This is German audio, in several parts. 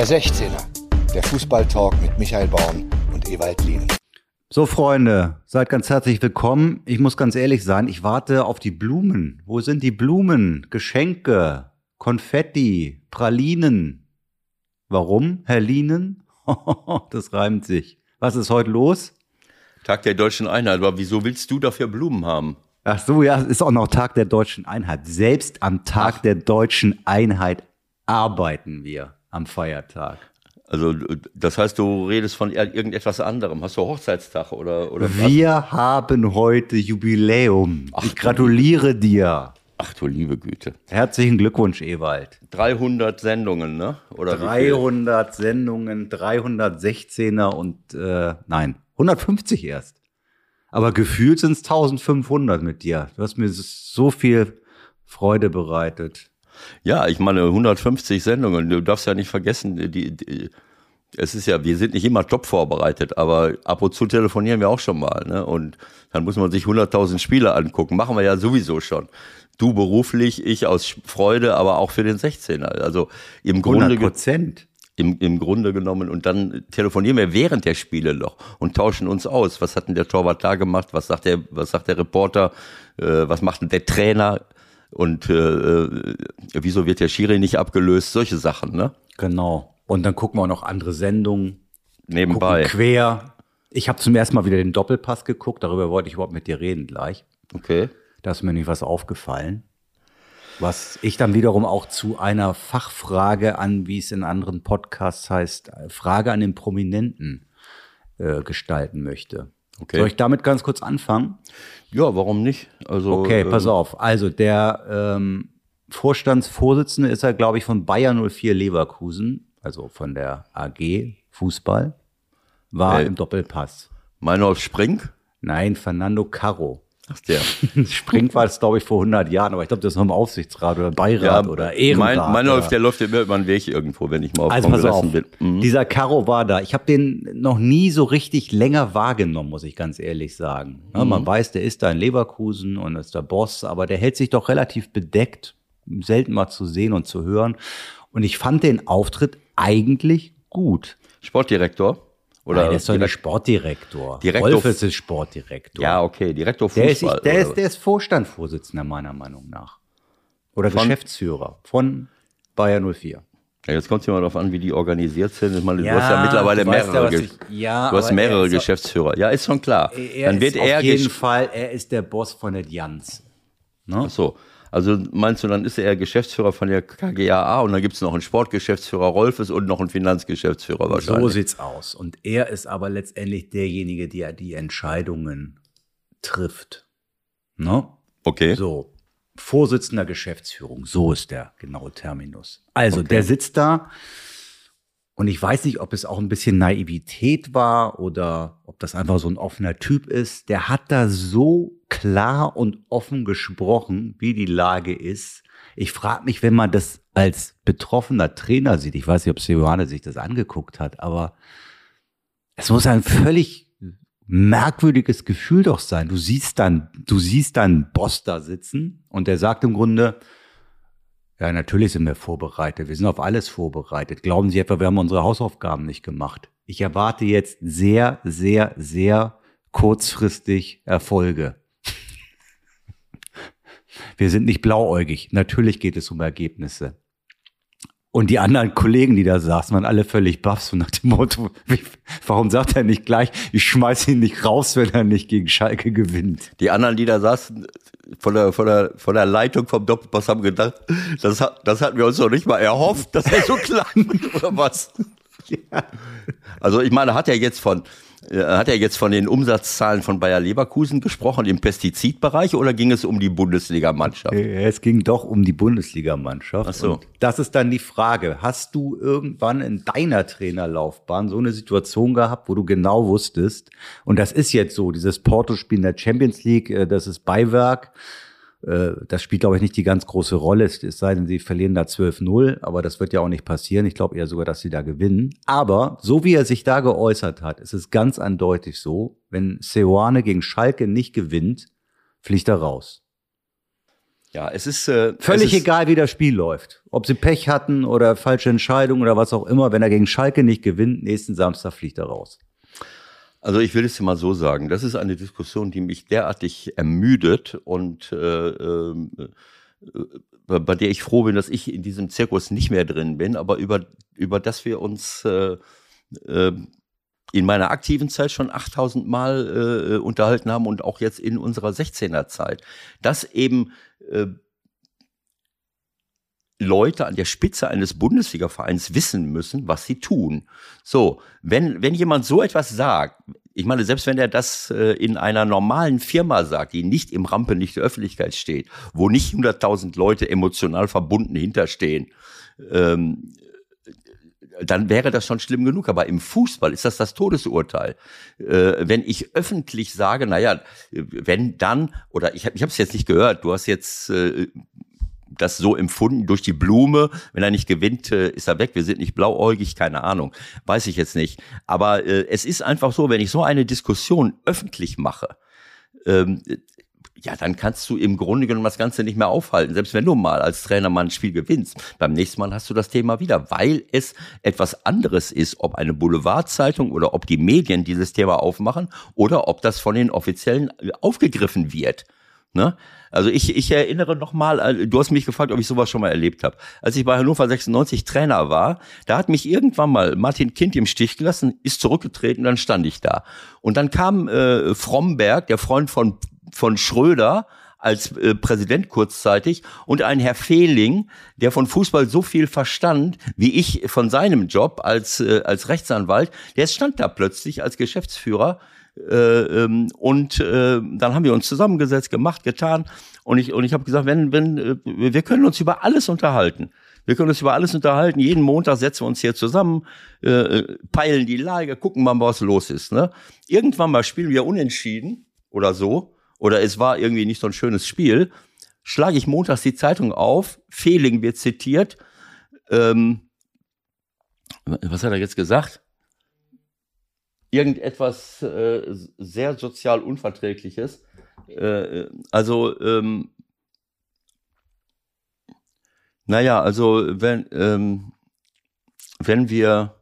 Der 16er, der Fußballtalk mit Michael Baum und Ewald Lien. So, Freunde, seid ganz herzlich willkommen. Ich muss ganz ehrlich sein, ich warte auf die Blumen. Wo sind die Blumen? Geschenke, Konfetti, Pralinen. Warum, Herr Lienen? das reimt sich. Was ist heute los? Tag der deutschen Einheit. Aber wieso willst du dafür Blumen haben? Ach so, ja, es ist auch noch Tag der deutschen Einheit. Selbst am Tag Ach. der deutschen Einheit arbeiten wir am Feiertag. Also das heißt, du redest von irgendetwas anderem. Hast du Hochzeitstag oder oder Wir was? haben heute Jubiläum. Ach, ich gratuliere dir. Ach du liebe Güte. Herzlichen Glückwunsch, Ewald. 300 Sendungen, ne? Oder 300 Sendungen, 316er und äh, nein, 150 erst. Aber gefühlt sind es 1500 mit dir. Du hast mir so viel Freude bereitet. Ja, ich meine 150 Sendungen. Du darfst ja nicht vergessen, die, die, es ist ja, wir sind nicht immer top vorbereitet, aber ab und zu telefonieren wir auch schon mal. Ne? Und dann muss man sich 100.000 Spiele angucken. Machen wir ja sowieso schon. Du beruflich, ich aus Freude, aber auch für den 16er. Also im Grunde. Prozent im, im Grunde genommen. Und dann telefonieren wir während der Spiele noch und tauschen uns aus. Was hat denn der Torwart da gemacht? Was sagt der, was sagt der Reporter? Äh, was macht denn der Trainer? Und äh, äh, wieso wird der Schiri nicht abgelöst? Solche Sachen, ne? Genau. Und dann gucken wir auch noch andere Sendungen. Nebenbei. Quer. Ich habe zum ersten Mal wieder den Doppelpass geguckt. Darüber wollte ich überhaupt mit dir reden gleich. Okay. Da ist mir nicht was aufgefallen. Was ich dann wiederum auch zu einer Fachfrage an, wie es in anderen Podcasts heißt, Frage an den Prominenten äh, gestalten möchte. Okay. Soll ich damit ganz kurz anfangen? Ja, warum nicht? Also, okay, pass ähm, auf. Also der ähm, Vorstandsvorsitzende ist er, glaube ich, von Bayer 04 Leverkusen, also von der AG Fußball, war äh, im Doppelpass. Meinolf Spring? Nein, Fernando Caro. Ach, der. Spring war es, glaube ich, vor 100 Jahren, aber ich glaube, das ist noch im Aufsichtsrat oder Beirat ja, oder Ehrenrat. Mein, mein läuft, der läuft immer über den Weg irgendwo, wenn ich mal auf also pass auf, bin. Mhm. Dieser Caro war da. Ich habe den noch nie so richtig länger wahrgenommen, muss ich ganz ehrlich sagen. Ja, mhm. Man weiß, der ist da in Leverkusen und ist der Boss, aber der hält sich doch relativ bedeckt, selten mal zu sehen und zu hören. Und ich fand den Auftritt eigentlich gut. Sportdirektor? Oder Nein, der ist doch nicht Sportdirektor. Direktor Wolf ist Sportdirektor. Ja, okay, Direktor Fußball. Der ist, der, der ist, der ist Vorstandsvorsitzender meiner Meinung nach. Oder von, Geschäftsführer von Bayer 04. Ja, jetzt kommt es ja mal darauf an, wie die organisiert sind. Ich meine, ja, du hast ja mittlerweile mehrere, ja, ich, ja, du hast mehrere Geschäftsführer. Ja, ist schon klar. Dann wird ist er auf jeden Fall, er ist der Boss von der Jans. Ne? Ach so. Also meinst du, dann ist er Geschäftsführer von der KGAA und dann gibt es noch einen Sportgeschäftsführer Rolfes und noch einen Finanzgeschäftsführer wahrscheinlich. So sieht's aus. Und er ist aber letztendlich derjenige, der die Entscheidungen trifft. Ne? Okay. So. Vorsitzender Geschäftsführung, so ist der genaue Terminus. Also, okay. der sitzt da und ich weiß nicht, ob es auch ein bisschen Naivität war oder ob das einfach so ein offener Typ ist. Der hat da so klar und offen gesprochen, wie die Lage ist. Ich frage mich, wenn man das als betroffener Trainer sieht, ich weiß nicht, ob Seoane sich das angeguckt hat, aber es muss ein völlig merkwürdiges Gefühl doch sein. Du siehst dann, du siehst dann Boss da sitzen und der sagt im Grunde, ja, natürlich sind wir vorbereitet. Wir sind auf alles vorbereitet. Glauben Sie etwa, wir haben unsere Hausaufgaben nicht gemacht? Ich erwarte jetzt sehr, sehr, sehr kurzfristig Erfolge. Wir sind nicht blauäugig. Natürlich geht es um Ergebnisse. Und die anderen Kollegen, die da saßen, waren alle völlig baff, so nach dem Motto, wie, warum sagt er nicht gleich, ich schmeiß ihn nicht raus, wenn er nicht gegen Schalke gewinnt? Die anderen, die da saßen, von der, von der, von der Leitung vom Doppelpass haben gedacht, das, hat, das hatten wir uns noch nicht mal erhofft, dass er so klang, oder was? Ja. Also ich meine, hat er jetzt von, äh, hat er jetzt von den Umsatzzahlen von Bayer Leverkusen gesprochen im Pestizidbereich oder ging es um die Bundesligamannschaft? Es ging doch um die Bundesligamannschaft. Ach so. Und das ist dann die Frage. Hast du irgendwann in deiner Trainerlaufbahn so eine Situation gehabt, wo du genau wusstest, und das ist jetzt so, dieses Porto-Spiel in der Champions League, äh, das ist Beiwerk, das spielt, glaube ich, nicht die ganz große Rolle, es sei denn, sie verlieren da 12-0, aber das wird ja auch nicht passieren. Ich glaube eher sogar, dass sie da gewinnen. Aber so wie er sich da geäußert hat, ist es ganz eindeutig so, wenn Seoane gegen Schalke nicht gewinnt, fliegt er raus. Ja, es ist äh, Völlig ist, egal, wie das Spiel läuft. Ob sie Pech hatten oder falsche Entscheidung oder was auch immer. Wenn er gegen Schalke nicht gewinnt, nächsten Samstag fliegt er raus. Also ich will es dir mal so sagen, das ist eine Diskussion, die mich derartig ermüdet und äh, äh, bei der ich froh bin, dass ich in diesem Zirkus nicht mehr drin bin, aber über, über das wir uns äh, äh, in meiner aktiven Zeit schon 8000 Mal äh, unterhalten haben und auch jetzt in unserer 16er Zeit, dass eben äh, Leute an der Spitze eines Bundesliga-Vereins wissen müssen, was sie tun. So, wenn, wenn jemand so etwas sagt, ich meine, selbst wenn er das äh, in einer normalen Firma sagt, die nicht im Rampenlicht der Öffentlichkeit steht, wo nicht 100.000 Leute emotional verbunden hinterstehen, ähm, dann wäre das schon schlimm genug. Aber im Fußball ist das das Todesurteil. Äh, wenn ich öffentlich sage, naja, wenn dann, oder ich habe es jetzt nicht gehört, du hast jetzt äh, das so empfunden durch die Blume. Wenn er nicht gewinnt, äh, ist er weg. Wir sind nicht blauäugig, keine Ahnung. Weiß ich jetzt nicht. Aber äh, es ist einfach so, wenn ich so eine Diskussion öffentlich mache, ähm, ja, dann kannst du im Grunde genommen das Ganze nicht mehr aufhalten. Selbst wenn du mal als Trainer mal ein Spiel gewinnst, beim nächsten Mal hast du das Thema wieder, weil es etwas anderes ist, ob eine Boulevardzeitung oder ob die Medien dieses Thema aufmachen oder ob das von den Offiziellen äh, aufgegriffen wird. Ne? Also ich, ich erinnere noch mal, äh, du hast mich gefragt, ob ich sowas schon mal erlebt habe. Als ich bei Hannover 96 Trainer war, da hat mich irgendwann mal Martin Kind im Stich gelassen, ist zurückgetreten, dann stand ich da. Und dann kam äh, Fromberg, der Freund von, von Schröder, als äh, Präsident kurzzeitig und ein Herr Fehling, der von Fußball so viel verstand wie ich von seinem Job als äh, als Rechtsanwalt, der stand da plötzlich als Geschäftsführer und äh, dann haben wir uns zusammengesetzt, gemacht, getan. Und ich, und ich habe gesagt, wenn, wenn, äh, wir können uns über alles unterhalten. Wir können uns über alles unterhalten. Jeden Montag setzen wir uns hier zusammen, äh, peilen die Lage, gucken mal, was los ist. Ne? Irgendwann mal spielen wir unentschieden oder so. Oder es war irgendwie nicht so ein schönes Spiel. Schlage ich montags die Zeitung auf, Fehling wird zitiert. Ähm, was hat er jetzt gesagt? Irgendetwas äh, sehr sozial Unverträgliches. Äh, also, ähm, naja, also wenn, ähm, wenn wir,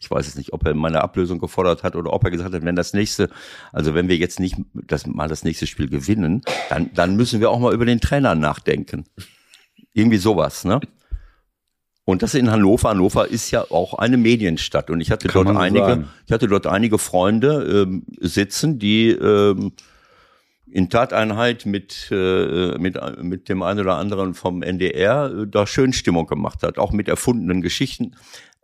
ich weiß es nicht, ob er meine Ablösung gefordert hat oder ob er gesagt hat, wenn das nächste, also wenn wir jetzt nicht das, mal das nächste Spiel gewinnen, dann, dann müssen wir auch mal über den Trainer nachdenken. Irgendwie sowas, ne? Und das in Hannover. Hannover ist ja auch eine Medienstadt. Und ich hatte Kann dort einige, sagen. ich hatte dort einige Freunde ähm, sitzen, die ähm, in Tateinheit mit, äh, mit, mit dem einen oder anderen vom NDR äh, da schön Stimmung gemacht hat, auch mit erfundenen Geschichten.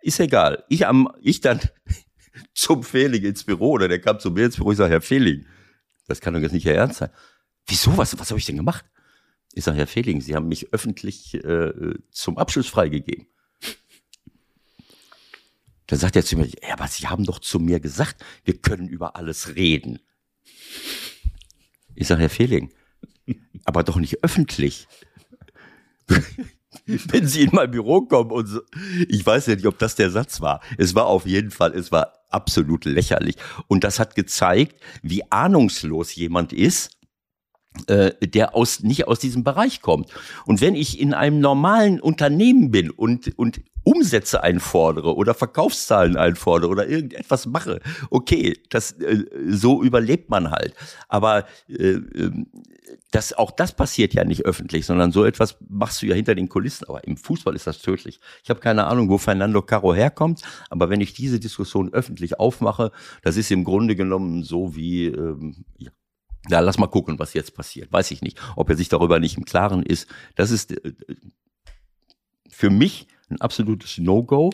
Ist egal. Ich am, ich dann zum Fehling ins Büro oder der kam zu mir ins Büro, ich sage, Herr Fehling, das kann doch jetzt nicht Ihr Ernst sein. Wieso? Was, was habe ich denn gemacht? Ich sage, Herr Fehling, Sie haben mich öffentlich äh, zum Abschluss freigegeben. Dann sagt er zu mir, ja, aber Sie haben doch zu mir gesagt, wir können über alles reden. Ich sage, Herr Fehling, aber doch nicht öffentlich. Wenn Sie in mein Büro kommen und so, ich weiß ja nicht, ob das der Satz war. Es war auf jeden Fall, es war absolut lächerlich. Und das hat gezeigt, wie ahnungslos jemand ist, der aus, nicht aus diesem Bereich kommt. Und wenn ich in einem normalen Unternehmen bin und, und Umsätze einfordere oder Verkaufszahlen einfordere oder irgendetwas mache, okay, das, äh, so überlebt man halt. Aber äh, ähm, das, auch das passiert ja nicht öffentlich, sondern so etwas machst du ja hinter den Kulissen. Aber im Fußball ist das tödlich. Ich habe keine Ahnung, wo Fernando Caro herkommt, aber wenn ich diese Diskussion öffentlich aufmache, das ist im Grunde genommen so wie, ähm, ja, ja, lass mal gucken, was jetzt passiert. Weiß ich nicht, ob er sich darüber nicht im Klaren ist. Das ist äh, für mich ein absolutes No-Go.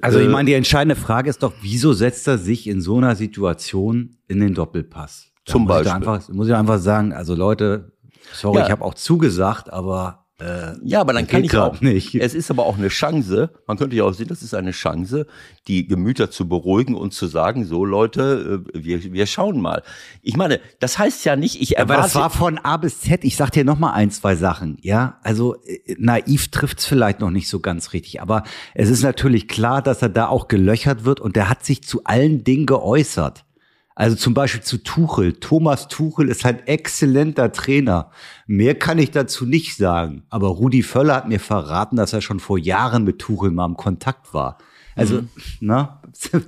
Also ich äh, meine, die entscheidende Frage ist doch, wieso setzt er sich in so einer Situation in den Doppelpass? Da Zum muss Beispiel. Ich einfach, muss ich einfach sagen, also Leute, sorry, ja. ich habe auch zugesagt, aber äh, ja, aber dann kann ich auch nicht. Es ist aber auch eine Chance. Man könnte ja auch sehen, das ist eine Chance, die Gemüter zu beruhigen und zu sagen, so Leute, äh, wir, wir schauen mal. Ich meine, das heißt ja nicht, ich erwarte. Aber das war von A bis Z. Ich sag dir noch mal ein, zwei Sachen. Ja, also äh, naiv trifft's vielleicht noch nicht so ganz richtig, aber es ist natürlich klar, dass er da auch gelöchert wird und der hat sich zu allen Dingen geäußert. Also zum Beispiel zu Tuchel. Thomas Tuchel ist ein exzellenter Trainer. Mehr kann ich dazu nicht sagen. Aber Rudi Völler hat mir verraten, dass er schon vor Jahren mit Tuchel mal im Kontakt war. Also, mhm. na?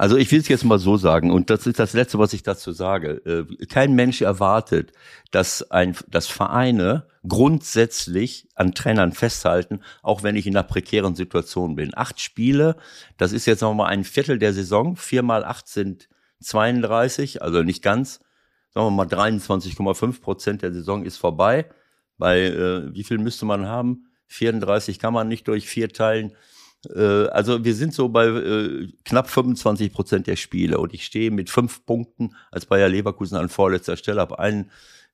Also ich will es jetzt mal so sagen, und das ist das Letzte, was ich dazu sage. Äh, kein Mensch erwartet, dass, ein, dass Vereine grundsätzlich an Trainern festhalten, auch wenn ich in einer prekären Situation bin. Acht Spiele, das ist jetzt nochmal ein Viertel der Saison. Vier mal acht sind 32, also nicht ganz. Sagen wir mal 23,5 Prozent der Saison ist vorbei. Bei äh, wie viel müsste man haben? 34 kann man nicht durch vier teilen. Äh, also wir sind so bei äh, knapp 25 Prozent der Spiele und ich stehe mit fünf Punkten als Bayer Leverkusen an vorletzter Stelle, habe einen,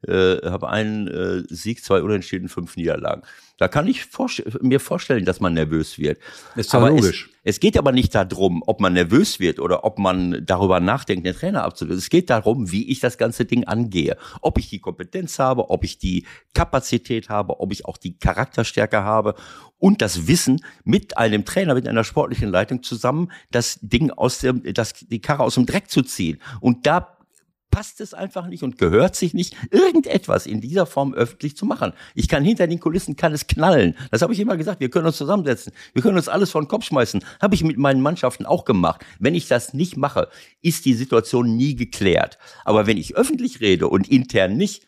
äh, hab einen äh, Sieg, zwei Unentschieden, fünf Niederlagen. Da kann ich vor, mir vorstellen, dass man nervös wird. Ist aber logisch. Es, es, geht aber nicht darum, ob man nervös wird oder ob man darüber nachdenkt, den Trainer abzulösen. Es geht darum, wie ich das ganze Ding angehe. Ob ich die Kompetenz habe, ob ich die Kapazität habe, ob ich auch die Charakterstärke habe und das Wissen mit einem Trainer, mit einer sportlichen Leitung zusammen, das Ding aus dem, das, die Karre aus dem Dreck zu ziehen. Und da passt es einfach nicht und gehört sich nicht, irgendetwas in dieser Form öffentlich zu machen. Ich kann hinter den Kulissen, kann es knallen. Das habe ich immer gesagt. Wir können uns zusammensetzen. Wir können uns alles vor den Kopf schmeißen. Habe ich mit meinen Mannschaften auch gemacht. Wenn ich das nicht mache, ist die Situation nie geklärt. Aber wenn ich öffentlich rede und intern nicht,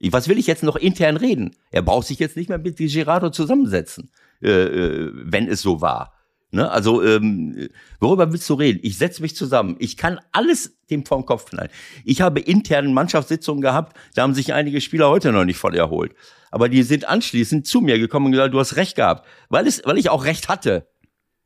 was will ich jetzt noch intern reden? Er braucht sich jetzt nicht mehr mit Gerardo zusammensetzen, äh, äh, wenn es so war. Ne? Also, ähm, worüber willst du reden? Ich setze mich zusammen. Ich kann alles dem vom Kopf knallen. Ich habe internen Mannschaftssitzungen gehabt, da haben sich einige Spieler heute noch nicht voll erholt. Aber die sind anschließend zu mir gekommen und gesagt, du hast recht gehabt. Weil, es, weil ich auch recht hatte.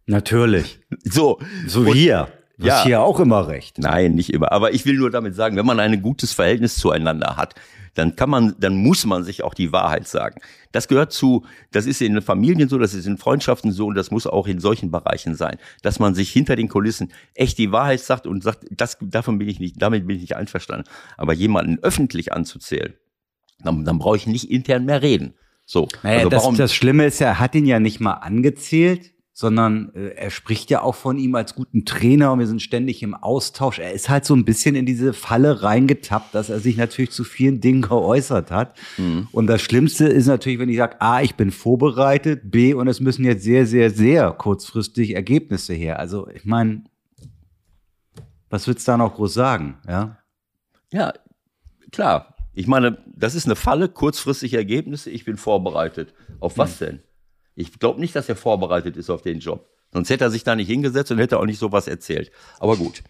Natürlich. So. So wie hier. Du ja. hast hier auch immer recht. Nein, nicht immer. Aber ich will nur damit sagen, wenn man ein gutes Verhältnis zueinander hat, dann kann man, dann muss man sich auch die Wahrheit sagen. Das gehört zu, das ist in Familien so, das ist in Freundschaften so und das muss auch in solchen Bereichen sein, dass man sich hinter den Kulissen echt die Wahrheit sagt und sagt, das, davon bin ich nicht, damit bin ich nicht einverstanden. Aber jemanden öffentlich anzuzählen, dann, dann brauche ich nicht intern mehr reden. So. Naja, also das, das Schlimme ist ja, er hat ihn ja nicht mal angezählt sondern äh, er spricht ja auch von ihm als guten Trainer und wir sind ständig im Austausch. Er ist halt so ein bisschen in diese Falle reingetappt, dass er sich natürlich zu vielen Dingen geäußert hat. Mhm. Und das Schlimmste ist natürlich, wenn ich sage, A, ich bin vorbereitet, B, und es müssen jetzt sehr, sehr, sehr kurzfristig Ergebnisse her. Also ich meine, was willst du da noch groß sagen? Ja, ja klar. Ich meine, das ist eine Falle, kurzfristige Ergebnisse, ich bin vorbereitet. Auf was mhm. denn? Ich glaube nicht, dass er vorbereitet ist auf den Job. Sonst hätte er sich da nicht hingesetzt und hätte auch nicht sowas erzählt. Aber gut.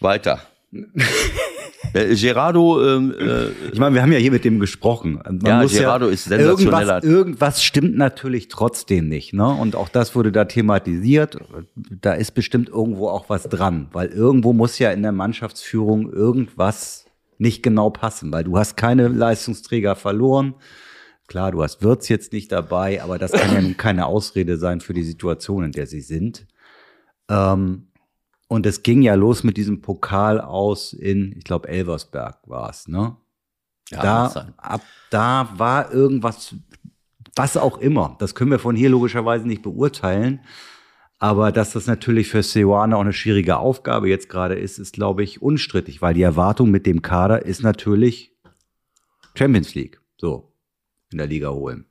Weiter. äh, Gerardo, ähm, äh, ich meine, wir haben ja hier mit dem gesprochen. Man ja, Gerardo ja, ist sensationeller. Irgendwas, irgendwas stimmt natürlich trotzdem nicht, ne? Und auch das wurde da thematisiert. Da ist bestimmt irgendwo auch was dran, weil irgendwo muss ja in der Mannschaftsführung irgendwas nicht genau passen, weil du hast keine Leistungsträger verloren. Klar, du hast Wirtz jetzt nicht dabei, aber das kann ja nun keine Ausrede sein für die Situation, in der sie sind. Ähm, und es ging ja los mit diesem Pokal aus in, ich glaube, Elversberg war es, ne? Ja, da, ab da war irgendwas, was auch immer. Das können wir von hier logischerweise nicht beurteilen. Aber dass das natürlich für Seoane auch eine schwierige Aufgabe jetzt gerade ist, ist, glaube ich, unstrittig, weil die Erwartung mit dem Kader ist natürlich Champions League. So in der Liga holen.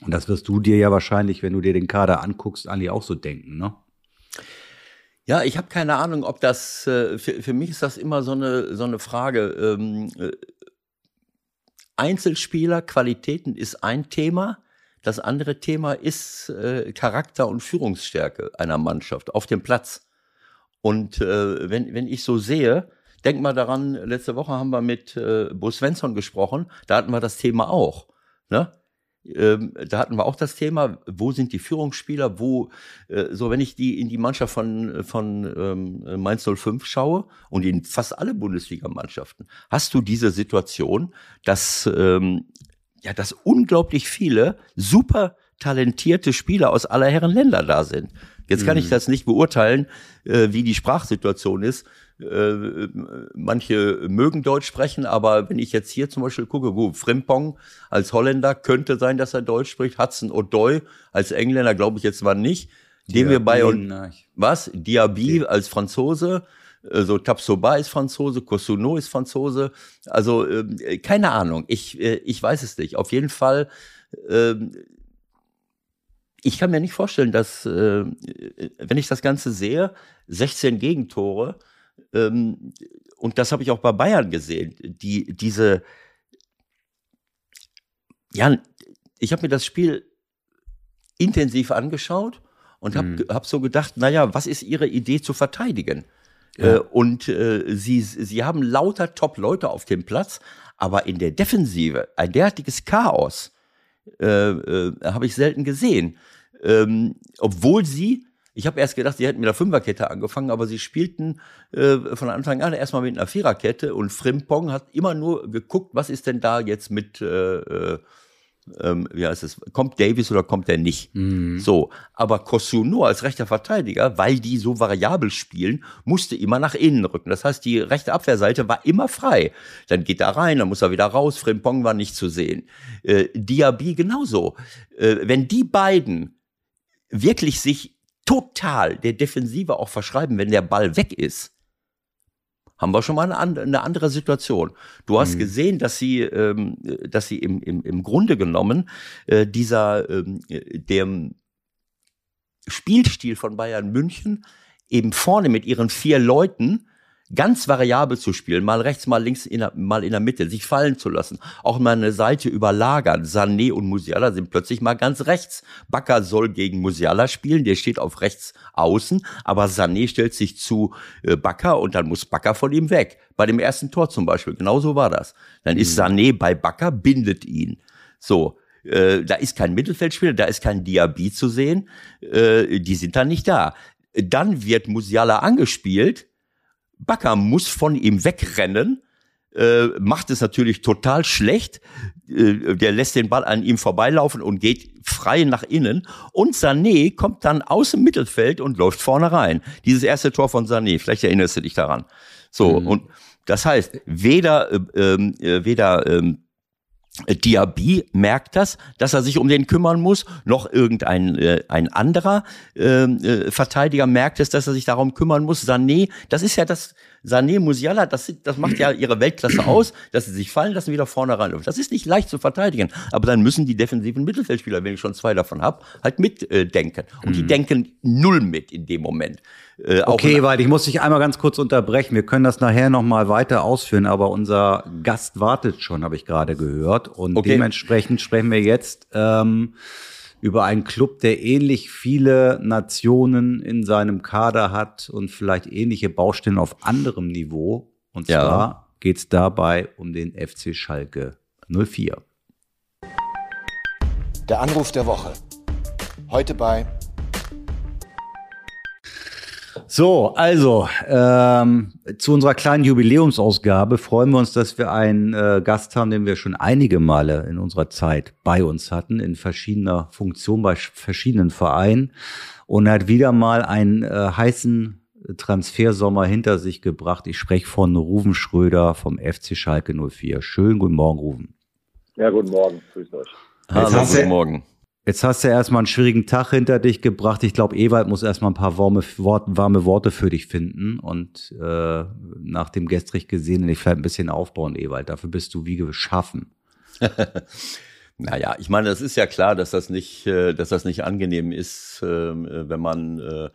Und das wirst du dir ja wahrscheinlich, wenn du dir den Kader anguckst, eigentlich auch so denken, ne? Ja, ich habe keine Ahnung, ob das, äh, für, für mich ist das immer so eine, so eine Frage. Ähm, äh, Einzelspieler, Qualitäten ist ein Thema. Das andere Thema ist äh, Charakter und Führungsstärke einer Mannschaft auf dem Platz. Und äh, wenn, wenn ich so sehe, Denk mal daran, letzte Woche haben wir mit äh, Bo Svensson gesprochen, da hatten wir das Thema auch. Ne? Ähm, da hatten wir auch das Thema, wo sind die Führungsspieler, wo, äh, so wenn ich die in die Mannschaft von, von ähm, Mainz 05 schaue und in fast alle Bundesligamannschaften, hast du diese Situation, dass, ähm, ja, dass unglaublich viele super talentierte Spieler aus aller Herren Länder da sind. Jetzt kann mhm. ich das nicht beurteilen, äh, wie die Sprachsituation ist. Äh, manche mögen Deutsch sprechen, aber wenn ich jetzt hier zum Beispiel gucke, gut, Frimpong als Holländer könnte sein, dass er Deutsch spricht. Hudson O'Doy als Engländer glaube ich jetzt mal nicht. Den wir bei und was Diaby als Franzose, Äh, so Tapsoba ist Franzose, Kosuno ist Franzose. Also äh, keine Ahnung, ich, äh, ich weiß es nicht. Auf jeden Fall, äh, ich kann mir nicht vorstellen, dass, äh, wenn ich das Ganze sehe, 16 Gegentore, ähm, und das habe ich auch bei Bayern gesehen, die diese, ja, ich habe mir das Spiel intensiv angeschaut und habe mhm. hab so gedacht, naja, was ist Ihre Idee zu verteidigen? Ja. Äh, und äh, sie, sie haben lauter Top-Leute auf dem Platz, aber in der Defensive ein derartiges Chaos äh, äh, habe ich selten gesehen. Ähm, obwohl sie, ich habe erst gedacht, sie hätten mit der Fünferkette angefangen, aber sie spielten äh, von Anfang an erstmal mit einer Viererkette und Frimpong hat immer nur geguckt, was ist denn da jetzt mit äh, äh ähm, wie heißt es, kommt Davis oder kommt er nicht? Mhm. So, aber Kosuno als rechter Verteidiger, weil die so variabel spielen, musste immer nach innen rücken. Das heißt, die rechte Abwehrseite war immer frei. Dann geht er rein, dann muss er wieder raus. Frimpong war nicht zu sehen. Äh, Diaby genauso. Äh, wenn die beiden wirklich sich total der Defensive auch verschreiben, wenn der Ball weg ist, haben wir schon mal eine, eine andere Situation. Du hast mhm. gesehen, dass sie, ähm, dass sie im, im, im Grunde genommen äh, dieser ähm, dem Spielstil von Bayern München eben vorne mit ihren vier Leuten ganz variabel zu spielen, mal rechts, mal links, in der, mal in der Mitte, sich fallen zu lassen, auch mal eine Seite überlagern. Sané und Musiala sind plötzlich mal ganz rechts. Bakker soll gegen Musiala spielen, der steht auf rechts außen, aber Sané stellt sich zu äh, Bakker und dann muss Bakker von ihm weg. Bei dem ersten Tor zum Beispiel, genau so war das. Dann ist mhm. Sané bei Bakker, bindet ihn. So, äh, da ist kein Mittelfeldspieler, da ist kein Diaby zu sehen, äh, die sind dann nicht da. Dann wird Musiala angespielt, Bakker muss von ihm wegrennen, äh, macht es natürlich total schlecht. Äh, der lässt den Ball an ihm vorbeilaufen und geht frei nach innen. Und Sané kommt dann aus dem Mittelfeld und läuft vorne rein. Dieses erste Tor von Sané, vielleicht erinnerst du dich daran. So, mhm. und das heißt, weder, äh, ähm, äh, weder ähm, Diaby merkt das, dass er sich um den kümmern muss, noch irgendein äh, ein anderer ähm, äh, Verteidiger merkt es, dass er sich darum kümmern muss. Sané, das ist ja das Sané Musiala, das, das macht ja ihre Weltklasse aus, dass sie sich fallen lassen, wieder vorne rein. Das ist nicht leicht zu verteidigen, aber dann müssen die defensiven Mittelfeldspieler, wenn ich schon zwei davon habe, halt mitdenken. Äh, Und die mhm. denken null mit in dem Moment. Äh, okay, weil ich muss dich einmal ganz kurz unterbrechen. Wir können das nachher noch mal weiter ausführen, aber unser Gast wartet schon, habe ich gerade gehört. Und okay. dementsprechend sprechen wir jetzt ähm, über einen Club, der ähnlich viele Nationen in seinem Kader hat und vielleicht ähnliche Baustellen auf anderem Niveau. Und ja. zwar geht es dabei um den FC Schalke 04. Der Anruf der Woche. Heute bei so, also ähm, zu unserer kleinen Jubiläumsausgabe freuen wir uns, dass wir einen äh, Gast haben, den wir schon einige Male in unserer Zeit bei uns hatten, in verschiedener Funktion bei verschiedenen Vereinen. Und er hat wieder mal einen äh, heißen Transfersommer hinter sich gebracht. Ich spreche von Ruven Schröder vom FC Schalke 04. Schönen guten Morgen, Ruven. Ja, guten Morgen. Grüßt euch. Hallo, guten Morgen. Jetzt hast du erstmal einen schwierigen Tag hinter dich gebracht. Ich glaube, Ewald muss erstmal ein paar warme, warme Worte für dich finden und äh, nach dem gestrig gesehenen dich vielleicht ein bisschen aufbauen, Ewald. Dafür bist du wie geschaffen. naja, ich meine, es ist ja klar, dass das nicht, äh, dass das nicht angenehm ist, ähm, äh, wenn man äh,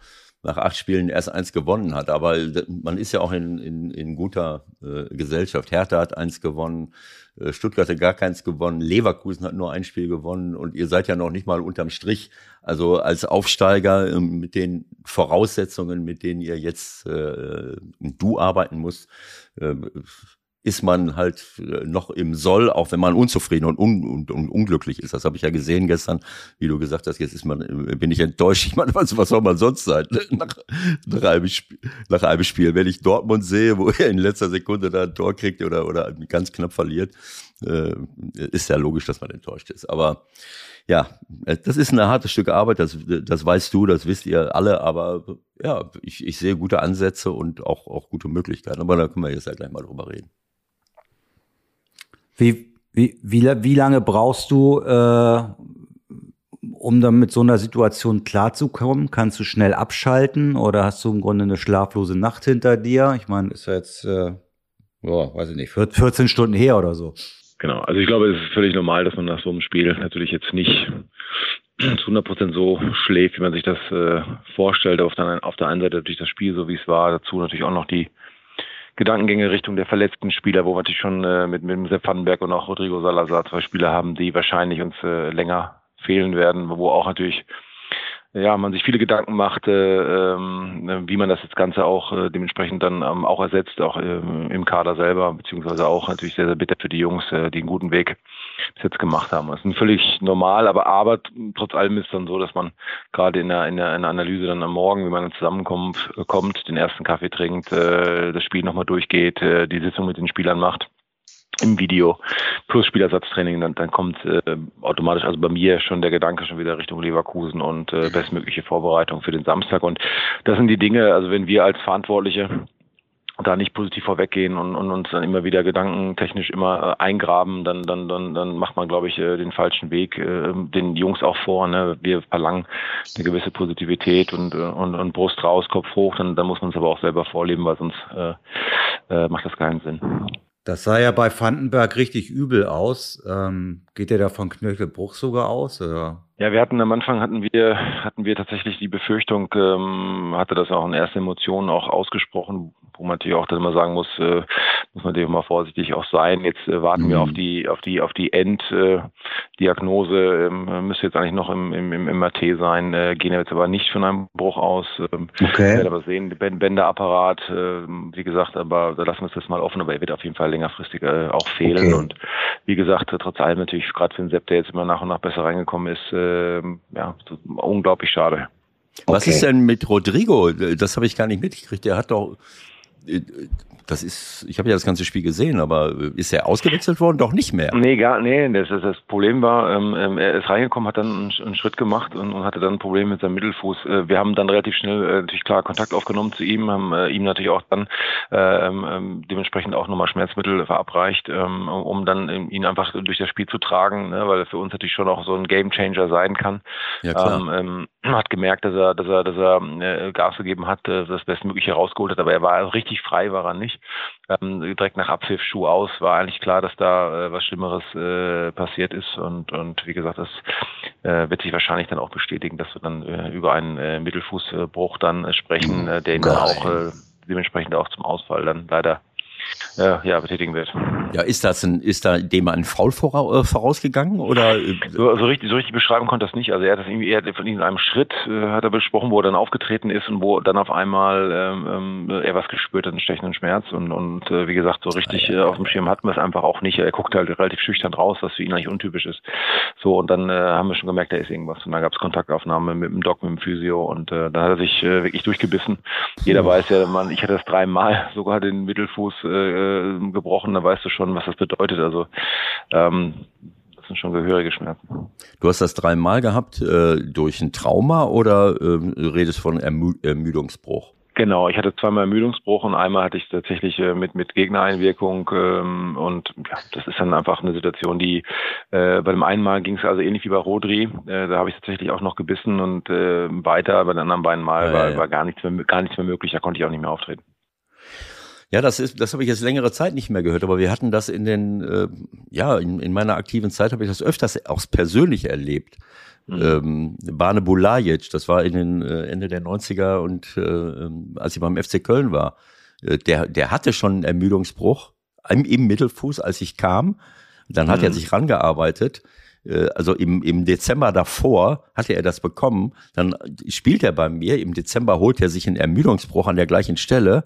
nach acht Spielen erst eins gewonnen hat. Aber man ist ja auch in, in, in guter äh, Gesellschaft. Hertha hat eins gewonnen, äh, Stuttgart hat gar keins gewonnen, Leverkusen hat nur ein Spiel gewonnen und ihr seid ja noch nicht mal unterm Strich. Also als Aufsteiger äh, mit den Voraussetzungen, mit denen ihr jetzt äh, du arbeiten musst, äh, ist man halt äh, noch im Soll, auch wenn man unzufrieden und, un und, und unglücklich ist. Das habe ich ja gesehen gestern, wie du gesagt hast, jetzt ist man, äh, bin ich enttäuscht. Ich meine, was, was soll man sonst sein? Nach, nach, einem Spiel, nach einem Spiel, wenn ich Dortmund sehe, wo er in letzter Sekunde da ein Tor kriegt oder, oder ganz knapp verliert, äh, ist ja logisch, dass man enttäuscht ist. Aber ja, das ist ein hartes Stück Arbeit, das, das weißt du, das wisst ihr alle, aber ja, ich, ich sehe gute Ansätze und auch, auch gute Möglichkeiten. Aber da können wir jetzt ja gleich mal drüber reden. Wie, wie, wie, wie lange brauchst du, äh, um dann mit so einer Situation klarzukommen? Kannst du schnell abschalten oder hast du im Grunde eine schlaflose Nacht hinter dir? Ich meine, ist ja jetzt, äh, ja, weiß ich nicht, 14 Stunden her oder so. Genau, also ich glaube, es ist völlig normal, dass man nach so einem Spiel natürlich jetzt nicht zu 100 Prozent so schläft, wie man sich das äh, vorstellt. Auf der, auf der einen Seite natürlich das Spiel, so wie es war, dazu natürlich auch noch die Gedankengänge Richtung der verletzten Spieler, wo wir natürlich schon äh, mit, mit Sepp Vandenberg und auch Rodrigo Salazar zwei Spieler haben, die wahrscheinlich uns äh, länger fehlen werden, wo auch natürlich ja, man sich viele Gedanken macht, äh, äh, wie man das jetzt Ganze auch äh, dementsprechend dann ähm, auch ersetzt, auch äh, im Kader selber, beziehungsweise auch natürlich sehr, sehr bitter für die Jungs, äh, die einen guten Weg bis jetzt gemacht haben. Das ist völlig normal, aber aber trotz allem ist dann so, dass man gerade in der, in der, in der Analyse dann am Morgen, wie man dann zusammenkommt, kommt, den ersten Kaffee trinkt, äh, das Spiel nochmal durchgeht, äh, die Sitzung mit den Spielern macht im Video plus Spielersatztraining, dann, dann kommt äh, automatisch, also bei mir schon der Gedanke schon wieder Richtung Leverkusen und äh, bestmögliche Vorbereitung für den Samstag. Und das sind die Dinge, also wenn wir als Verantwortliche da nicht positiv vorweggehen und, und uns dann immer wieder gedankentechnisch immer äh, eingraben, dann, dann, dann, dann macht man, glaube ich, äh, den falschen Weg äh, den Jungs auch vor. Ne? Wir verlangen eine gewisse Positivität und, äh, und, und Brust raus, Kopf hoch, dann, dann muss man es aber auch selber vorleben, weil sonst äh, äh, macht das keinen Sinn. Das sah ja bei Vandenberg richtig übel aus. Ähm, geht der da von Knöchelbruch sogar aus? Oder? Ja, wir hatten am Anfang hatten wir hatten wir tatsächlich die Befürchtung, ähm, hatte das auch in ersten Emotionen auch ausgesprochen, wo man natürlich auch dann immer sagen muss, äh, muss man natürlich mal vorsichtig auch sein. Jetzt äh, warten mhm. wir auf die auf die auf die Enddiagnose. Äh, ähm, müsste jetzt eigentlich noch im, im, im MRT sein. Äh, gehen jetzt aber nicht von einem Bruch aus. Ähm, okay. Werden aber sehen, Bänderapparat, äh, wie gesagt, aber da lassen wir es das mal offen. Aber er wird auf jeden Fall längerfristig äh, auch fehlen. Okay. Und wie gesagt, trotz allem natürlich gerade für den Sepp, der jetzt immer nach und nach besser reingekommen ist, äh, ja, unglaublich schade. Was okay. ist denn mit Rodrigo? Das habe ich gar nicht mitgekriegt. Der hat doch äh, das ist, ich habe ja das ganze Spiel gesehen, aber äh, ist er ausgewechselt worden? Doch nicht mehr. Nee, gar, nee, das, das Problem war, ähm, ähm, er ist reingekommen, hat dann einen, einen Schritt gemacht und, und, hatte dann ein Problem mit seinem Mittelfuß. Äh, wir haben dann relativ schnell äh, natürlich klar Kontakt aufgenommen zu ihm, haben äh, ihm natürlich auch dann äh, ähm, ähm, dementsprechend auch nochmal Schmerzmittel verabreicht, ähm, um dann ihn einfach durch das Spiel zu tragen, ne, weil er für uns natürlich schon auch so ein Gamechanger sein kann. Ja, klar. Ähm, hat gemerkt, dass er, dass er, dass er Gas gegeben hat, das Bestmögliche rausgeholt hat, aber er war richtig frei, war er nicht. Ähm, direkt nach Abpfiff Schuh aus, war eigentlich klar, dass da äh, was Schlimmeres äh, passiert ist und, und wie gesagt, das äh, wird sich wahrscheinlich dann auch bestätigen, dass wir dann äh, über einen äh, Mittelfußbruch dann äh, sprechen, äh, der ihn dann auch äh, dementsprechend auch zum Ausfall dann leider äh, ja, betätigen wird. Ja, ist das ein, ist da dem ein Foul äh, vorausgegangen oder? So, so, richtig, so richtig beschreiben konnte das nicht. Also er hat das irgendwie eher von in einem Schritt äh, hat er besprochen, wo er dann aufgetreten ist und wo dann auf einmal ähm, ähm, er was gespürt hat, einen stechenden Schmerz und und äh, wie gesagt so richtig äh, auf dem Schirm hatten wir es einfach auch nicht. Er guckt halt relativ schüchtern raus, was für ihn eigentlich untypisch ist. So und dann äh, haben wir schon gemerkt, da ist irgendwas und dann gab es Kontaktaufnahme mit dem Doc, mit dem Physio und äh, dann hat er sich äh, wirklich durchgebissen. Jeder weiß ja, man, ich hatte das dreimal sogar den Mittelfuß äh, äh, gebrochen, da weißt du schon, was das bedeutet. Also ähm, das sind schon gehörige Schmerzen. Du hast das dreimal gehabt äh, durch ein Trauma oder äh, redest von Ermü Ermüdungsbruch? Genau, ich hatte zweimal Ermüdungsbruch und einmal hatte ich tatsächlich äh, mit mit Gegnereinwirkung ähm, und ja, das ist dann einfach eine Situation, die äh, bei dem einen Mal ging es also ähnlich wie bei Rodri, äh, da habe ich tatsächlich auch noch gebissen und äh, weiter, bei den anderen beiden Mal ja, war, ja. war gar nichts mehr gar nichts mehr möglich, da konnte ich auch nicht mehr auftreten. Ja, das ist, das habe ich jetzt längere Zeit nicht mehr gehört, aber wir hatten das in den, äh, ja, in, in meiner aktiven Zeit habe ich das öfters auch persönlich erlebt. Mhm. Ähm, Bane Bulajic, das war in den äh, Ende der 90er und äh, ähm, als ich beim FC Köln war, äh, der, der hatte schon einen Ermüdungsbruch im, im Mittelfuß, als ich kam. Dann hat mhm. er sich rangearbeitet. Äh, also im, im Dezember davor hatte er das bekommen. Dann spielt er bei mir. Im Dezember holt er sich einen Ermüdungsbruch an der gleichen Stelle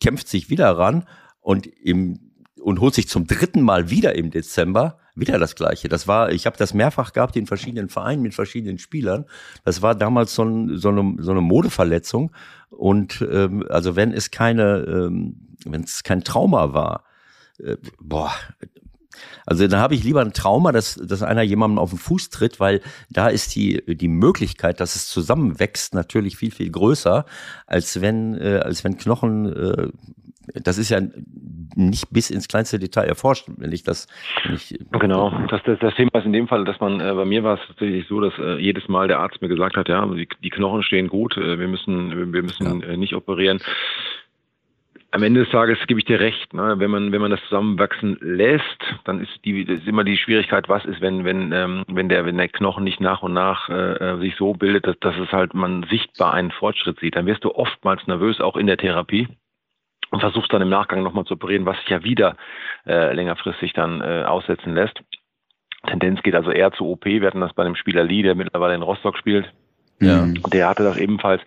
kämpft sich wieder ran und im und holt sich zum dritten Mal wieder im Dezember wieder das gleiche. Das war, ich habe das mehrfach gehabt in verschiedenen Vereinen mit verschiedenen Spielern. Das war damals so, ein, so, eine, so eine Modeverletzung. Und ähm, also wenn es keine, ähm, wenn es kein Trauma war, äh, boah, also da habe ich lieber ein Trauma, dass, dass einer jemandem auf den Fuß tritt, weil da ist die, die Möglichkeit, dass es zusammenwächst, natürlich viel, viel größer, als wenn, äh, als wenn Knochen, äh, das ist ja nicht bis ins kleinste Detail erforscht, wenn ich das nicht. Genau, das, das, das Thema ist in dem Fall, dass man, äh, bei mir war es tatsächlich so, dass äh, jedes Mal der Arzt mir gesagt hat, ja, die, die Knochen stehen gut, äh, wir müssen, wir müssen ja. äh, nicht operieren am Ende des Tages gebe ich dir recht. Ne? Wenn man wenn man das zusammenwachsen lässt, dann ist die ist immer die Schwierigkeit, was ist, wenn wenn ähm, wenn der wenn der Knochen nicht nach und nach äh, äh, sich so bildet, dass, dass es halt man sichtbar einen Fortschritt sieht. Dann wirst du oftmals nervös, auch in der Therapie und versuchst dann im Nachgang nochmal zu operieren, was sich ja wieder äh, längerfristig dann äh, aussetzen lässt. Tendenz geht also eher zu OP. Wir hatten das bei dem Spieler Lee, der mittlerweile in Rostock spielt ja. Mhm. Der hatte das ebenfalls.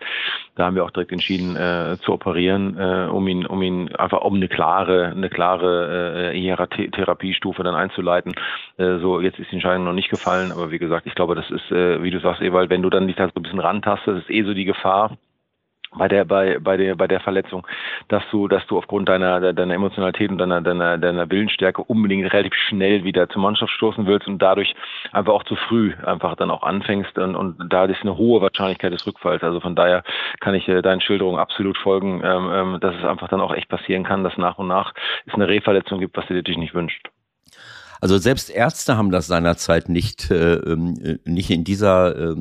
Da haben wir auch direkt entschieden äh, zu operieren, äh, um ihn, um ihn einfach um eine klare, eine klare äh, Therapiestufe dann einzuleiten. Äh, so jetzt ist die Entscheidung noch nicht gefallen, aber wie gesagt, ich glaube, das ist, äh, wie du sagst, Ewald, wenn du dann dich da so ein bisschen rantastest, ist eh so die Gefahr bei der bei bei der bei der Verletzung, dass du dass du aufgrund deiner deiner Emotionalität und deiner deiner deiner Willensstärke unbedingt relativ schnell wieder zur Mannschaft stoßen willst und dadurch einfach auch zu früh einfach dann auch anfängst und, und da ist eine hohe Wahrscheinlichkeit des Rückfalls. Also von daher kann ich äh, deinen Schilderungen absolut folgen, ähm, ähm, dass es einfach dann auch echt passieren kann, dass nach und nach es eine Rehverletzung gibt, was du dir natürlich nicht wünscht. Also selbst Ärzte haben das seinerzeit nicht, äh, ähm, äh nicht in dieser äh,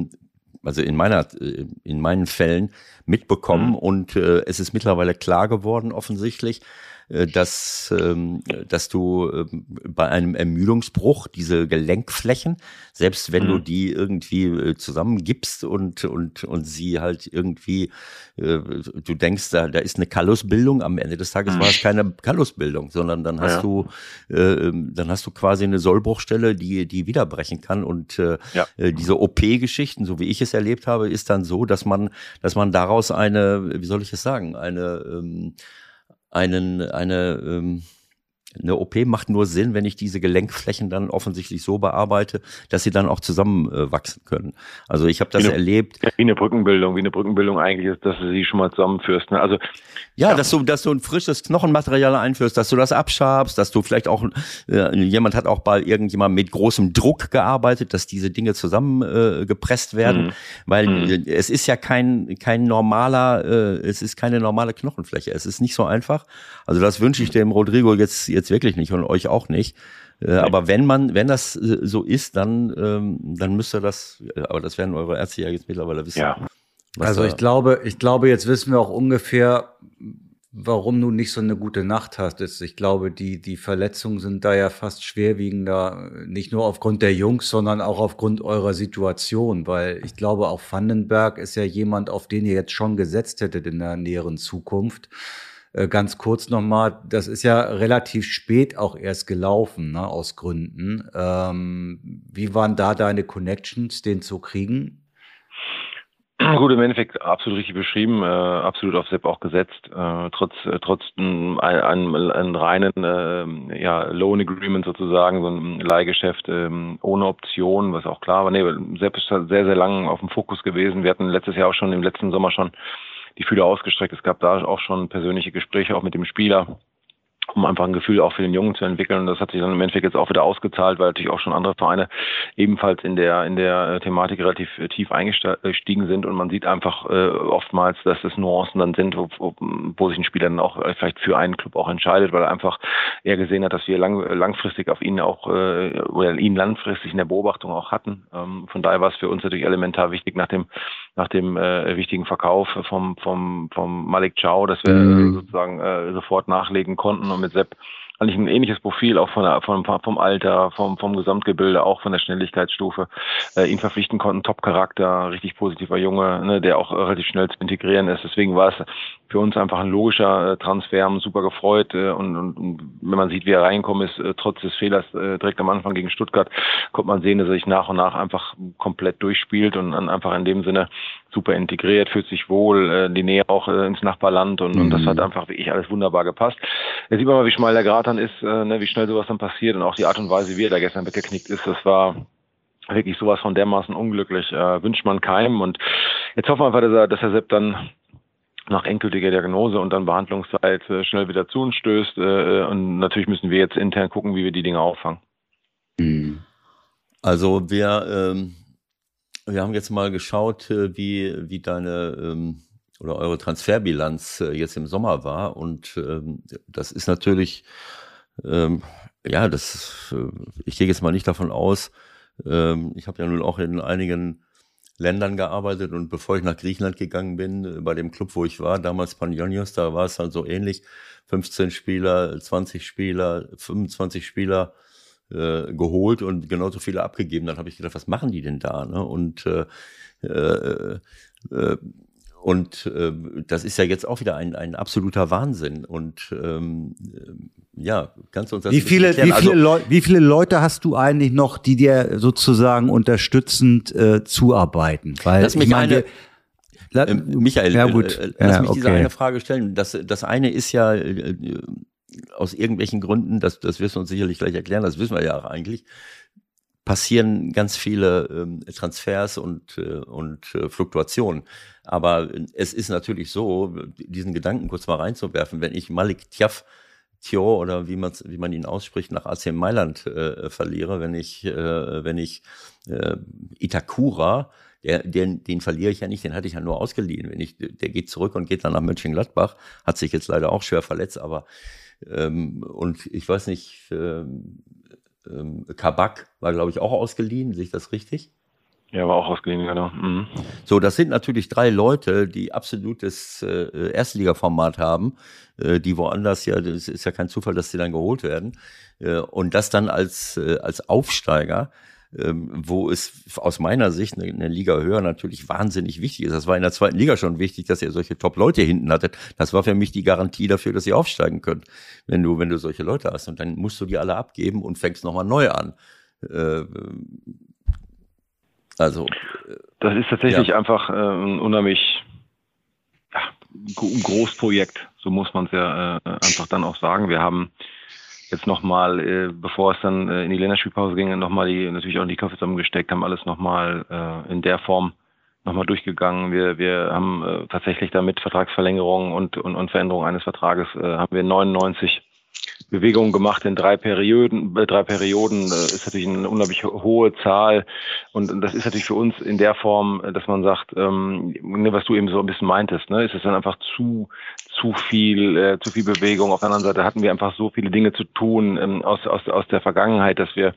also in meiner, äh, in meinen Fällen mitbekommen mhm. und äh, es ist mittlerweile klar geworden offensichtlich, dass, ähm, dass du ähm, bei einem Ermüdungsbruch diese Gelenkflächen, selbst wenn mhm. du die irgendwie äh, zusammengibst und, und, und sie halt irgendwie, äh, du denkst, da, da ist eine Kallusbildung, am Ende des Tages mhm. war es keine Kallusbildung, sondern dann hast ja. du, ähm, dann hast du quasi eine Sollbruchstelle, die, die wiederbrechen kann und ja. diese OP-Geschichten, so wie ich es erlebt habe, ist dann so, dass man, dass man daraus eine, wie soll ich es sagen, eine, ähm, einen, eine, ähm, eine OP macht nur Sinn, wenn ich diese Gelenkflächen dann offensichtlich so bearbeite, dass sie dann auch zusammenwachsen äh, können. Also ich habe das eine, erlebt. Wie eine Brückenbildung, wie eine Brückenbildung eigentlich ist, dass du sie schon mal zusammenführst. Ne? Also ja, ja, dass du, dass du ein frisches Knochenmaterial einführst, dass du das abschabst, dass du vielleicht auch äh, jemand hat auch bei irgendjemandem mit großem Druck gearbeitet, dass diese Dinge zusammengepresst äh, werden, mhm. weil mhm. es ist ja kein kein normaler, äh, es ist keine normale Knochenfläche. Es ist nicht so einfach. Also das wünsche ich dem Rodrigo jetzt jetzt wirklich nicht und euch auch nicht. Äh, aber wenn man, wenn das äh, so ist, dann, ähm, dann müsste das, äh, aber das werden eure Ärzte ja jetzt mittlerweile wissen. Ja. Also ich glaube, ich glaube, jetzt wissen wir auch ungefähr, warum du nicht so eine gute Nacht hast. Ich glaube, die, die Verletzungen sind da ja fast schwerwiegender, nicht nur aufgrund der Jungs, sondern auch aufgrund eurer Situation, weil ich glaube, auch Vandenberg ist ja jemand, auf den ihr jetzt schon gesetzt hättet in der näheren Zukunft. Äh, ganz kurz nochmal, das ist ja relativ spät auch erst gelaufen, ne, aus Gründen. Ähm, wie waren da deine Connections, den zu kriegen? Gut, im Endeffekt absolut richtig beschrieben, äh, absolut auf Sepp auch gesetzt, äh, trotz äh, trotz einem, einem reinen äh, ja, Loan Agreement sozusagen, so ein Leihgeschäft ähm, ohne Option, was auch klar war. Nee, Sepp ist sehr, sehr lang auf dem Fokus gewesen. Wir hatten letztes Jahr auch schon, im letzten Sommer schon die Fühler ausgestreckt. Es gab da auch schon persönliche Gespräche auch mit dem Spieler um einfach ein Gefühl auch für den Jungen zu entwickeln. Und das hat sich dann im Endeffekt jetzt auch wieder ausgezahlt, weil natürlich auch schon andere Vereine ebenfalls in der in der äh, Thematik relativ äh, tief eingestiegen sind und man sieht einfach äh, oftmals, dass es Nuancen dann sind, wo, wo, wo, sich ein Spieler dann auch vielleicht für einen Club auch entscheidet, weil er einfach eher gesehen hat, dass wir lang, langfristig auf ihn auch äh, oder ihn langfristig in der Beobachtung auch hatten. Ähm, von daher war es für uns natürlich elementar wichtig nach dem nach dem äh, wichtigen Verkauf vom vom vom Malik Chow, dass wir mhm. sozusagen äh, sofort nachlegen konnten mit Sepp eigentlich ein ähnliches Profil, auch von der, vom, vom Alter, vom, vom Gesamtgebilde, auch von der Schnelligkeitsstufe, äh, ihn verpflichten konnten. Top-Charakter, richtig positiver Junge, ne, der auch relativ schnell zu integrieren ist. Deswegen war es für uns einfach ein logischer äh, Transfer, haben super gefreut äh, und, und, und wenn man sieht, wie er reinkommen ist, äh, trotz des Fehlers äh, direkt am Anfang gegen Stuttgart, kommt man sehen, dass er sich nach und nach einfach komplett durchspielt und dann einfach in dem Sinne super integriert, fühlt sich wohl, äh, die Nähe auch äh, ins Nachbarland und, mhm. und das hat mhm. einfach wirklich alles wunderbar gepasst. Jetzt sieht man mal, wie schmal der Grat dann ist, äh, ne, wie schnell sowas dann passiert und auch die Art und Weise, wie er da gestern weggeknickt ist, das war wirklich sowas von dermaßen unglücklich, äh, wünscht man keinem und jetzt hoffen wir einfach, dass er, dass er Sepp dann nach endgültiger Diagnose und dann Behandlungszeit äh, schnell wieder zu uns stößt. Äh, und natürlich müssen wir jetzt intern gucken, wie wir die Dinge auffangen. Mhm. Also wir, ähm, wir haben jetzt mal geschaut, äh, wie, wie deine, ähm, oder eure Transferbilanz äh, jetzt im Sommer war. Und ähm, das ist natürlich, ähm, ja, das, äh, ich gehe jetzt mal nicht davon aus, ähm, ich habe ja nun auch in einigen Ländern gearbeitet und bevor ich nach Griechenland gegangen bin, äh, bei dem Club, wo ich war, damals Panionios, da war es halt so ähnlich, 15 Spieler, 20 Spieler, 25 Spieler äh, geholt und genauso viele abgegeben. Dann habe ich gedacht, was machen die denn da? Ne? Und äh, äh, äh, und äh, das ist ja jetzt auch wieder ein, ein absoluter Wahnsinn. Und ähm, ja, kannst du uns das wie viele, wie viele, also, wie viele Leute hast du eigentlich noch, die dir sozusagen unterstützend äh, zuarbeiten? Weil lass mich ich meine, eine, äh, Michael, ja, gut. Äh, lass ja, mich okay. diese eine Frage stellen. Das, das eine ist ja äh, aus irgendwelchen Gründen, das, das wirst du uns sicherlich gleich erklären, das wissen wir ja auch eigentlich, passieren ganz viele ähm, Transfers und, äh, und äh, Fluktuationen. Aber es ist natürlich so, diesen Gedanken kurz mal reinzuwerfen, wenn ich Malik Tiaf Tio oder wie man wie man ihn ausspricht nach AC Mailand äh, verliere, wenn ich äh, wenn ich äh, Itakura der, den, den verliere ich ja nicht, den hatte ich ja nur ausgeliehen. Wenn ich, der geht zurück und geht dann nach Mönchengladbach, hat sich jetzt leider auch schwer verletzt, aber ähm, und ich weiß nicht, ähm, ähm, Kabak war, glaube ich, auch ausgeliehen, sehe ich das richtig? Ja, war auch ausgeliehen, genau. Mhm. So, das sind natürlich drei Leute, die absolutes äh, Erstligaformat haben, äh, die woanders ja, das ist ja kein Zufall, dass sie dann geholt werden. Äh, und das dann als, äh, als Aufsteiger wo es aus meiner Sicht eine, eine, Liga höher natürlich wahnsinnig wichtig ist. Das war in der zweiten Liga schon wichtig, dass ihr solche Top-Leute hinten hattet. Das war für mich die Garantie dafür, dass ihr aufsteigen könnt, wenn du, wenn du solche Leute hast. Und dann musst du die alle abgeben und fängst nochmal neu an. Äh, also. Äh, das ist tatsächlich ja. einfach äh, ein unheimlich ja, ein Großprojekt. So muss man es ja äh, einfach dann auch sagen. Wir haben jetzt nochmal, äh, bevor es dann äh, in die Länderspielpause ging, nochmal die, natürlich auch die Köpfe zusammengesteckt, haben alles nochmal äh, in der Form nochmal durchgegangen. Wir, wir haben äh, tatsächlich damit Vertragsverlängerung und, und, und Veränderung eines Vertrages, äh, haben wir 99 Bewegungen gemacht in drei Perioden. Äh, drei Perioden äh, ist natürlich eine unglaublich hohe Zahl und, das ist natürlich für uns in der Form, äh, dass man sagt, ähm, ne, was du eben so ein bisschen meintest, ne, ist es dann einfach zu zu viel äh, zu viel Bewegung. Auf der anderen Seite hatten wir einfach so viele Dinge zu tun ähm, aus aus aus der Vergangenheit, dass wir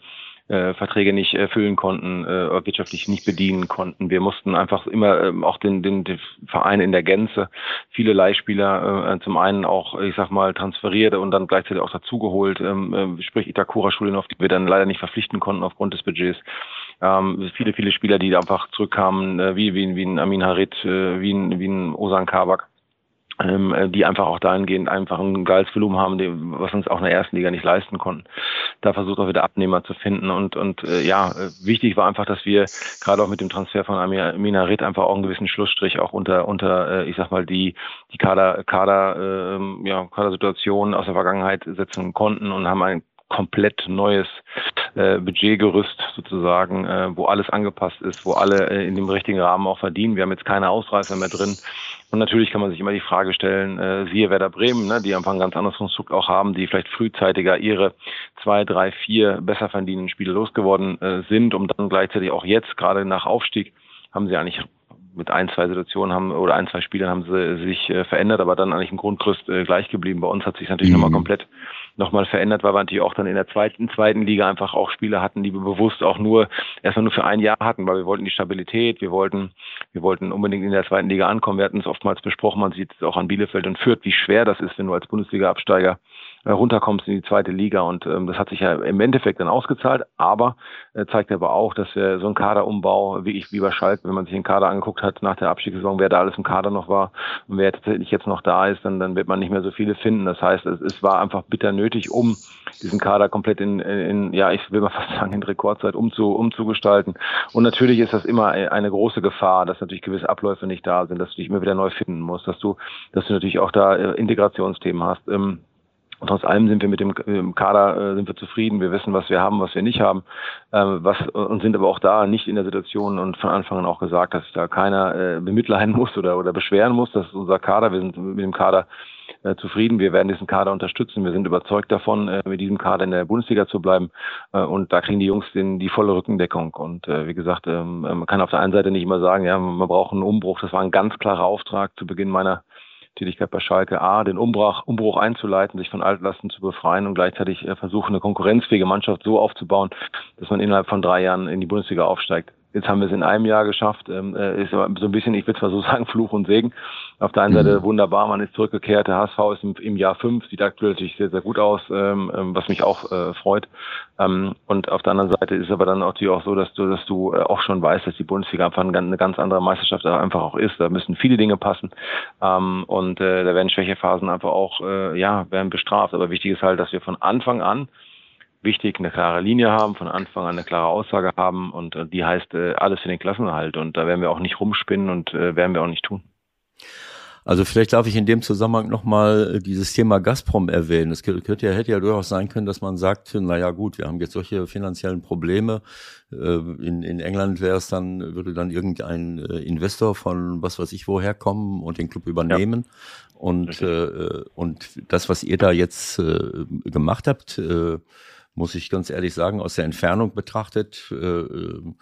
äh, Verträge nicht erfüllen konnten, äh, wirtschaftlich nicht bedienen konnten. Wir mussten einfach immer äh, auch den, den, den Verein in der Gänze, viele Leihspieler äh, zum einen auch, ich sag mal, transferiert und dann gleichzeitig auch dazugeholt, ähm, äh, sprich Itakura-Schulen, auf die wir dann leider nicht verpflichten konnten aufgrund des Budgets. Ähm, viele, viele Spieler, die einfach zurückkamen, äh, wie, wie, wie ein Amin Harit, äh, wie ein, wie ein Osan Kabak ähm, die einfach auch dahingehend einfach ein geiles Volumen haben, was uns auch in der ersten Liga nicht leisten konnten. Da versucht auch wieder Abnehmer zu finden und und äh, ja, äh, wichtig war einfach, dass wir gerade auch mit dem Transfer von Amina Ritt einfach auch einen gewissen Schlussstrich auch unter unter äh, ich sag mal die die Kader Kader äh, ja Kadersituation aus der Vergangenheit setzen konnten und haben ein komplett neues äh, Budgetgerüst sozusagen, äh, wo alles angepasst ist, wo alle äh, in dem richtigen Rahmen auch verdienen. Wir haben jetzt keine Ausreißer mehr drin. Und natürlich kann man sich immer die Frage stellen, äh, siehe Werder Bremen, ne, die einfach ein ganz anderes Konstrukt auch haben, die vielleicht frühzeitiger ihre zwei, drei, vier besser verdienenden Spiele losgeworden äh, sind, um dann gleichzeitig auch jetzt, gerade nach Aufstieg, haben sie eigentlich mit ein, zwei Situationen haben oder ein, zwei Spielern haben sie sich äh, verändert, aber dann eigentlich im Grundgerüst äh, gleich geblieben. Bei uns hat sich natürlich mhm. nochmal komplett nochmal verändert, weil wir natürlich auch dann in der zweiten, zweiten Liga einfach auch Spieler hatten, die wir bewusst auch nur erstmal nur für ein Jahr hatten, weil wir wollten die Stabilität, wir wollten, wir wollten unbedingt in der zweiten Liga ankommen. Wir hatten es oftmals besprochen, man sieht es auch an Bielefeld und Fürth, wie schwer das ist, wenn du als Bundesliga-Absteiger runterkommst in die zweite Liga und ähm, das hat sich ja im Endeffekt dann ausgezahlt, aber äh, zeigt aber auch, dass wir so ein Kaderumbau, wie ich wie bei Schalke, wenn man sich den Kader angeguckt hat nach der Abstiegssaison, wer da alles im Kader noch war und wer tatsächlich jetzt noch da ist, dann, dann wird man nicht mehr so viele finden. Das heißt, es, es war einfach bitter nötig, um diesen Kader komplett in, in, ja, ich will mal fast sagen, in Rekordzeit umzu, umzugestalten. Und natürlich ist das immer eine große Gefahr, dass natürlich gewisse Abläufe nicht da sind, dass du dich immer wieder neu finden musst, dass du, dass du natürlich auch da äh, Integrationsthemen hast. Ähm, Und trotz allem sind wir mit dem, Kader äh, sind wir zufrieden. Wir wissen, was wir haben, was wir nicht haben, ähm, was und sind aber auch da nicht in der Situation und von Anfang an auch gesagt, dass sich da keiner äh, bemitleiden muss oder oder beschweren muss. Das ist unser Kader. Wir sind mit dem Kader äh, zufrieden. Wir werden diesen Kader unterstützen. Wir sind überzeugt davon, äh, mit diesem Kader in der Bundesliga zu bleiben. Äh, und da kriegen die Jungs den, die volle Rückendeckung. Und äh, wie gesagt, ähm, man kann auf der einen Seite nicht immer sagen, ja, man braucht einen Umbruch. Das war ein ganz klarer Auftrag zu Beginn meiner Tätigkeit bei Schalke A, den Umbruch, Umbruch einzuleiten, sich von Altlasten zu befreien und gleichzeitig äh, versuchen, eine konkurrenzfähige Mannschaft so aufzubauen, dass man innerhalb von drei Jahren in die Bundesliga aufsteigt. Jetzt haben wir es in einem Jahr geschafft. Ähm, äh, ist aber so ein bisschen, ich will zwar so sagen, Fluch und Segen. Auf der einen Seite mhm. wunderbar, man ist zurückgekehrt. Der HSV ist im, im Jahr fünf, sieht aktuell natürlich sehr, sehr gut aus, ähm, ähm, was mich auch äh, freut. Ähm, und auf der anderen Seite ist aber dann natürlich auch so, dass du, dass du äh, auch schon weißt, dass die Bundesliga einfach eine ganz andere Meisterschaft einfach auch ist. Da müssen viele Dinge passen. Ähm, und äh, da werden Schwächephasen einfach auch, äh, ja, werden bestraft. Aber wichtig ist halt, dass wir von Anfang an wichtig, eine klare Linie haben, von Anfang an eine klare Aussage haben und äh, die heißt äh, alles für den Klassenerhalt und da werden wir auch nicht rumspinnen und äh, werden wir auch nicht tun. Also vielleicht darf ich in dem Zusammenhang nochmal dieses Thema Gazprom erwähnen. Es könnte ja, hätte ja durchaus sein können, dass man sagt, naja gut, wir haben jetzt solche finanziellen Probleme. In, in England wäre es dann, würde dann irgendein Investor von was weiß ich woher kommen und den Club übernehmen. Ja. Und, äh, und das, was ihr da jetzt äh, gemacht habt, äh, muss ich ganz ehrlich sagen, aus der Entfernung betrachtet, äh, äh,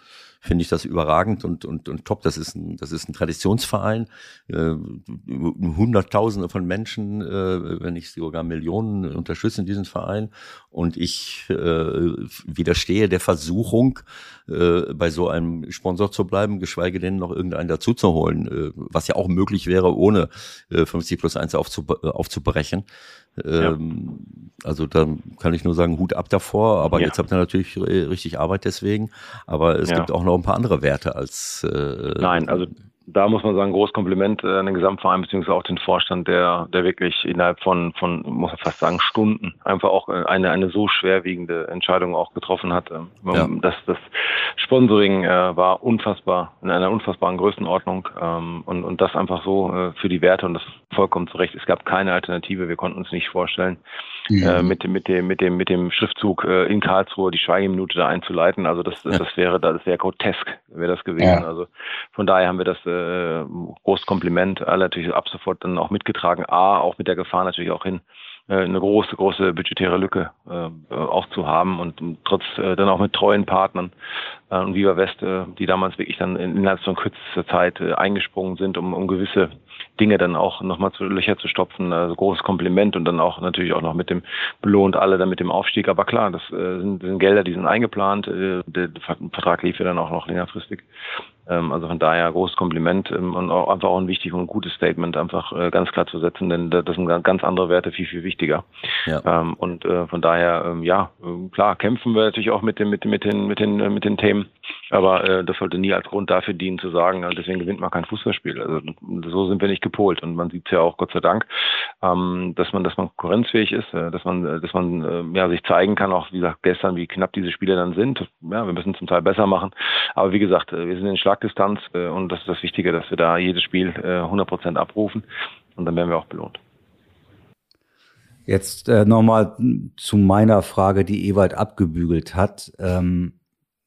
finde ich das überragend und, und, und top. Das ist ein, das ist ein Traditionsverein. Äh, Hunderttausende von Menschen, äh, wenn nicht sogar Millionen, unterstützen diesen Verein. Und ich äh, widerstehe der Versuchung, äh, bei so einem Sponsor zu bleiben, geschweige denn noch irgendeinen dazu zu holen, äh, was ja auch möglich wäre, ohne äh, 50 plus 1 aufzub aufzubrechen. Ähm, ja. Also da kann ich nur sagen, Hut ab davor. Aber ja. jetzt habt ihr natürlich richtig Arbeit deswegen. Aber es ja. gibt auch noch ein paar andere Werte als. Äh, Nein, also da muss man sagen, großes Kompliment äh, an den Gesamtverein beziehungsweise auch den Vorstand, der, der wirklich innerhalb von, von, muss man fast sagen, Stunden einfach auch äh, eine, eine so schwerwiegende Entscheidung auch getroffen hat. Ähm, ja. Das, das Sponsoring äh, war unfassbar, in einer unfassbaren Größenordnung ähm, und, und das einfach so äh, für die Werte und das vollkommen zu Recht. Es gab keine Alternative, wir konnten uns nicht vorstellen, äh, mit, mit, dem, mit, dem, mit dem Schriftzug in Karlsruhe die Schweigeminute da einzuleiten. Also das, das, ja. das wäre, das wäre grotesk, wäre das gewesen. Ja. Also von daher haben wir das äh, großes Kompliment alle natürlich ab sofort dann auch mitgetragen. A, auch mit der Gefahr natürlich auch hin, äh, eine große, große budgetäre Lücke äh, auch zu haben und trotz äh, dann auch mit treuen Partnern äh, und Viva West, äh, die damals wirklich dann innerhalb von kürzester Zeit äh, eingesprungen sind, um, um gewisse Dinge dann auch nochmal zu Löcher zu stopfen. Also großes Kompliment und dann auch natürlich auch noch mit dem belohnt alle dann mit dem Aufstieg. Aber klar, das äh, sind, sind Gelder, die sind eingeplant. Äh, der Vertrag lief ja dann auch noch längerfristig. Ähm, also von daher großes Kompliment ähm, und auch einfach auch ein wichtiges und gutes Statement einfach äh, ganz klar zu setzen, denn das sind ganz andere Werte viel, viel wichtiger. Ja. Ähm, und äh, von daher, ja, klar, kämpfen wir natürlich auch mit den, mit, mit den, mit den, äh, mit den Themen, aber das sollte nie als Grund dafür dienen zu sagen, deswegen gewinnt man kein Fußballspiel. Also so sind wir nicht gepolt und man sieht es ja auch Gott sei Dank, dass man, dass man konkurrenzfähig ist, dass man, dass man ja sich zeigen kann, auch wie gesagt gestern, wie knapp diese Spiele dann sind. Ja, wir müssen zum Teil besser machen, aber wie gesagt, wir sind in Schlag Schlagdistanz äh, und das ist das Wichtige, dass wir da jedes Spiel äh, 100% abrufen und dann werden wir auch belohnt. Jetzt äh, nochmal zu meiner Frage, die Ewald abgebügelt hat, ähm,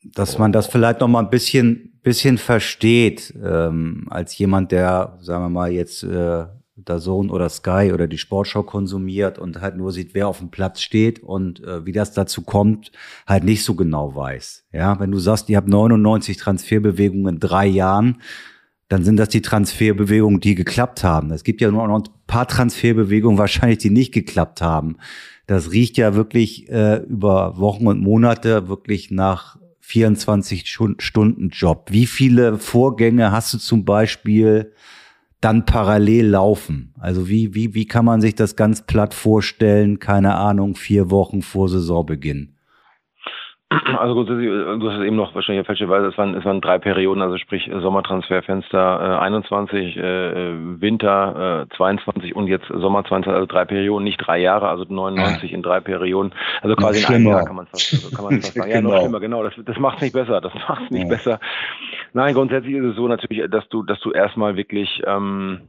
dass man das vielleicht nochmal ein bisschen, bisschen versteht, ähm, als jemand, der, sagen wir mal, jetzt äh, der Zone oder Sky oder die Sportschau konsumiert und halt nur sieht, wer auf dem Platz steht und äh, wie das dazu kommt, halt nicht so genau weiß. Ja, wenn du sagst, ihr habt 99 Transferbewegungen in drei Jahren, dann sind das die Transferbewegungen, die geklappt haben. Es gibt ja nur noch ein paar Transferbewegungen wahrscheinlich, die nicht geklappt haben. Das riecht ja wirklich äh, über Wochen und Monate wirklich nach 24 Stunden Job. Wie viele Vorgänge hast du zum Beispiel dann parallel laufen? Also wie, wie, wie kann man sich das ganz platt vorstellen? Keine Ahnung, vier Wochen vor Saisonbeginn. Also grundsätzlich, äh, du hast es eben noch wahrscheinlich falscherweise, es waren, es waren drei Perioden, also sprich äh, Sommertransferfenster äh, 21, äh, Winter äh, 22 und jetzt Sommer 22, also drei Perioden, nicht drei Jahre, also 99 ja. in drei Perioden. Also quasi in einem Jahr kann man fast, kann man fast sagen. Ja, genau. noch schlimmer, genau. Das, das macht es nicht besser. Das macht es nicht ja. besser. Nein, grundsätzlich ist es so natürlich, dass du, dass du erstmal wirklich ähm,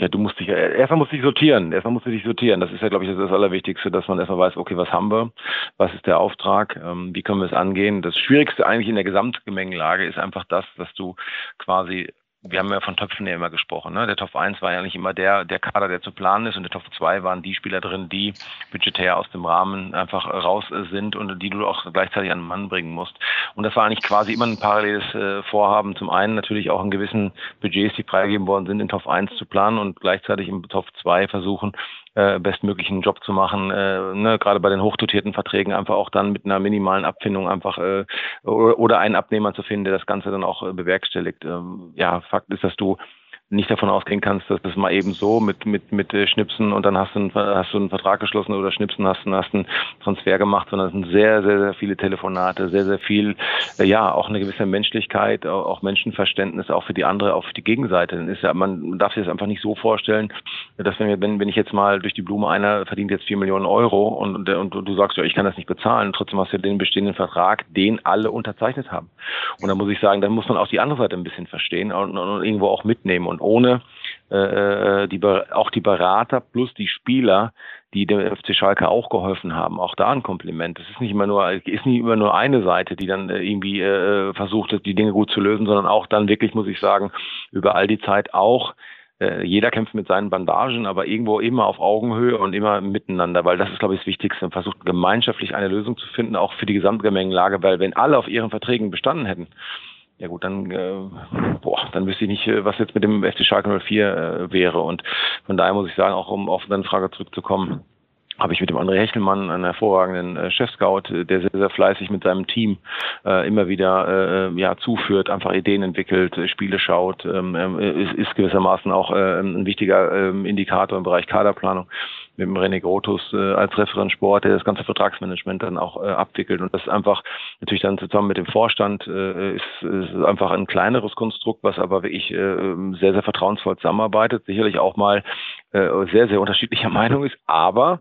Ja, du musst dich, erstmal musst du dich sortieren. Erstmal musst du dich sortieren. Das ist ja, glaube ich, das, Allerwichtigste, dass man erstmal weiß, okay, was haben wir? Was ist der Auftrag? Ähm, wie können wir es angehen? Das Schwierigste eigentlich in der Gesamtgemengelage ist einfach das, dass du quasi wir haben ja von Töpfen ja immer gesprochen. Ne? Der Topf 1 war ja nicht immer der, der Kader, der zu planen ist und der Topf 2 waren die Spieler drin, die budgetär aus dem Rahmen einfach raus sind und die du auch gleichzeitig an den Mann bringen musst. Und das war eigentlich quasi immer ein paralleles äh, Vorhaben. Zum einen natürlich auch in gewissen Budgets, die freigegeben worden sind, in Topf 1 zu planen und gleichzeitig im Topf 2 versuchen, äh, bestmöglichen Job zu machen, äh, ne, gerade bei den hochdotierten Verträgen einfach auch dann mit einer minimalen Abfindung einfach äh, oder einen Abnehmer zu finden, der das Ganze dann auch äh, bewerkstelligt. Ähm, ja, Fakt ist, dass du nicht davon ausgehen kannst, dass das mal eben so mit mit mit äh, Schnipsen und dann hast du einen, hast du einen Vertrag geschlossen oder Schnipsen hast du hast einen Transfer gemacht, sondern es sind sehr sehr sehr viele Telefonate, sehr sehr viel äh, ja auch eine gewisse Menschlichkeit, auch Menschenverständnis auch für die andere, auch für die Gegenseite. Dann ist ja man darf sich das einfach nicht so vorstellen, dass wenn wenn wenn ich jetzt mal durch die Blume einer verdient jetzt vier Millionen Euro und und, und du sagst ja ich kann das nicht bezahlen, trotzdem hast du den bestehenden Vertrag, den alle unterzeichnet haben. Und da muss ich sagen, dann muss man auch die andere Seite ein bisschen verstehen und, und irgendwo auch mitnehmen und ohne äh, die, auch die Berater plus die Spieler, die dem FC Schalke auch geholfen haben. Auch da ein Kompliment. Es ist nicht immer nur, ist nicht immer nur eine Seite, die dann äh, irgendwie äh, versucht, die Dinge gut zu lösen, sondern auch dann wirklich, muss ich sagen, über all die Zeit auch äh, jeder kämpft mit seinen Bandagen, aber irgendwo immer auf Augenhöhe und immer miteinander, weil das ist, glaube ich, das Wichtigste. Man versucht gemeinschaftlich eine Lösung zu finden, auch für die Gesamtgemengelage, weil wenn alle auf ihren Verträgen bestanden hätten, ja gut, dann, äh, boah, dann wüsste ich nicht, äh, was jetzt mit dem FC Schalke 04 äh, wäre. Und von daher muss ich sagen, auch um auf deine Frage zurückzukommen, habe ich mit dem André Hechelmann, einen hervorragenden äh, Chef-Scout, äh, der sehr, sehr fleißig mit seinem Team äh, immer wieder äh, ja, zuführt, einfach Ideen entwickelt, äh, Spiele schaut, ähm, äh, ist, ist gewissermaßen auch äh, ein wichtiger äh, Indikator im Bereich Kaderplanung mit dem René Grotus äh, als Referent Sport, der das ganze Vertragsmanagement dann auch äh, abwickelt. Und das ist einfach natürlich dann zusammen mit dem Vorstand äh, ist, ist einfach ein kleineres Konstrukt, was aber wirklich äh, sehr, sehr vertrauensvoll zusammenarbeitet, sicherlich auch mal äh, sehr, sehr unterschiedlicher Meinung ist, aber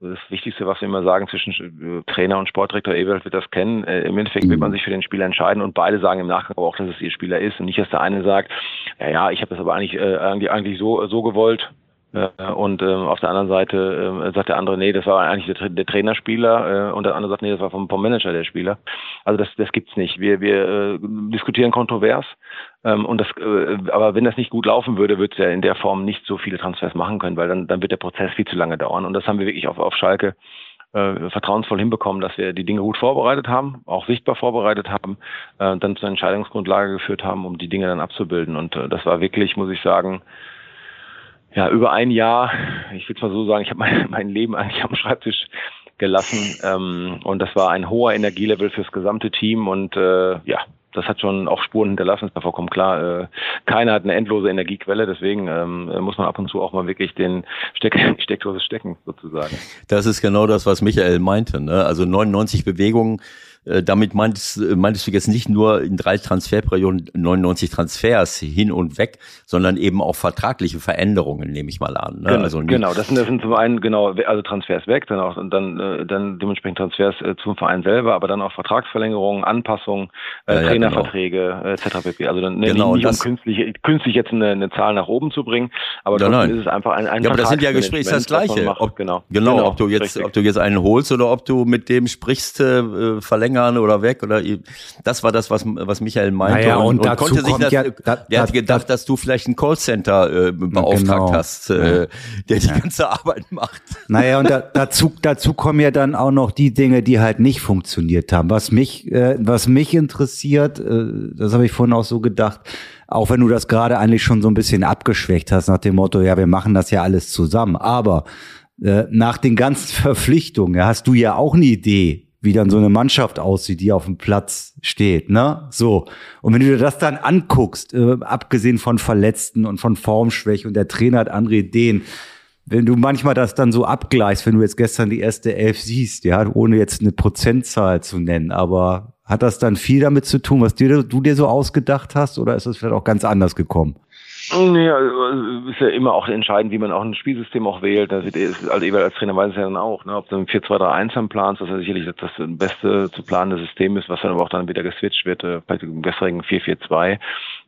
das Wichtigste, was wir immer sagen, zwischen äh, Trainer und Sportdirektor Ewald wird das kennen. Äh, Im Endeffekt wird man sich für den Spieler entscheiden und beide sagen im Nachgang auch, dass es ihr Spieler ist und nicht, dass der eine sagt, ja, ja, ich habe das aber eigentlich, äh, eigentlich, eigentlich so, so gewollt und ähm, auf der anderen Seite äh, sagt der andere, nee, das war eigentlich der, der Trainerspieler äh, und der andere sagt, nee, das war vom, vom Manager der Spieler. Also das, das gibt's nicht. Wir, wir äh, diskutieren kontrovers ähm, und das, äh, aber wenn das nicht gut laufen würde, würde es ja in der Form nicht so viele Transfers machen können, weil dann, dann wird der Prozess viel zu lange dauern. Und das haben wir wirklich auf, auf Schalke äh, vertrauensvoll hinbekommen, dass wir die Dinge gut vorbereitet haben, auch sichtbar vorbereitet haben, äh, dann zur Entscheidungsgrundlage geführt haben, um die Dinge dann abzubilden. Und äh, das war wirklich, muss ich sagen, ja, über ein Jahr, ich würde mal so sagen, ich habe mein, mein Leben eigentlich am Schreibtisch gelassen ähm, und das war ein hoher Energielevel fürs gesamte Team und äh, ja, das hat schon auch Spuren hinterlassen, ist mir vollkommen klar. Äh, keiner hat eine endlose Energiequelle, deswegen ähm, muss man ab und zu auch mal wirklich den Steck, Steckdose stecken, sozusagen. Das ist genau das, was Michael meinte. Ne? Also 99 Bewegungen damit meintest, äh, meintest du jetzt nicht nur in drei Transferperioden 99 Transfers hin und weg, sondern eben auch vertragliche Veränderungen, nehme ich mal an. Ne? Genau, also genau, das sind, das sind zum einen genau also Transfers weg, dann auch und dann äh, dann dementsprechend Transfers zum Verein selber, aber dann auch Vertragsverlängerungen, Anpassungen, äh, ja, Trainerverträge ja, genau. etc. pp. Also dann genau, nicht, um künstlich, künstlich jetzt eine, eine Zahl nach oben zu bringen, aber ja, ist es einfach ein, ein Ja, aber das sind ja Gespräche das Gleiche. Ob, genau. genau, genau, ob du jetzt richtig. ob du jetzt einen holst oder ob du mit dem sprichst äh, verlängerst verlängern oder weg oder das war das, was, was Michael meinte. Naja, und, und, und konnte sich das, ja, da, er hat gedacht, da, dass du vielleicht ein Callcenter äh, beauftragt genau. hast, äh, der die ja. ganze Arbeit macht. Naja, und da, dazu, dazu kommen ja dann auch noch die Dinge, die halt nicht funktioniert haben. Was mich, äh, was mich interessiert, äh, das habe ich vorhin auch so gedacht, auch wenn du das gerade eigentlich schon so ein bisschen abgeschwächt hast, nach dem Motto, ja, wir machen das ja alles zusammen. Aber äh, nach den ganzen Verpflichtungen ja, hast du ja auch eine Idee, wie dann so eine Mannschaft aussieht, die auf dem Platz steht, ne? So. Und wenn du dir das dann anguckst, äh, abgesehen von Verletzten und von Formschwäche und der Trainer hat andere Ideen, wenn du manchmal das dann so abgleichst, wenn du jetzt gestern die erste Elf siehst, ja, ohne jetzt eine Prozentzahl zu nennen, aber hat das dann viel damit zu tun, was dir, du dir so ausgedacht hast, oder ist das vielleicht auch ganz anders gekommen? Ja, also, ist ja immer auch entscheidend, wie man auch ein Spielsystem auch wählt. Ist, also Ewald als Trainer weiß es ja dann auch, ne? ob du ein 4-2-3-1 am planst, was ja sicherlich das, das beste zu planende System ist, was dann aber auch dann wieder geswitcht wird, äh, bei dem besseren 4-4-2.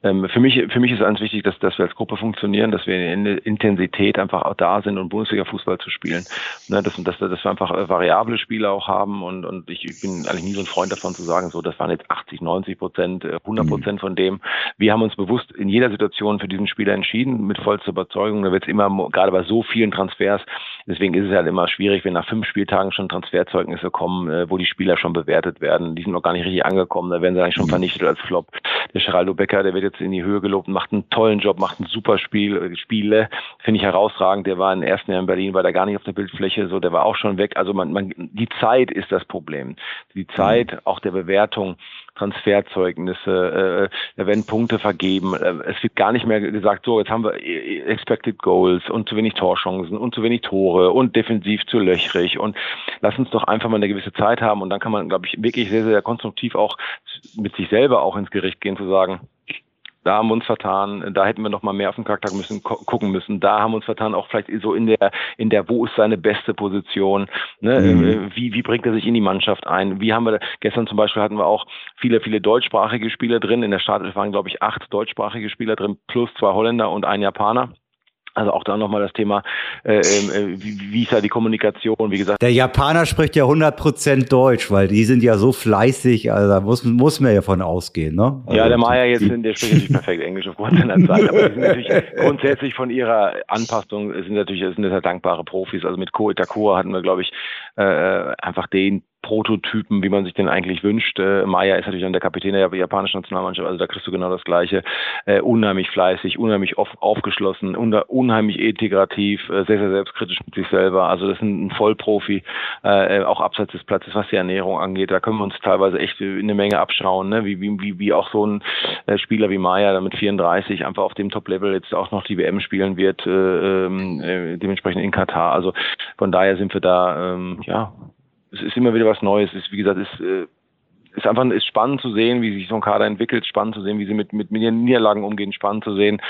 Ähm, für mich, für mich ist eins wichtig, dass, dass wir als Gruppe funktionieren, dass wir in der Intensität einfach auch da sind und Bundesliga-Fußball zu spielen. Ne? Dass, dass, dass wir einfach äh, variable Spiele auch haben und, und ich, ich bin eigentlich nie so ein Freund davon zu sagen, so, das waren jetzt 80, 90 Prozent, 100 äh, Prozent mhm. von dem. Wir haben uns bewusst in jeder Situation für diesen Spieler entschieden, mit vollster Überzeugung. Da wird es immer, gerade bei so vielen Transfers, deswegen ist es halt immer schwierig, wenn nach fünf Spieltagen schon Transferzeugnisse kommen, äh, wo die Spieler schon bewertet werden. Die sind noch gar nicht richtig angekommen, da werden sie eigentlich schon mhm. vernichtet als Flop. Der Geraldo Becker, der wird jetzt in die Höhe gelobt macht einen tollen Job, macht ein super Spiel, äh, Spiele, finde ich herausragend. Der war im ersten Jahr in Berlin, war da gar nicht auf der Bildfläche, so, der war auch schon weg. Also man, man, die Zeit ist das Problem. Die Zeit mhm. auch der Bewertung Transferzeugnisse, äh, da werden Punkte vergeben. Äh, es wird gar nicht mehr gesagt, so, jetzt haben wir Expected Goals und zu wenig Torchancen und zu wenig Tore und defensiv zu löchrig und lass uns doch einfach mal eine gewisse Zeit haben und dann kann man, glaube ich, wirklich sehr, sehr konstruktiv auch mit sich selber auch ins Gericht gehen, zu sagen, da haben wir uns vertan, da hätten wir noch mal mehr auf den Charakter müssen gucken müssen. Da haben wir uns vertan, auch vielleicht so in der in der wo ist seine beste Position, ne? Mhm. Äh, wie wie bringt er sich in die Mannschaft ein? Wie haben wir gestern zum Beispiel hatten wir auch viele viele deutschsprachige Spieler drin. In der Startelf waren glaube ich acht deutschsprachige Spieler drin plus zwei Holländer und ein Japaner. Also auch da nochmal das Thema, äh, ähm, äh, wie, wie ist da die Kommunikation, wie gesagt. Der Japaner spricht ja 100% Deutsch, weil die sind ja so fleißig, also da muss, muss man ja von ausgehen, ne? ja, der also Maya jetzt, der spricht natürlich perfekt Englisch aufgrund seiner Zeit, aber die sind natürlich grundsätzlich von ihrer Anpassung, sind natürlich sind das ja dankbare Profis. Also mit Ko Itakura hatten wir, glaube ich, äh, äh einfach den Prototypen, wie man sich den eigentlich wünscht. Äh, Maya ist natürlich dann der Kapitän der japanischen Nationalmannschaft, also da kriegst du genau das Gleiche. Äh, unheimlich fleißig, unheimlich auf, aufgeschlossen, unheimlich integrativ, äh, sehr, sehr selbstkritisch mit sich selber. Also das ist ein, Vollprofi, äh, auch abseits des Platzes, was die Ernährung angeht. Da können wir uns teilweise echt eine Menge abschauen, ne? wie, wie, wie auch so ein äh, Spieler wie Maya, der mit 34 einfach auf dem Top-Level jetzt auch noch die WM spielen wird, äh, ähm, äh, dementsprechend in Katar. Also von daher sind wir da, ähm, ja, es ist immer wieder was Neues. Es ist, wie gesagt, ist, äh, ist einfach ist spannend zu sehen, wie sich so ein Kader entwickelt, spannend zu sehen, wie sie mit, mit, mit ihren Niederlagen umgehen, spannend zu sehen,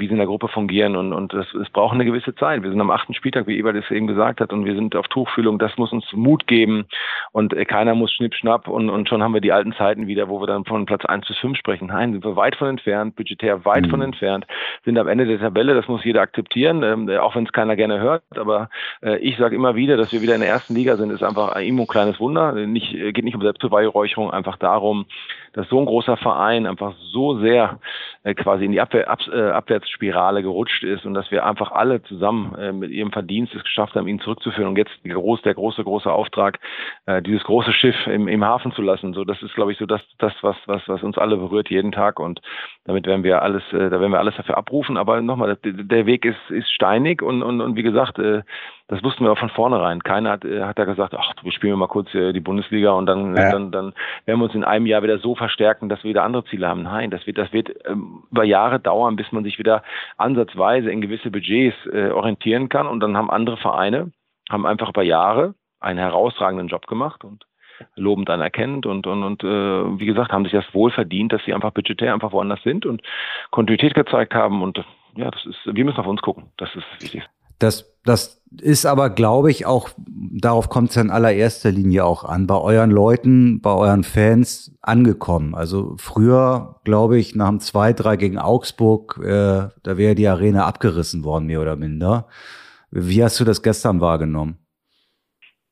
wie sie in der Gruppe fungieren und, und das, es braucht eine gewisse Zeit. Wir sind am achten Spieltag, wie Ebert es eben gesagt hat, und wir sind auf Tuchfühlung. Das muss uns Mut geben und äh, keiner muss schnipp, schnapp und, und schon haben wir die alten Zeiten wieder, wo wir dann von Platz eins bis fünf sprechen. Nein, sind wir weit von entfernt, budgetär weit mhm. von entfernt, sind am Ende der Tabelle, das muss jeder akzeptieren, ähm, äh, auch wenn es keiner gerne hört, aber äh, ich sage immer wieder, dass wir wieder in der ersten Liga sind, ist einfach ein ein kleines Wunder. Nicht, äh, geht nicht um Selbstbeweihräucherung, einfach darum, dass so ein großer Verein einfach so sehr äh, quasi in die Abwehr, Ab, äh, Abwärtsspirale gerutscht ist und dass wir einfach alle zusammen äh, mit ihrem Verdienst es geschafft haben, ihn zurückzuführen und jetzt der große, der große, große Auftrag, äh, dieses große Schiff im, im Hafen zu lassen. So, das ist, glaube ich, so das, das was, was, was uns alle berührt jeden Tag und damit werden wir alles, äh, da werden wir alles dafür abrufen. Aber nochmal, der Weg ist, ist steinig und, und, und wie gesagt, äh, das wussten wir auch von vornherein. Keiner hat, äh, hat da gesagt, ach, wir spielen mal kurz äh, die Bundesliga und dann, ja. dann, dann werden wir uns in einem Jahr wieder so verstärken, dass wir wieder andere Ziele haben. Nein, das wird, das wird ähm, über Jahre dauern, bis man sich wieder ansatzweise in gewisse Budgets äh, orientieren kann. Und dann haben andere Vereine, haben einfach über Jahre einen herausragenden Job gemacht und lobend anerkennt und, und, und äh, wie gesagt, haben sich das wohl verdient, dass sie einfach budgetär einfach woanders sind und Kontinuität gezeigt haben. Und ja, das ist, wir müssen auf uns gucken. Das ist wichtig. Das, das ist aber, glaube ich, auch, darauf kommt es in allererster Linie auch an, bei euren Leuten, bei euren Fans angekommen. Also früher, glaube ich, nach dem 2-3 gegen Augsburg, äh, da wäre die Arena abgerissen worden, mehr oder minder. Wie hast du das gestern wahrgenommen?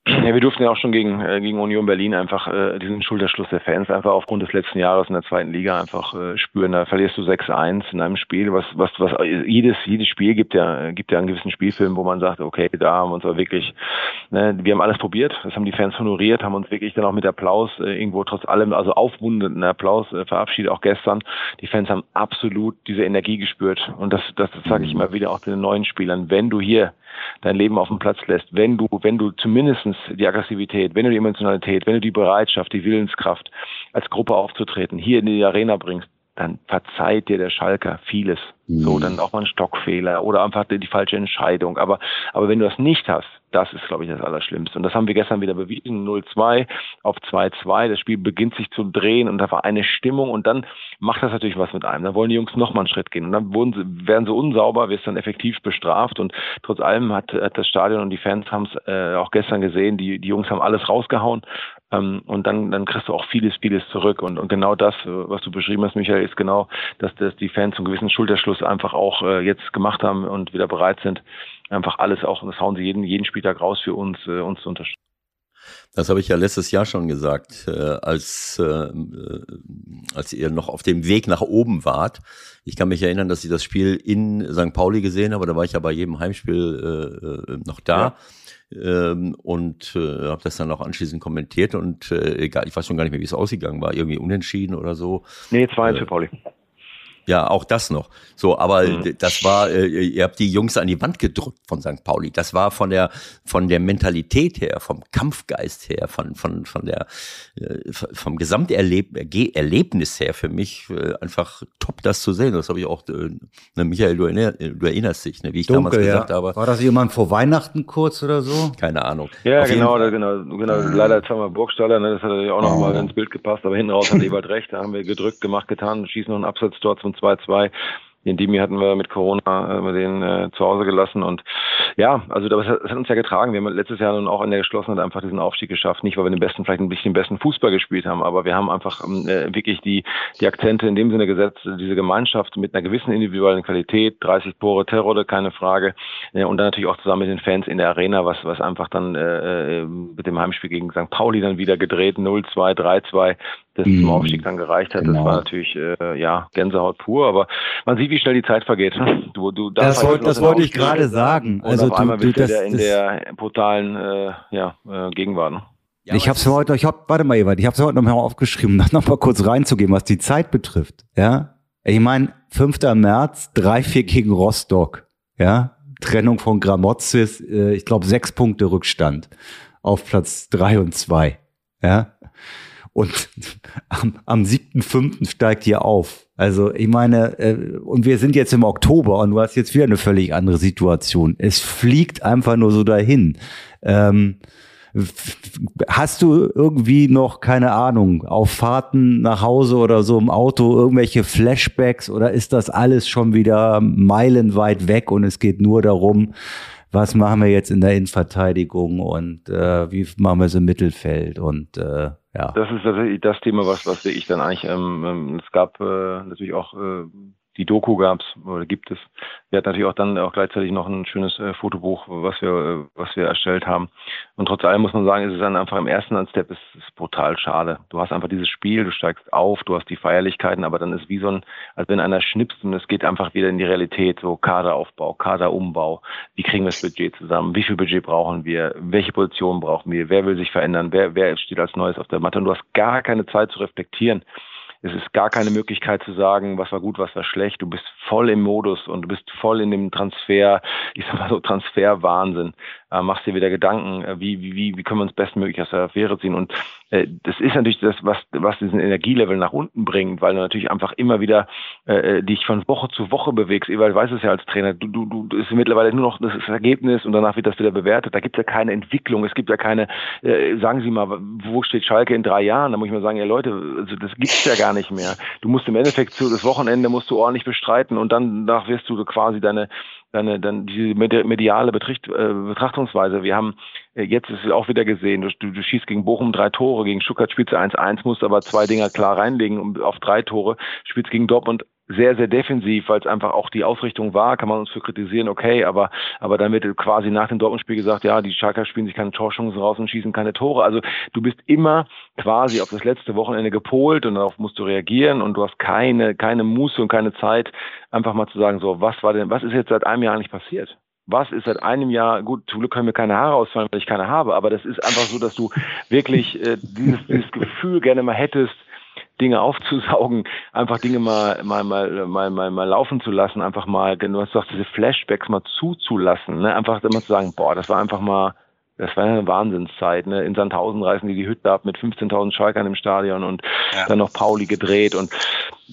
Ja, wir durften ja auch schon gegen, äh, gegen Union Berlin einfach äh, diesen Schulterschluss der Fans einfach aufgrund des letzten Jahres in der zweiten Liga einfach äh, spüren. Da verlierst du 6-1 in einem Spiel, was, was, was jedes, jedes Spiel gibt ja, gibt ja einen gewissen Spielfilm, wo man sagt, okay, da haben wir uns aber wirklich, ne, wir haben alles probiert, das haben die Fans honoriert, haben uns wirklich dann auch mit Applaus äh, irgendwo trotz allem, also aufwundenden Applaus äh, verabschiedet, auch gestern. Die Fans haben absolut diese Energie gespürt. Und das, das, das sage ich immer wieder auch den neuen Spielern. Wenn du hier dein Leben auf dem Platz lässt, wenn du, wenn du zumindestens die Aggressivität, wenn du die Emotionalität, wenn du die Bereitschaft, die Willenskraft als Gruppe aufzutreten hier in die Arena bringst, dann verzeiht dir der Schalker vieles. So, mhm. dann auch mal ein Stockfehler oder einfach die, die falsche Entscheidung. Aber, aber wenn du das nicht hast, das ist, glaube ich, das Allerschlimmste. Und das haben wir gestern wieder bewiesen. 0-2 auf 2-2. Das Spiel beginnt sich zu drehen und da war eine Stimmung und dann macht das natürlich was mit einem. Dann wollen die Jungs noch mal einen Schritt gehen und dann wurden sie, werden sie unsauber, wirst dann effektiv bestraft und trotz allem hat, hat das Stadion und die Fans haben es äh, auch gestern gesehen. Die, die Jungs haben alles rausgehauen ähm, und dann, dann kriegst du auch vieles, vieles zurück. Und, und genau das, was du beschrieben hast, Michael, ist genau, dass, dass die Fans einen gewissen Schulterschluss einfach auch äh, jetzt gemacht haben und wieder bereit sind, einfach alles auch, und das hauen sie jeden, jeden Spieltag raus für uns, äh, uns zu unterstützen. Das habe ich ja letztes Jahr schon gesagt, äh, als, äh, als ihr noch auf dem Weg nach oben wart. Ich kann mich erinnern, dass ich das Spiel in St. Pauli gesehen habe, da war ich ja bei jedem Heimspiel äh, noch da. Ja ähm, und äh, habe das dann auch anschließend kommentiert und äh, egal, ich weiß schon gar nicht mehr, wie es ausgegangen war, irgendwie unentschieden oder so. Nee, 2-1 äh, für Pauli. Ja, auch das noch. So, aber mhm. das war, äh, ihr habt die Jungs an die Wand gedrückt von St. Pauli. Das war von der von der Mentalität her, vom Kampfgeist her, von von von der äh, vom Gesamterlebnis her für mich äh, einfach top, das zu sehen. Das habe ich auch. Äh, ne, Michael, du, erinner, du erinnerst dich, ne, wie ich Dunkel, damals gesagt ja. habe. War das jemand vor Weihnachten kurz oder so? Keine Ahnung. Ja, Auf genau, genau, genau. Leider zweimal Burgstaller. Ne, das hat natürlich auch noch oh. mal ins Bild gepasst. Aber hinten raus hat Ewald recht. Da haben wir gedrückt, gemacht, getan, schießen noch einen Absatz dort zum 2-2. Den Dimi hatten wir mit Corona äh, den äh, zu Hause gelassen und ja, also das hat, das hat uns ja getragen. Wir haben letztes Jahr nun auch in der Geschlossenheit einfach diesen Aufstieg geschafft. Nicht, weil wir den besten, vielleicht ein bisschen den besten Fußball gespielt haben, aber wir haben einfach ähm, äh, wirklich die, die Akzente in dem Sinne gesetzt, diese Gemeinschaft mit einer gewissen individuellen Qualität, 30 Tore, Terror, keine Frage. Äh, und dann natürlich auch zusammen mit den Fans in der Arena, was, was einfach dann äh, äh mit dem Heimspiel gegen St. Pauli dann wieder gedreht, 0-2, 3-2 das mhm. zum Aufstieg dann gereicht hat. Genau. Das war natürlich äh, ja Gänsehaut pur, aber man sieht, wie schnell die Zeit vergeht. Du, du das wollte, das wollte ich gerade sagen. Also auf du, einmal bist du das, in der brutalen äh, ja, äh, Gegenwart. Ne? Ja, ich habe es heute, ich hab, warte mal, Ewald, ich habe es heute noch mal aufgeschrieben, um noch mal kurz reinzugehen, was die Zeit betrifft. Ja, ich meine, 5. März, 3-4 gegen Rostock. Ja, Trennung von Gramozis, äh, ich glaube sechs Punkte Rückstand auf Platz drei und zwei. Ja, und am, am 7.5. steigt hier auf. Also ich meine, äh, und wir sind jetzt im Oktober und du hast jetzt wieder eine völlig andere Situation. Es fliegt einfach nur so dahin. Ähm, hast du irgendwie noch, keine Ahnung, auf Fahrten nach Hause oder so im Auto irgendwelche Flashbacks oder ist das alles schon wieder meilenweit weg und es geht nur darum, was machen wir jetzt in der Innenverteidigung und äh, wie machen wir es im Mittelfeld und äh, ja. Das ist tatsächlich das Thema, was, was ich dann eigentlich, ähm, ähm, es gab äh, natürlich auch äh, die Doku gab's oder gibt es. Wir hatten natürlich auch dann auch gleichzeitig noch ein schönes äh, Fotobuch, was wir, äh, was wir erstellt haben. Und trotz allem muss man sagen, ist es dann einfach im ersten Step ist, ist brutal schade. Du hast einfach dieses Spiel, du steigst auf, du hast die Feierlichkeiten, aber dann ist wie so ein, als wenn einer schnipst und es geht einfach wieder in die Realität, so Kaderaufbau, Kaderumbau. Wie kriegen wir das Budget zusammen? Wie viel Budget brauchen wir? Welche Positionen brauchen wir? Wer will sich verändern? Wer, wer steht als Neues auf der Matte? Und du hast gar keine Zeit zu reflektieren. Es ist gar keine Möglichkeit zu sagen, was war gut, was war schlecht. Du bist voll im Modus und du bist voll in dem Transfer, ich sag mal so Transferwahnsinn. Äh, machst dir wieder Gedanken, äh, wie, wie, wie können wir uns bestmöglich aus der Affäre ziehen. Und äh, das ist natürlich das, was, was diesen Energielevel nach unten bringt, weil du natürlich einfach immer wieder äh, äh dich von Woche zu Woche bewegst. Ewald weiß es ja als Trainer, du, du, du ist mittlerweile nur noch das, Ergebnis und danach wird das wieder bewertet. Da gibt es ja keine Entwicklung, es gibt ja keine, äh, sagen Sie mal, wo steht Schalke in drei Jahren? Da muss ich mal sagen, ja Leute, also das gibt's ja gar nicht mehr. Du musst im Endeffekt zu das Wochenende musst du ordentlich bestreiten und dann danach wirst du quasi deine deine, dann diese mediale Betricht, äh, Betrachtungsweise. Wir haben äh, jetzt ist es auch wieder gesehen, du, du, du schießt gegen Bochum drei Tore, gegen Stuttgart spielst du 1-1, musst aber zwei Dinger klar reinlegen um, auf drei Tore, spielst gegen Dortmund sehr, sehr defensiv, weil es einfach auch die Ausrichtung war, kann man uns für kritisieren, okay, aber, aber dann wird quasi nach dem Dortmund-Spiel gesagt, ja, die Schalker spielen sich keine Torchancen raus und schießen keine Tore. Also du bist immer quasi auf das letzte Wochenende gepolt und darauf musst du reagieren und du hast keine, keine Muße und keine Zeit, einfach mal zu sagen, so, was war denn, was ist jetzt seit einem Jahr eigentlich passiert? was ist seit einem Jahr, gut, zum Glück können mir keine Haare ausfallen, weil ich keine habe, aber das ist einfach so, dass du wirklich äh, dieses, dieses Gefühl gerne mal hättest, Dinge aufzusaugen, einfach Dinge mal, mal, mal, mal, mal, mal laufen zu lassen, einfach mal, du hast gesagt, diese Flashbacks mal zuzulassen, ne? einfach immer zu sagen, boah, das war einfach mal, das war eine Wahnsinnszeit. Ne? In Sandhausen reißen die die Hütte ab mit 15.000 Schalkern im Stadion und ja. dann noch Pauli gedreht und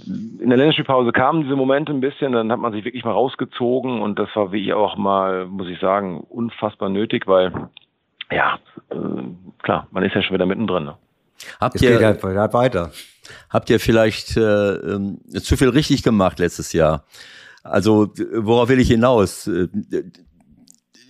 in der Länderspielpause kamen diese Momente ein bisschen, dann hat man sich wirklich mal rausgezogen und das war wie ich auch mal, muss ich sagen, unfassbar nötig, weil ja, äh, klar, man ist ja schon wieder mittendrin. Ne? Habt ihr, geht halt weiter. Habt ihr vielleicht äh, äh, zu viel richtig gemacht letztes Jahr? Also worauf will ich hinaus? Äh,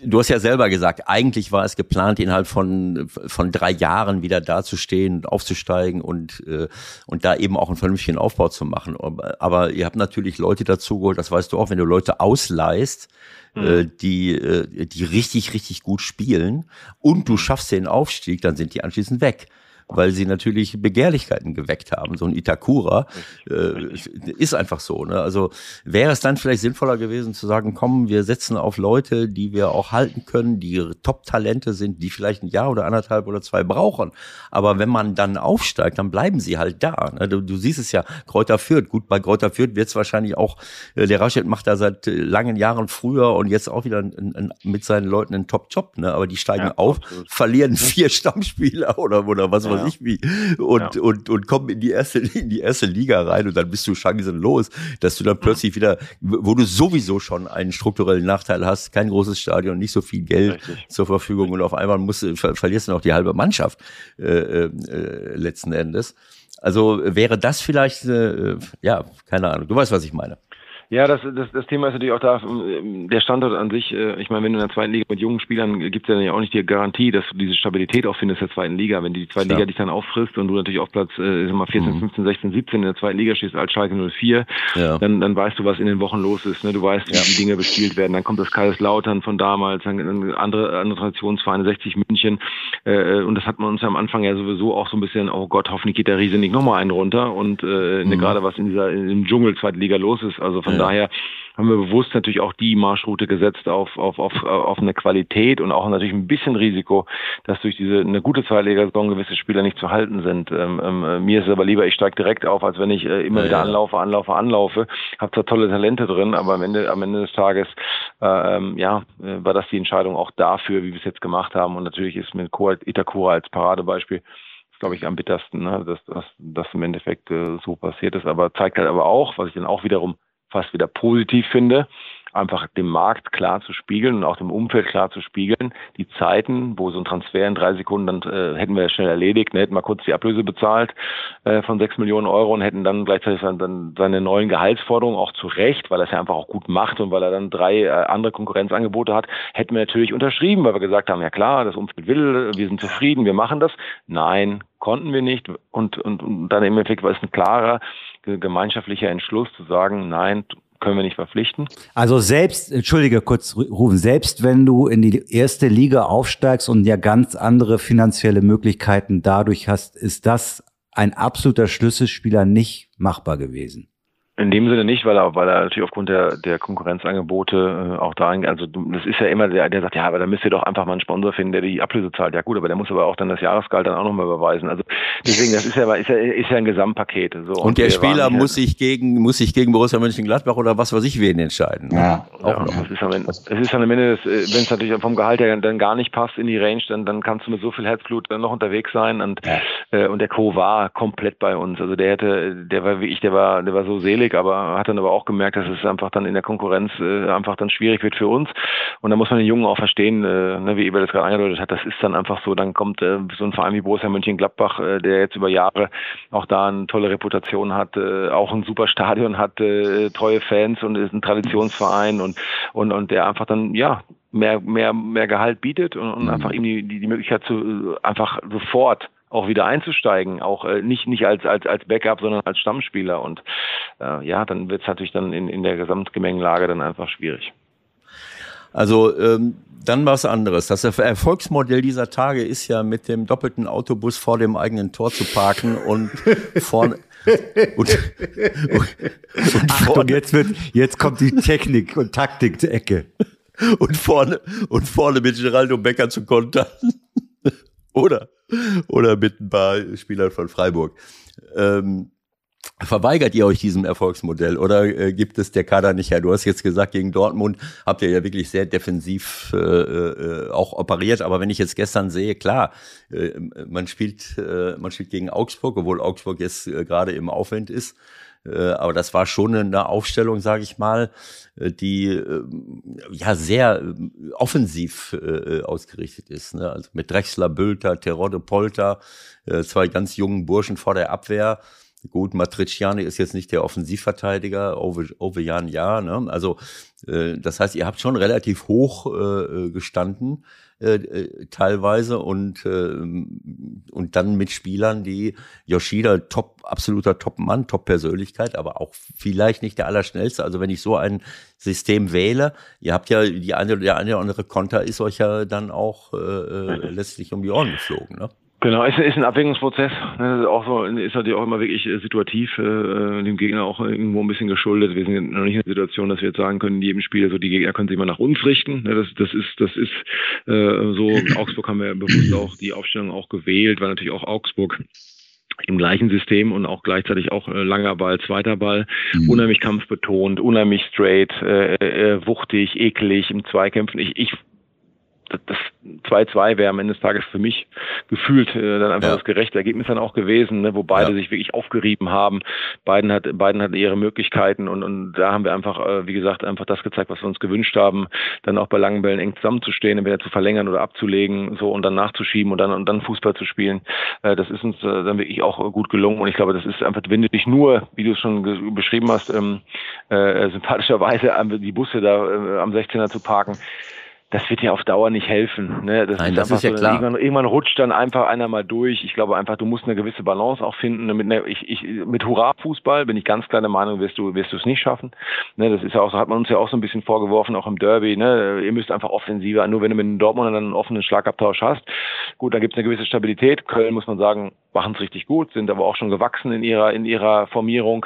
du hast ja selber gesagt, eigentlich war es geplant, innerhalb von, von drei Jahren wieder dazustehen, aufzusteigen und, äh, und da eben auch einen vernünftigen Aufbau zu machen. Aber ihr habt natürlich Leute dazu geholt, das weißt du auch, wenn du Leute ausleihst, äh, mhm. die, äh, die richtig, richtig gut spielen und du schaffst den Aufstieg, dann sind die anschließend weg weil sie natürlich Begehrlichkeiten geweckt haben. So ein Itakura äh, ist einfach so. Ne? Also wäre es dann vielleicht sinnvoller gewesen zu sagen, komm, wir setzen auf Leute, die wir auch halten können, die Top-Talente sind, die vielleicht ein Jahr oder anderthalb oder zwei brauchen. Aber wenn man dann aufsteigt, dann bleiben sie halt da. Ne? Du, du siehst es ja, Kräuter führt. Gut, bei Kräuter führt wird es wahrscheinlich auch, äh, der Raschet macht da seit äh, langen Jahren früher und jetzt auch wieder ein, ein, mit seinen Leuten einen Top-Job. Ne? Aber die steigen ja, auf, absolut. verlieren vier Stammspieler oder, oder was weiß ich wie und, ja. und, und kommen in die erste, in die erste Liga rein und dann bist du chancenlos, dass du dann plötzlich mhm. wieder, wo du sowieso schon einen strukturellen Nachteil hast, kein großes Stadion, nicht so viel Geld Richtig. zur Verfügung und auf einmal musst, ver verlierst du noch die halbe Mannschaft äh, äh, letzten Endes. Also wäre das vielleicht, äh, ja, keine Ahnung, du weißt, was ich meine. Ja, das, das, das Thema ist natürlich auch da, ähm, der Standort an sich, äh, ich meine, wenn du in der zweiten Liga mit jungen Spielern gibt es ja auch nicht die Garantie, dass du diese Stabilität auch findest in der zweiten Liga. Wenn die zweite ja. Liga dich dann auffrisst und du natürlich auf Platz äh, sag mal 14, mhm. 15, 16, 17 in der zweiten Liga stehst als Schalke 04, ja. dann, dann weißt du, was in den Wochen los ist. Ne? Du weißt, wie ja. die Dinge bespielt werden. Dann kommt das Kaiserslautern von damals, dann andere, andere Traditionsvereine, 60 München. Äh, und das hat man uns ja am Anfang ja sowieso auch so ein bisschen, oh Gott, hoffentlich geht der Riese nicht nochmal einen runter. Und äh, ne, mhm. gerade was in dieser im Dschungel zweite Liga los ist. Also von daher haben wir bewusst natürlich auch die Marschroute gesetzt auf, auf, auf, auf eine Qualität und auch natürlich ein bisschen Risiko, dass durch diese eine gute Zweitliga-Saison gewisse Spieler nicht zu halten sind. Ähm, ähm, mir ist es aber lieber, ich steige direkt auf, als wenn ich äh, immer ja, wieder anlaufe, anlaufe, anlaufe. Habe zwar tolle Talente drin, aber am Ende, am Ende des Tages äh, ähm, ja, äh, war das die Entscheidung auch dafür, wie wir es jetzt gemacht haben. Und natürlich ist mit Itakura als Paradebeispiel glaube ich, am bittersten, ne? dass, dass das im Endeffekt äh, so passiert ist. Aber zeigt halt aber auch, was ich dann auch wiederum fast wieder positiv finde, einfach dem Markt klar zu spiegeln und auch dem Umfeld klar zu spiegeln. Die Zeiten, wo so ein Transfer in drei Sekunden dann äh, hätten wir ja schnell erledigt, ne, hätten mal kurz die Ablöse bezahlt äh, von sechs Millionen Euro und hätten dann gleichzeitig dann seine neuen Gehaltsforderungen auch zu Recht, weil er es ja einfach auch gut macht und weil er dann drei äh, andere Konkurrenzangebote hat, hätten wir natürlich unterschrieben, weil wir gesagt haben, ja klar, das Umfeld will, wir sind zufrieden, wir machen das. Nein, konnten wir nicht und, und, und dann im Endeffekt war es ein klarer gemeinschaftlicher Entschluss zu sagen, nein, können wir nicht verpflichten. Also selbst, entschuldige kurz rufen, selbst wenn du in die erste Liga aufsteigst und ja ganz andere finanzielle Möglichkeiten dadurch hast, ist das ein absoluter Schlüsselspieler nicht machbar gewesen. In dem Sinne nicht, weil er, weil er natürlich aufgrund der, der Konkurrenzangebote äh, auch da, also das ist ja immer der, der sagt, ja, aber da müsst ihr doch einfach mal einen Sponsor finden, der die Ablöse zahlt. Ja gut, aber der muss aber auch dann das Jahresgehalt dann auch nochmal überweisen. Also deswegen, das ist ja, ist ja, ist ja ein Gesamtpaket. So. Und, und der Spieler muss sich gegen, muss sich gegen Borussia Mönchengladbach oder was weiß ich wen entscheiden. Ja, auch ja, noch. Es ist am Ende, es ist am Ende, wenn es natürlich vom Gehalt her dann gar nicht passt in die Range, dann, dann kannst du mit so viel Herzblut dann noch unterwegs sein und, ja. äh, und der Co war komplett bei uns. Also der hätte, der war wie ich, der war, der war so selig, aber hat dann aber auch gemerkt, dass es einfach dann in der Konkurrenz äh, einfach dann schwierig wird für uns. Und da muss man den Jungen auch verstehen, äh, ne, wie Eber das gerade angedeutet hat, das ist dann einfach so, dann kommt äh, so ein Verein wie Borussia Mönchengladbach, äh, der jetzt über Jahre auch da eine tolle Reputation hat, äh, auch ein super Stadion hat, äh, treue Fans und ist ein Traditionsverein und, und, und der einfach dann, ja, mehr, mehr, mehr Gehalt bietet und, und mhm. einfach ihm die, die, die Möglichkeit zu einfach sofort auch wieder einzusteigen, auch äh, nicht nicht als als als Backup, sondern als Stammspieler und äh, ja, dann wird es natürlich dann in, in der Gesamtgemengelage dann einfach schwierig. Also ähm, dann was anderes. Das Erfolgsmodell dieser Tage ist ja mit dem doppelten Autobus vor dem eigenen Tor zu parken und vorne und, und, und Achtung, jetzt wird jetzt kommt die Technik und Taktik zur Ecke und vorne und vorne mit Geraldo Becker zu kontern. Oder oder mit ein paar Spielern von Freiburg. Ähm, Verweigert ihr euch diesem Erfolgsmodell oder äh, gibt es der Kader nicht her? Du hast jetzt gesagt, gegen Dortmund habt ihr ja wirklich sehr defensiv äh, äh, auch operiert, aber wenn ich jetzt gestern sehe, klar, äh, man spielt äh, man spielt gegen Augsburg, obwohl Augsburg jetzt äh, gerade im Aufwind ist. Äh, aber das war schon eine Aufstellung, sage ich mal, äh, die äh, ja sehr offensiv ausgerichtet ist. Ne? Also mit Drechsler, Bülter, Terodde, Polter, zwei ganz jungen Burschen vor der Abwehr. Gut, Matriciani ist jetzt nicht der Offensivverteidiger, Ovejan ja. Ne? Also das heißt, ihr habt schon relativ hoch gestanden äh, äh, teilweise und, äh, und dann mit Spielern, die Yoshida top, absoluter Top-Mann, Top-Persönlichkeit, aber auch vielleicht nicht der Allerschnellste. Also wenn ich so ein System wähle, ihr habt ja die eine, der eine oder andere Konter ist euch ja dann auch äh, äh letztlich um die Ohren geflogen, ne? Genau, ist, ist ein Abwägungsprozess. Ne, ist auch so, ist natürlich auch immer wirklich äh, situativ, äh, dem Gegner auch irgendwo ein bisschen geschuldet. Wir sind noch nicht in der Situation, dass wir jetzt sagen können, in jedem Spiel, so die Gegner können sich mal nach uns richten. Ne, das, das ist, das ist äh, so. In Augsburg haben wir bewusst auch die Aufstellung auch gewählt, weil natürlich auch Augsburg im gleichen System und auch gleichzeitig auch äh, langer Ball, zweiter Ball, mhm. unheimlich kampfbetont, unheimlich straight, äh, äh, wuchtig, eklig im Zweikämpfen. Ich, ich das 2-2 wäre am Ende des Tages für mich gefühlt äh, dann einfach ja. das gerechte Ergebnis dann auch gewesen, ne, wo beide ja. sich wirklich aufgerieben haben. Beiden hat, beiden hatten ihre Möglichkeiten und, und da haben wir einfach, äh, wie gesagt, einfach das gezeigt, was wir uns gewünscht haben, dann auch bei langen Bällen eng zusammenzustehen, entweder zu verlängern oder abzulegen, so und dann nachzuschieben und dann und dann Fußball zu spielen. Äh, das ist uns äh, dann wirklich auch gut gelungen und ich glaube, das ist einfach, wenn du dich nur, wie du es schon beschrieben hast, ähm, äh, sympathischerweise die Busse da äh, am 16er zu parken, das wird ja auf Dauer nicht helfen. Ne? Das Nein, ist das ist ja so, klar. Irgendwann, irgendwann, rutscht dann einfach einer mal durch. Ich glaube einfach, du musst eine gewisse Balance auch finden. Mit, ne, ich, ich, mit Hurra-Fußball bin ich ganz klar der Meinung, wirst du, wirst du es nicht schaffen. Ne? Das ist ja auch so, hat man uns ja auch so ein bisschen vorgeworfen, auch im Derby. Ne? Ihr müsst einfach offensiver, nur wenn du mit dem Dortmund dann einen offenen Schlagabtausch hast. Gut, da gibt es eine gewisse Stabilität. Köln muss man sagen, machen es richtig gut, sind aber auch schon gewachsen in ihrer, in ihrer Formierung.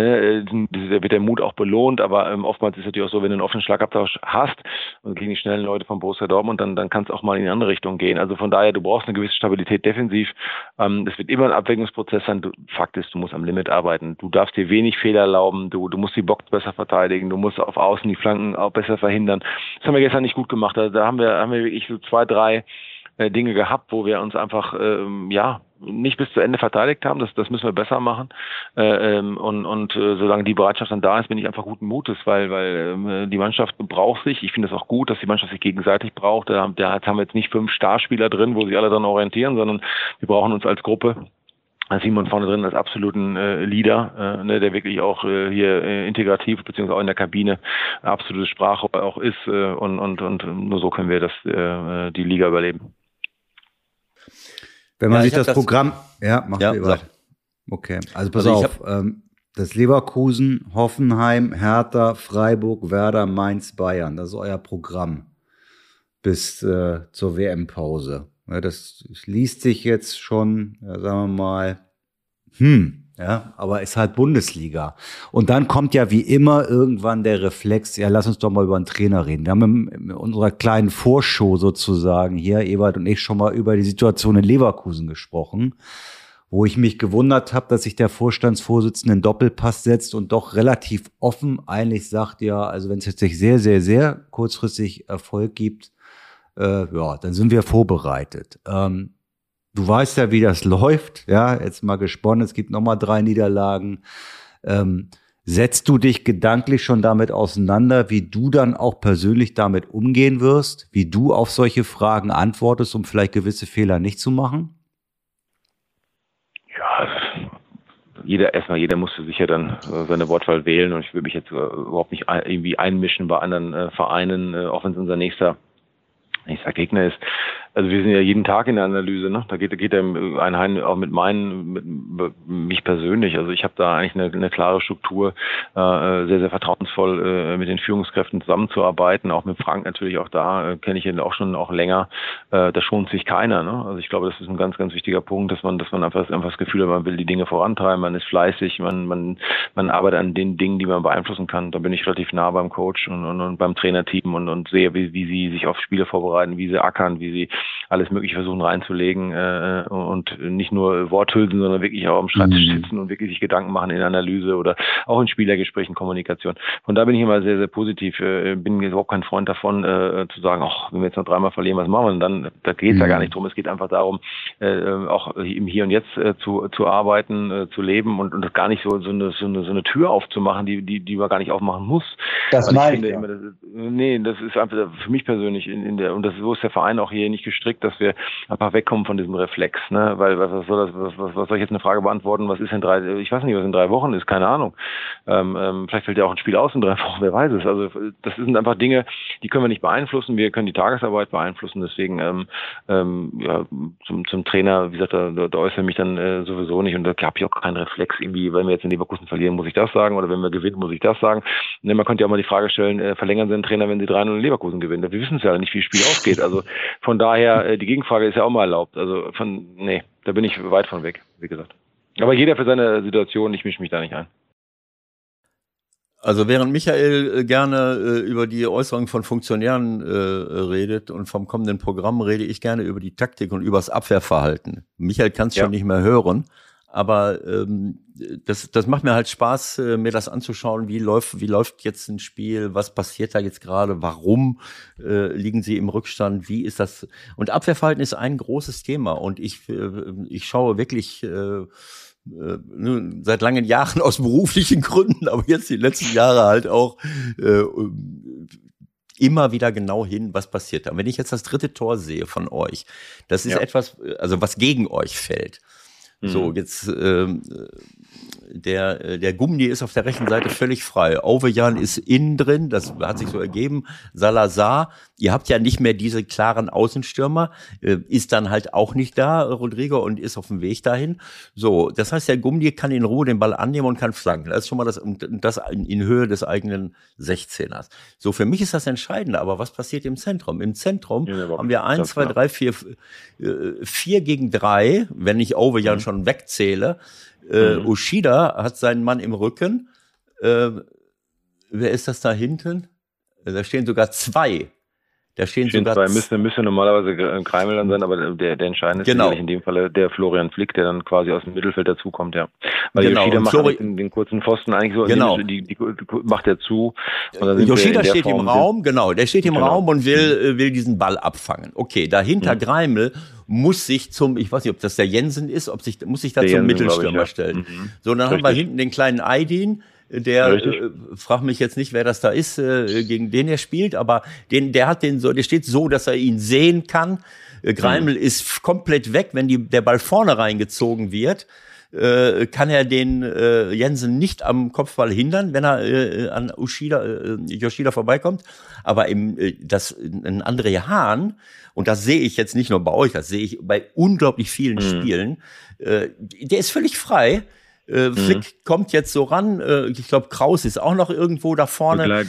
Ne, da wird der Mut auch belohnt, aber ähm, oftmals ist es natürlich auch so, wenn du einen offenen Schlagabtausch hast und gegen die schnellen Leute von Borussia Dortmund, dann, dann kann es auch mal in die andere Richtung gehen. Also von daher, du brauchst eine gewisse Stabilität defensiv. Ähm, das wird immer ein Abwägungsprozess sein. Du, Fakt ist, du musst am Limit arbeiten. Du darfst dir wenig Fehler erlauben. Du, du musst die Box besser verteidigen. Du musst auf Außen die Flanken auch besser verhindern. Das haben wir gestern nicht gut gemacht. Da, da haben wir, haben wir wirklich so zwei, drei äh, Dinge gehabt, wo wir uns einfach, ähm, ja, nicht bis zu Ende verteidigt haben. Das, das müssen wir besser machen. Äh, ähm, und und äh, solange die Bereitschaft dann da ist, bin ich einfach guten Mutes, weil weil ähm, die Mannschaft braucht sich. Ich finde es auch gut, dass die Mannschaft sich gegenseitig braucht. Da, da haben wir jetzt nicht fünf Starspieler drin, wo sich alle dran orientieren, sondern wir brauchen uns als Gruppe. Simon vorne drin als absoluten äh, Leader, äh, ne, der wirklich auch äh, hier äh, integrativ beziehungsweise auch in der Kabine absolute Sprache auch ist äh, und, und, und nur so können wir das äh, die Liga überleben. Wenn man ja, sich das, das Programm, ja, macht ja, ihr Okay, also pass also auf, ähm, das Leverkusen, Hoffenheim, Hertha, Freiburg, Werder, Mainz, Bayern, das ist euer Programm bis äh, zur WM-Pause. Ja, das liest sich jetzt schon, ja, sagen wir mal, hm, ja, aber ist halt Bundesliga. Und dann kommt ja wie immer irgendwann der Reflex, ja, lass uns doch mal über einen Trainer reden. Wir haben in unserer kleinen Vorshow sozusagen hier, Ewald und ich, schon mal über die Situation in Leverkusen gesprochen, wo ich mich gewundert habe, dass sich der Vorstandsvorsitzende einen Doppelpass setzt und doch relativ offen eigentlich sagt, ja, also wenn es jetzt nicht sehr, sehr, sehr kurzfristig Erfolg gibt, äh, ja, dann sind wir vorbereitet. Ähm, du weißt ja, wie das läuft. Ja, jetzt mal gesponnen, es gibt nochmal drei Niederlagen. Ähm, setzt du dich gedanklich schon damit auseinander, wie du dann auch persönlich damit umgehen wirst, wie du auf solche Fragen antwortest, um vielleicht gewisse Fehler nicht zu machen? Ja, jeder erstmal jeder musste sich ja dann äh, seine Wortwahl wählen und ich will mich jetzt äh, überhaupt nicht irgendwie einmischen bei anderen äh, Vereinen, auch wenn es unser nächster sag Gegner ist, also wir sind ja jeden Tag in der Analyse, ne? Da geht, geht er ein auch mit meinen, mit, mit mich persönlich. Also ich habe da eigentlich eine, eine klare Struktur, äh, sehr, sehr vertrauensvoll äh, mit den Führungskräften zusammenzuarbeiten. Auch mit Frank natürlich auch da, äh, kenne ich ihn auch schon auch länger. Äh, da schont sich keiner. Ne? Also ich glaube, das ist ein ganz, ganz wichtiger Punkt, dass man, dass man einfach, einfach das Gefühl hat, man will die Dinge vorantreiben, man ist fleißig, man, man, man arbeitet an den Dingen, die man beeinflussen kann. Da bin ich relativ nah beim Coach und, und, und beim Trainerteam und, und sehe, wie, wie sie sich auf Spiele vorbereiten, wie sie ackern, wie sie alles Mögliche versuchen reinzulegen äh, und nicht nur Worthülsen, sondern wirklich auch am Schreibtisch mhm. sitzen und wirklich sich Gedanken machen in Analyse oder auch in Spielergesprächen, Kommunikation. Von da bin ich immer sehr, sehr positiv. Äh, bin überhaupt kein Freund davon, äh, zu sagen, ach, wenn wir jetzt noch dreimal verlieren, was machen wir denn dann? Da geht es mhm. ja gar nicht drum. Es geht einfach darum, äh, auch im Hier und Jetzt äh, zu, zu arbeiten, äh, zu leben und, und gar nicht so, so, eine, so, eine, so eine Tür aufzumachen, die, die, die man gar nicht aufmachen muss. Das meine ich. Ja. Immer, das ist, nee, das ist einfach für mich persönlich in, in der, und das so ist der Verein auch hier nicht gestrickt, dass wir einfach wegkommen von diesem Reflex, ne? Weil was soll das, was, was, soll ich jetzt eine Frage beantworten, was ist in drei, ich weiß nicht, was in drei Wochen ist, keine Ahnung. Ähm, ähm, vielleicht fällt ja auch ein Spiel aus in drei Wochen, wer weiß es. Also das sind einfach Dinge, die können wir nicht beeinflussen. Wir können die Tagesarbeit beeinflussen. Deswegen ähm, ähm, ja, zum, zum Trainer, wie gesagt, da, da, äußere ich mich dann äh, sowieso nicht und da habe ich auch keinen Reflex irgendwie, wenn wir jetzt in Leverkusen verlieren, muss ich das sagen oder wenn wir gewinnen, muss ich das sagen. Ne, man könnte ja auch mal die Frage stellen, äh, verlängern Sie den Trainer, wenn Sie 3-0 in Leverkusen gewinnen? Wir wissen es ja nicht, wie das Spiel ausgeht. Also von daher, äh, die Gegenfrage ist ja auch mal erlaubt. Also von, nee, da bin ich weit von weg, wie gesagt. Aber jeder für seine Situation, ich mische mich da nicht ein. Also während Michael äh, gerne äh, über die Äußerungen von Funktionären äh, redet und vom kommenden Programm rede ich gerne über die Taktik und übers Abwehrverhalten. Michael kann es ja. schon nicht mehr hören, aber ähm, das, das macht mir halt Spaß, äh, mir das anzuschauen, wie läuft, wie läuft jetzt ein Spiel, was passiert da jetzt gerade, warum äh, liegen sie im Rückstand, wie ist das? Und Abwehrverhalten ist ein großes Thema und ich, äh, ich schaue wirklich äh, äh, seit langen Jahren aus beruflichen Gründen, aber jetzt die letzten Jahre halt auch äh, immer wieder genau hin, was passiert da. Und wenn ich jetzt das dritte Tor sehe von euch, das ist ja. etwas, also was gegen euch fällt. Mhm. So, jetzt ähm, der, äh, der Gummi ist auf der rechten Seite völlig frei. Overjan ist innen drin, das hat sich so ergeben. Salazar, ihr habt ja nicht mehr diese klaren Außenstürmer, äh, ist dann halt auch nicht da, Rodrigo, und ist auf dem Weg dahin. So, das heißt, der Gummi kann in Ruhe den Ball annehmen und kann flanken. Das ist schon mal das, das in Höhe des eigenen 16ers. So, für mich ist das entscheidend, aber was passiert im Zentrum? Im Zentrum ja, haben wir eins, zwei, drei, vier, äh, vier gegen drei, wenn ich Overjan mhm. schon wegzähle, äh, mhm. Ushida hat seinen Mann im Rücken. Äh, wer ist das da hinten? Da stehen sogar zwei da stehen Stehen sogar zwei müsste, müsste normalerweise Kreimel dann sein, aber der, der entscheidende genau. ist in dem Falle der Florian Flick, der dann quasi aus dem Mittelfeld dazukommt, ja. Weil genau. Yoshida macht Flori den, den, kurzen Pfosten eigentlich so, genau. die, die, die, macht er zu. Yoshida steht Form im Raum, genau, der steht im genau. Raum und will, mhm. will diesen Ball abfangen. Okay, dahinter mhm. Greimel muss sich zum, ich weiß nicht, ob das der Jensen ist, ob sich, muss sich da der zum Jensen, Mittelstürmer ich, ja. stellen. Mhm. So, dann Richtig. haben wir hinten den kleinen Aidin, der äh, frag mich jetzt nicht, wer das da ist, äh, gegen den er spielt, aber den, der hat den so, der steht so, dass er ihn sehen kann. Äh, Greimel mhm. ist komplett weg, wenn die, der Ball vorne reingezogen wird. Äh, kann er den äh, Jensen nicht am Kopfball hindern, wenn er äh, an Ushida, äh, Yoshida vorbeikommt. Aber im, äh, das, ein André Hahn, und das sehe ich jetzt nicht nur bei euch, das sehe ich bei unglaublich vielen mhm. Spielen, äh, der ist völlig frei äh, Flick mhm. kommt jetzt so ran. Äh, ich glaube, Kraus ist auch noch irgendwo da vorne. Begleit,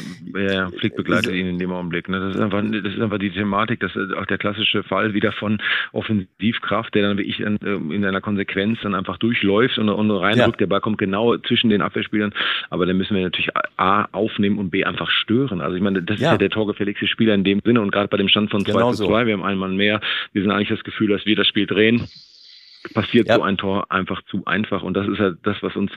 ja, Flick begleitet ihn in dem Augenblick. Ne? Das, ist einfach, das ist einfach die Thematik, das ist auch der klassische Fall wieder von Offensivkraft, der dann wirklich in, äh, in einer Konsequenz dann einfach durchläuft und, und reinrückt. Ja. Der Ball kommt genau zwischen den Abwehrspielern. Aber dann müssen wir natürlich A aufnehmen und B einfach stören. Also ich meine, das ja. ist ja der torgefälligste Spieler in dem Sinne und gerade bei dem Stand von 2 genau zu 2, so. wir haben einen Mann mehr. Wir sind eigentlich das Gefühl, dass wir das Spiel drehen passiert ja. so ein Tor einfach zu einfach. Und das ist halt das, was uns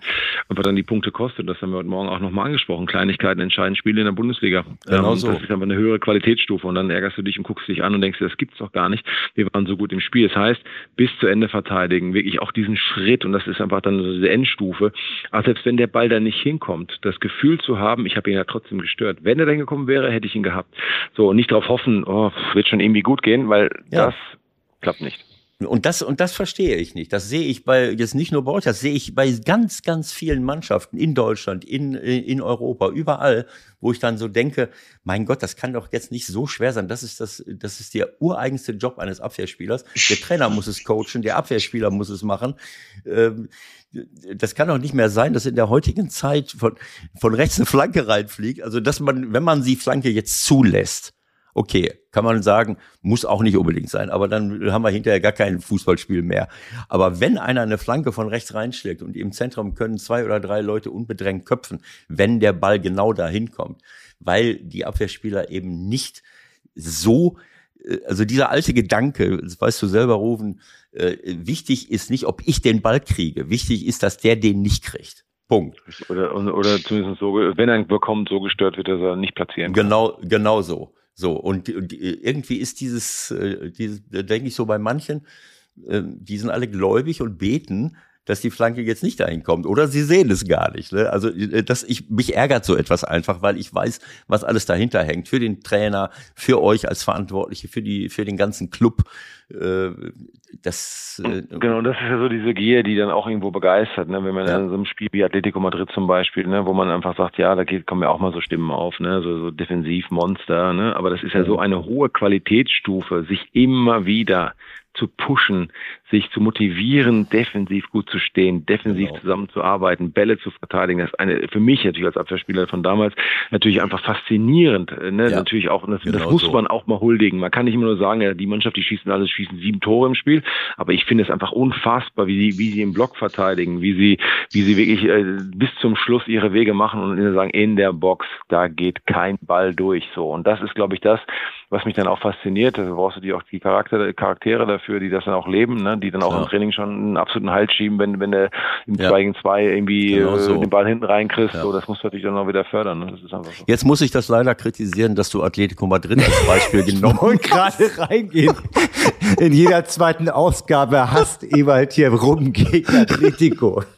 einfach dann die Punkte kostet. Das haben wir heute Morgen auch nochmal angesprochen. Kleinigkeiten entscheiden Spiele in der Bundesliga. Genau ähm, so. Das ist aber eine höhere Qualitätsstufe. Und dann ärgerst du dich und guckst dich an und denkst, das gibt's doch gar nicht. Wir waren so gut im Spiel. Das heißt, bis zu Ende verteidigen, wirklich auch diesen Schritt. Und das ist einfach dann so diese Endstufe. Aber selbst wenn der Ball da nicht hinkommt, das Gefühl zu haben, ich habe ihn ja trotzdem gestört. Wenn er dann gekommen wäre, hätte ich ihn gehabt. So, und nicht darauf hoffen, oh, wird schon irgendwie gut gehen, weil ja. das klappt nicht. Und das, und das verstehe ich nicht. Das sehe ich bei, jetzt nicht nur bei euch, das sehe ich bei ganz, ganz vielen Mannschaften in Deutschland, in, in Europa, überall, wo ich dann so denke, mein Gott, das kann doch jetzt nicht so schwer sein. Das ist das, das ist der ureigenste Job eines Abwehrspielers. Der Trainer muss es coachen, der Abwehrspieler muss es machen. Ähm, das kann doch nicht mehr sein, dass in der heutigen Zeit von, von rechts eine Flanke reinfliegt. Also, dass man, wenn man die Flanke jetzt zulässt, Okay, kann man sagen, muss auch nicht unbedingt sein, aber dann haben wir hinterher gar kein Fußballspiel mehr. Aber wenn einer eine Flanke von rechts reinschlägt und im Zentrum können zwei oder drei Leute unbedrängt köpfen, wenn der Ball genau dahin kommt, weil die Abwehrspieler eben nicht so äh, also dieser alte Gedanke, das weißt du selber, Rufen, äh, wichtig ist nicht, ob ich den Ball kriege. Wichtig ist, dass der den nicht kriegt. Punkt. Oder, oder zumindest so, wenn er bekommt, so gestört wird, dass er nicht platzieren kann. Genau, genau so. So, und, und irgendwie ist dieses, äh, dieses denke ich so bei manchen, äh, die sind alle gläubig und beten, dass die Flanke jetzt nicht dahin kommt. Oder sie sehen es gar nicht. Ne? Also äh, das, ich, mich ärgert so etwas einfach, weil ich weiß, was alles dahinter hängt. Für den Trainer, für euch als Verantwortliche, für, die, für den ganzen Club. Äh, das, äh, genau, das ist ja so diese Gier, die dann auch irgendwo begeistert, ne? wenn man ja. in so einem Spiel wie Atletico Madrid zum Beispiel, ne? wo man einfach sagt, ja, da geht, kommen ja auch mal so Stimmen auf, ne? so, so Defensivmonster, ne? aber das ist ja so eine hohe Qualitätsstufe, sich immer wieder zu pushen, sich zu motivieren, defensiv gut zu stehen, defensiv genau. zusammenzuarbeiten, Bälle zu verteidigen. Das ist eine, für mich natürlich als Abwehrspieler von damals natürlich einfach faszinierend. Äh, ne? Ja, natürlich auch, das, genau das muss so. man auch mal huldigen. Man kann nicht immer nur sagen, ja, die Mannschaft, die schießen alles, schießen sieben Tore im Spiel. Aber ich finde es einfach unfassbar, wie sie, wie sie im Block verteidigen, wie sie, wie sie wirklich äh, bis zum Schluss ihre Wege machen und sagen, in der Box, da geht kein Ball durch. So. Und das ist, glaube ich, das, was mich dann auch fasziniert. Da brauchst du die auch die Charakter, Charaktere dafür, die das dann auch leben, ne? die dann auch ja. im Training schon einen absoluten Halt schieben, wenn, wenn du im 2 ja. gegen 2 irgendwie genau so. den Ball hinten reinkriegst. Ja. So, das musst du natürlich dann auch wieder fördern. Ne? Das ist einfach so. Jetzt muss ich das leider kritisieren, dass du Atletico Madrid als Beispiel genommen hast. Und gerade reingehen. In jeder zweiten Ausgabe hasst Ewald hier rum gegen Atletico.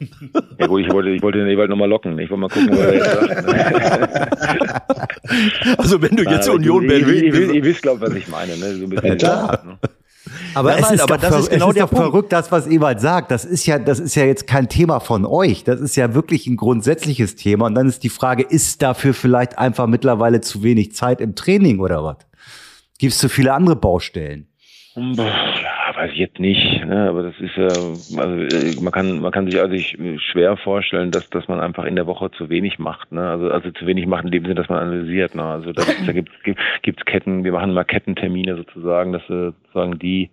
Ja gut, ich wollte, ich wollte den Ewald nochmal locken. Ich wollte mal gucken, was er jetzt sagt. Also wenn du Nein, jetzt Union Berlin... Ihr, ihr, wisst, glaube ich, was ich meine. Ne? So ein bisschen ja, klar. Ne? Aber ja, es ist, aber das ist genau der Punkt. verrückt, das, was Ewald sagt. Das ist ja, das ist ja jetzt kein Thema von euch. Das ist ja wirklich ein grundsätzliches Thema. Und dann ist die Frage, ist dafür vielleicht einfach mittlerweile zu wenig Zeit im Training oder was? Gibt es zu viele andere Baustellen? Ich jetzt nicht, ne? aber das ist ja, also äh, man kann, man kann sich also schwer vorstellen, dass, dass man einfach in der Woche zu wenig macht, ne? Also, also zu wenig macht in dem Sinne, dass man analysiert, ne? Also das, da gibt es Ketten, wir machen mal Kettentermine sozusagen, dass wir sozusagen die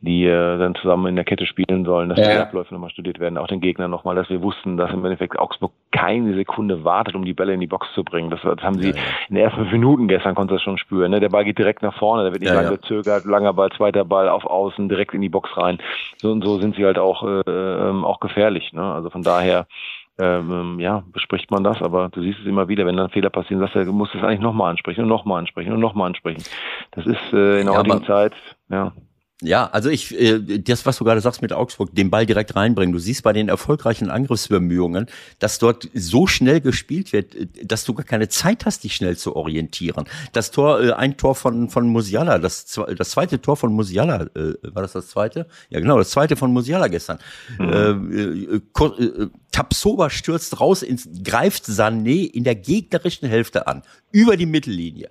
die äh, dann zusammen in der Kette spielen sollen, dass ja. die Abläufe nochmal studiert werden, auch den Gegner nochmal, dass wir wussten, dass im Endeffekt Augsburg keine Sekunde wartet, um die Bälle in die Box zu bringen. Das, das haben sie ja, ja. in den ersten fünf Minuten gestern, konnte das schon spüren. Ne? Der Ball geht direkt nach vorne, da wird nicht lange gezögert, langer Ball, zweiter Ball auf Außen, direkt in die Box rein. So und so sind sie halt auch, äh, ähm, auch gefährlich. Ne? Also von daher ähm, ja, bespricht man das, aber du siehst es immer wieder, wenn dann Fehler passieren, sagst du, du musst es eigentlich nochmal ansprechen und nochmal ansprechen und nochmal ansprechen. Das ist äh, in der ja, heutigen Zeit, ja. Ja, also ich, äh, das, was du gerade sagst mit Augsburg, den Ball direkt reinbringen. Du siehst bei den erfolgreichen Angriffsbemühungen, dass dort so schnell gespielt wird, äh, dass du gar keine Zeit hast, dich schnell zu orientieren. Das Tor, äh, ein Tor von von Musiala, das, das zweite Tor von Musiala, war das das zweite? Ja, genau, das zweite von Musiala gestern. Mhm. Äh, Tapsoba stürzt raus, ins, greift Sané in der gegnerischen Hälfte an, über die Mittellinie.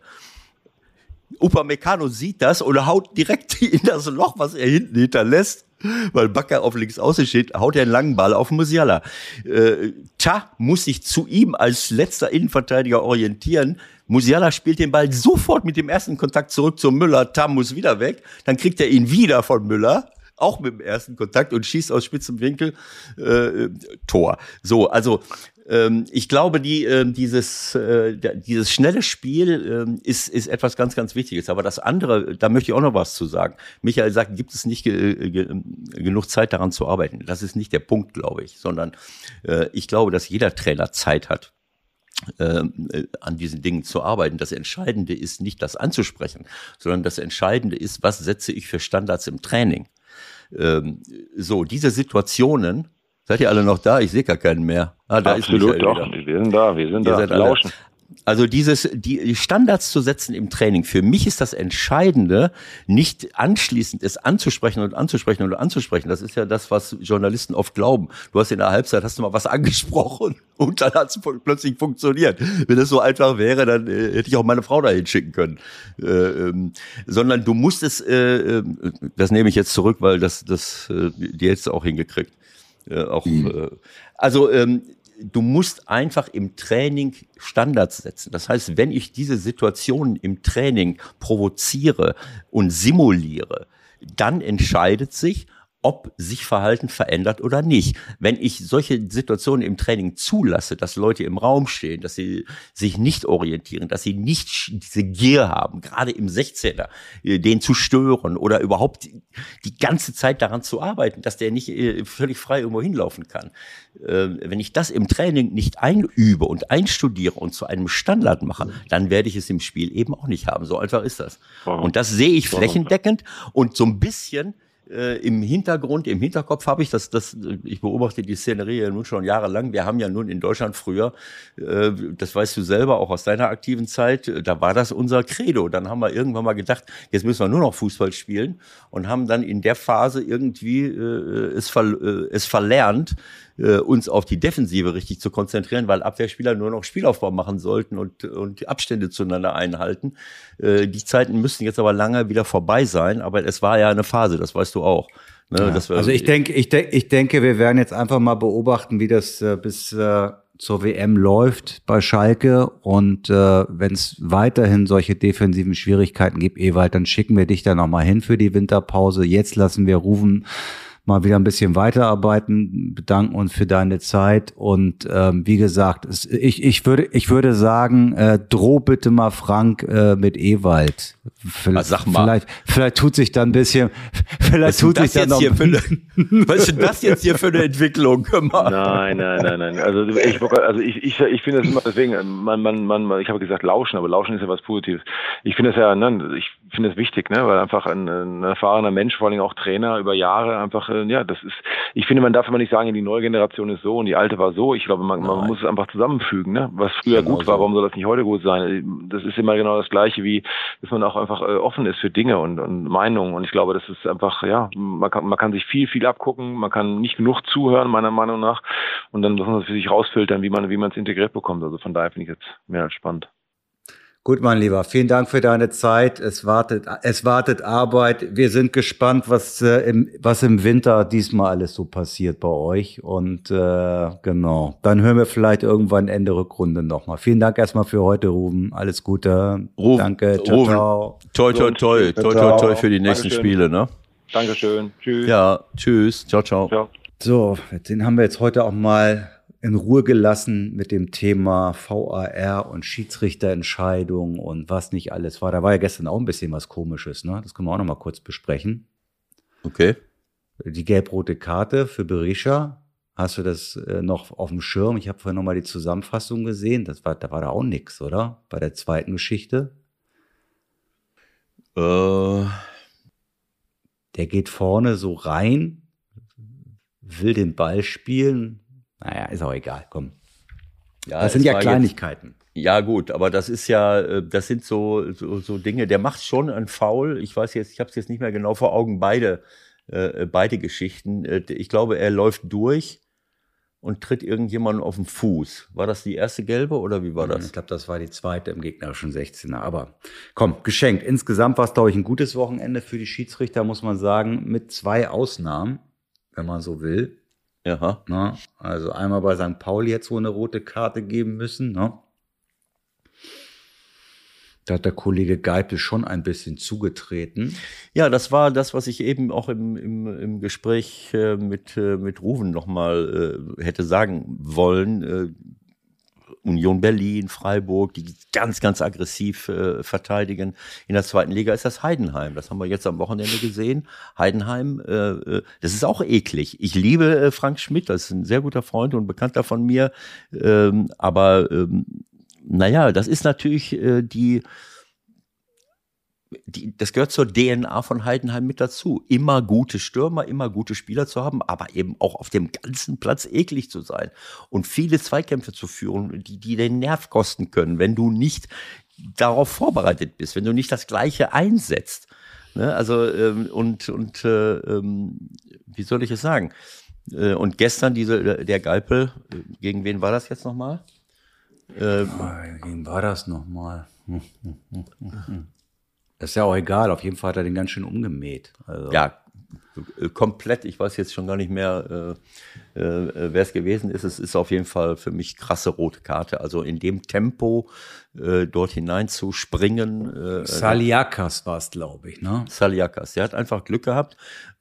Upamecano sieht das und haut direkt in das Loch, was er hinten hinterlässt, weil Bakker auf links außen steht, haut er einen langen Ball auf Musiala. Äh, Ta muss sich zu ihm als letzter Innenverteidiger orientieren. Musiala spielt den Ball sofort mit dem ersten Kontakt zurück zu Müller. Tam muss wieder weg. Dann kriegt er ihn wieder von Müller auch mit dem ersten Kontakt und schießt aus spitzem Winkel äh, Tor. So, also ich glaube, die, äh, dieses, äh, dieses schnelle Spiel äh, ist, ist etwas ganz, ganz Wichtiges. Aber das andere, da möchte ich auch noch was zu sagen. Michael sagt, gibt es nicht ge ge genug Zeit daran zu arbeiten. Das ist nicht der Punkt, glaube ich, sondern äh, ich glaube, dass jeder Trainer Zeit hat. Äh, an diesen Dingen zu arbeiten. Das Entscheidende ist nicht das anzusprechen, sondern das Entscheidende ist, was setze ich für Standards im Training. Ähm, so, diese Situationen Seid ihr alle noch da? Ich sehe gar keinen mehr. Ah, da Absolut, ist doch. Wieder. Wir sind da, wir sind ihr da. Lauschen. Also dieses, die Standards zu setzen im Training. Für mich ist das Entscheidende, nicht anschließend es anzusprechen und anzusprechen und anzusprechen. Das ist ja das, was Journalisten oft glauben. Du hast in der Halbzeit, hast du mal was angesprochen und dann hat es plötzlich funktioniert. Wenn das so einfach wäre, dann äh, hätte ich auch meine Frau dahin schicken können. Äh, ähm, sondern du musst es, äh, äh das nehme ich jetzt zurück, weil das, das, äh, die hättest du auch hingekriegt. Äh, auch, mhm. äh, also ähm, du musst einfach im Training Standards setzen. Das heißt, wenn ich diese Situationen im Training provoziere und simuliere, dann entscheidet sich, ob sich Verhalten verändert oder nicht. Wenn ich solche Situationen im Training zulasse, dass Leute im Raum stehen, dass sie sich nicht orientieren, dass sie nicht diese Gier haben, gerade im 16er, äh, den zu stören oder überhaupt die ganze Zeit daran zu arbeiten, dass der nicht äh, völlig frei irgendwo hinlaufen kann. Ähm, wenn ich das im Training nicht einübe und einstudiere und zu einem Standard mache, dann werde ich es im Spiel eben auch nicht haben. So einfach ist das. Und das sehe ich flächendeckend und so ein bisschen äh, im Hintergrund, im Hinterkopf habe ich das, das, ich beobachte die Szenerie ja nun schon jahrelang. Wir haben ja nun in Deutschland früher, äh, das weißt du selber auch aus deiner aktiven Zeit, da war das unser Credo. Dann haben wir irgendwann mal gedacht, jetzt müssen wir nur noch Fußball spielen und haben dann in der Phase irgendwie äh, es, ver, äh, es verlernt, äh, uns auf die Defensive richtig zu konzentrieren, weil Abwehrspieler nur noch Spielaufbau machen sollten und, und Abstände zueinander einhalten. Äh, die Zeiten müssten jetzt aber lange wieder vorbei sein, aber es war ja eine Phase, das weißt du auch. Ne, ja. wir, also ich denke, ich, denk, ich denke, wir werden jetzt einfach mal beobachten, wie das äh, bis äh, zur WM läuft bei Schalke und äh, wenn es weiterhin solche defensiven Schwierigkeiten gibt, Ewald, dann schicken wir dich da nochmal hin für die Winterpause. Jetzt lassen wir Rufen mal wieder ein bisschen weiterarbeiten, bedanken uns für deine Zeit und ähm, wie gesagt, es, ich, ich würde ich würde sagen, äh, droh bitte mal Frank äh, mit Ewald. Vielleicht, sag mal. Vielleicht, vielleicht tut sich dann ein bisschen, vielleicht tut sich dann noch. Hier für eine, was ist denn das jetzt hier für eine Entwicklung? Nein, nein, nein, nein. Also ich, also ich, ich, ich finde das immer deswegen, man, man, man, ich habe gesagt lauschen, aber lauschen ist ja was Positives. Ich finde es ja, ne, ich finde es wichtig, ne, weil einfach ein, ein erfahrener Mensch, vor allem auch Trainer über Jahre einfach äh, ja, das ist, ich finde, man darf immer nicht sagen, die neue Generation ist so und die alte war so. Ich glaube, man, man muss es einfach zusammenfügen, ne? Was früher genau gut war, warum soll das nicht heute gut sein? Das ist immer genau das Gleiche, wie, dass man auch einfach äh, offen ist für Dinge und, und Meinungen. Und ich glaube, das ist einfach, ja, man kann, man kann sich viel, viel abgucken, man kann nicht genug zuhören, meiner Meinung nach. Und dann muss man es für sich rausfiltern, wie man, wie man es integriert bekommt. Also von daher finde ich jetzt mehr als spannend. Gut, mein Lieber, vielen Dank für deine Zeit. Es wartet, es wartet Arbeit. Wir sind gespannt, was, äh, im, was im Winter diesmal alles so passiert bei euch. Und äh, genau, dann hören wir vielleicht irgendwann Ende Rückrunde nochmal. Vielen Dank erstmal für heute, Ruben. Alles Gute. Ruben, Danke. Ciao, Ruben. ciao. Toi, toi, toi. Toi, toi, toi für die nächsten Dankeschön. Spiele, ne? Dankeschön. Tschüss. Ja, tschüss. Ciao, ciao. Ciao. So, den haben wir jetzt heute auch mal in Ruhe gelassen mit dem Thema VAR und Schiedsrichterentscheidung und was nicht alles war. Da war ja gestern auch ein bisschen was Komisches, ne? Das können wir auch noch mal kurz besprechen. Okay. Die gelb-rote Karte für Berisha. Hast du das äh, noch auf dem Schirm? Ich habe vorhin noch mal die Zusammenfassung gesehen. Das war, da war da auch nix, oder? Bei der zweiten Geschichte. Äh, Der geht vorne so rein, will den Ball spielen. Naja, ist auch egal, komm. ja, Das sind ja Kleinigkeiten. Jetzt, ja, gut, aber das ist ja, äh, das sind so, so, so Dinge, der macht schon ein Foul. Ich weiß jetzt, ich habe es jetzt nicht mehr genau vor Augen, beide, äh, beide Geschichten. Äh, Ich glaube, er läuft durch und tritt irgendjemanden auf den Fuß. War das die erste gelbe oder wie war das? Ich glaube, das war die zweite im gegnerischen 16er. Aber komm, geschenkt. Insgesamt war es, glaube ich, ein gutes Wochenende für die Schiedsrichter, muss man sagen, mit zwei Ausnahmen, wenn man so will. Ja. Ne? Also einmal bei St. Pauli jetzt so eine rote Karte geben müssen. Ne? Da hat der Kollege Geipel schon ein bisschen zugetreten. Ja, das war das, was ich eben auch im, im, im Gespräch äh, mit, äh, mit Ruven nochmal äh, hätte sagen wollen. Äh, Union Berlin, Freiburg, die ganz, ganz aggressiv äh, verteidigen. In der zweiten Liga ist das Heidenheim. Das haben wir jetzt am Wochenende gesehen. Heidenheim, äh, äh, das ist auch eklig. Ich liebe äh, Frank Schmidt, das ist ein sehr guter Freund und Bekannter von mir. Ähm, aber ähm, naja, das ist natürlich äh, die, die, das gehört zur DNA von Heidenheim mit dazu. Immer gute Stürmer, immer gute Spieler zu haben, aber eben auch auf dem ganzen Platz eklig zu sein und viele Zweikämpfe zu führen, die, die den Nerv kosten können, wenn du nicht darauf vorbereitet bist, wenn du nicht das Gleiche einsetzt. Ne? Also, ähm, und, und äh, ähm, wie soll ich es sagen? Äh, und gestern diese, der Geipel, äh, gegen wen war das jetzt nochmal? Äh, Wem war das nochmal? Das ist ja auch egal. Auf jeden Fall hat er den ganz schön umgemäht. Also, ja, komplett, ich weiß jetzt schon gar nicht mehr, äh, äh, wer es gewesen ist. Es ist auf jeden Fall für mich krasse rote Karte. Also in dem Tempo äh, dort hinein zu springen. Äh, Saliakas war es, glaube ich, ne? Saliakas. Der hat einfach Glück gehabt.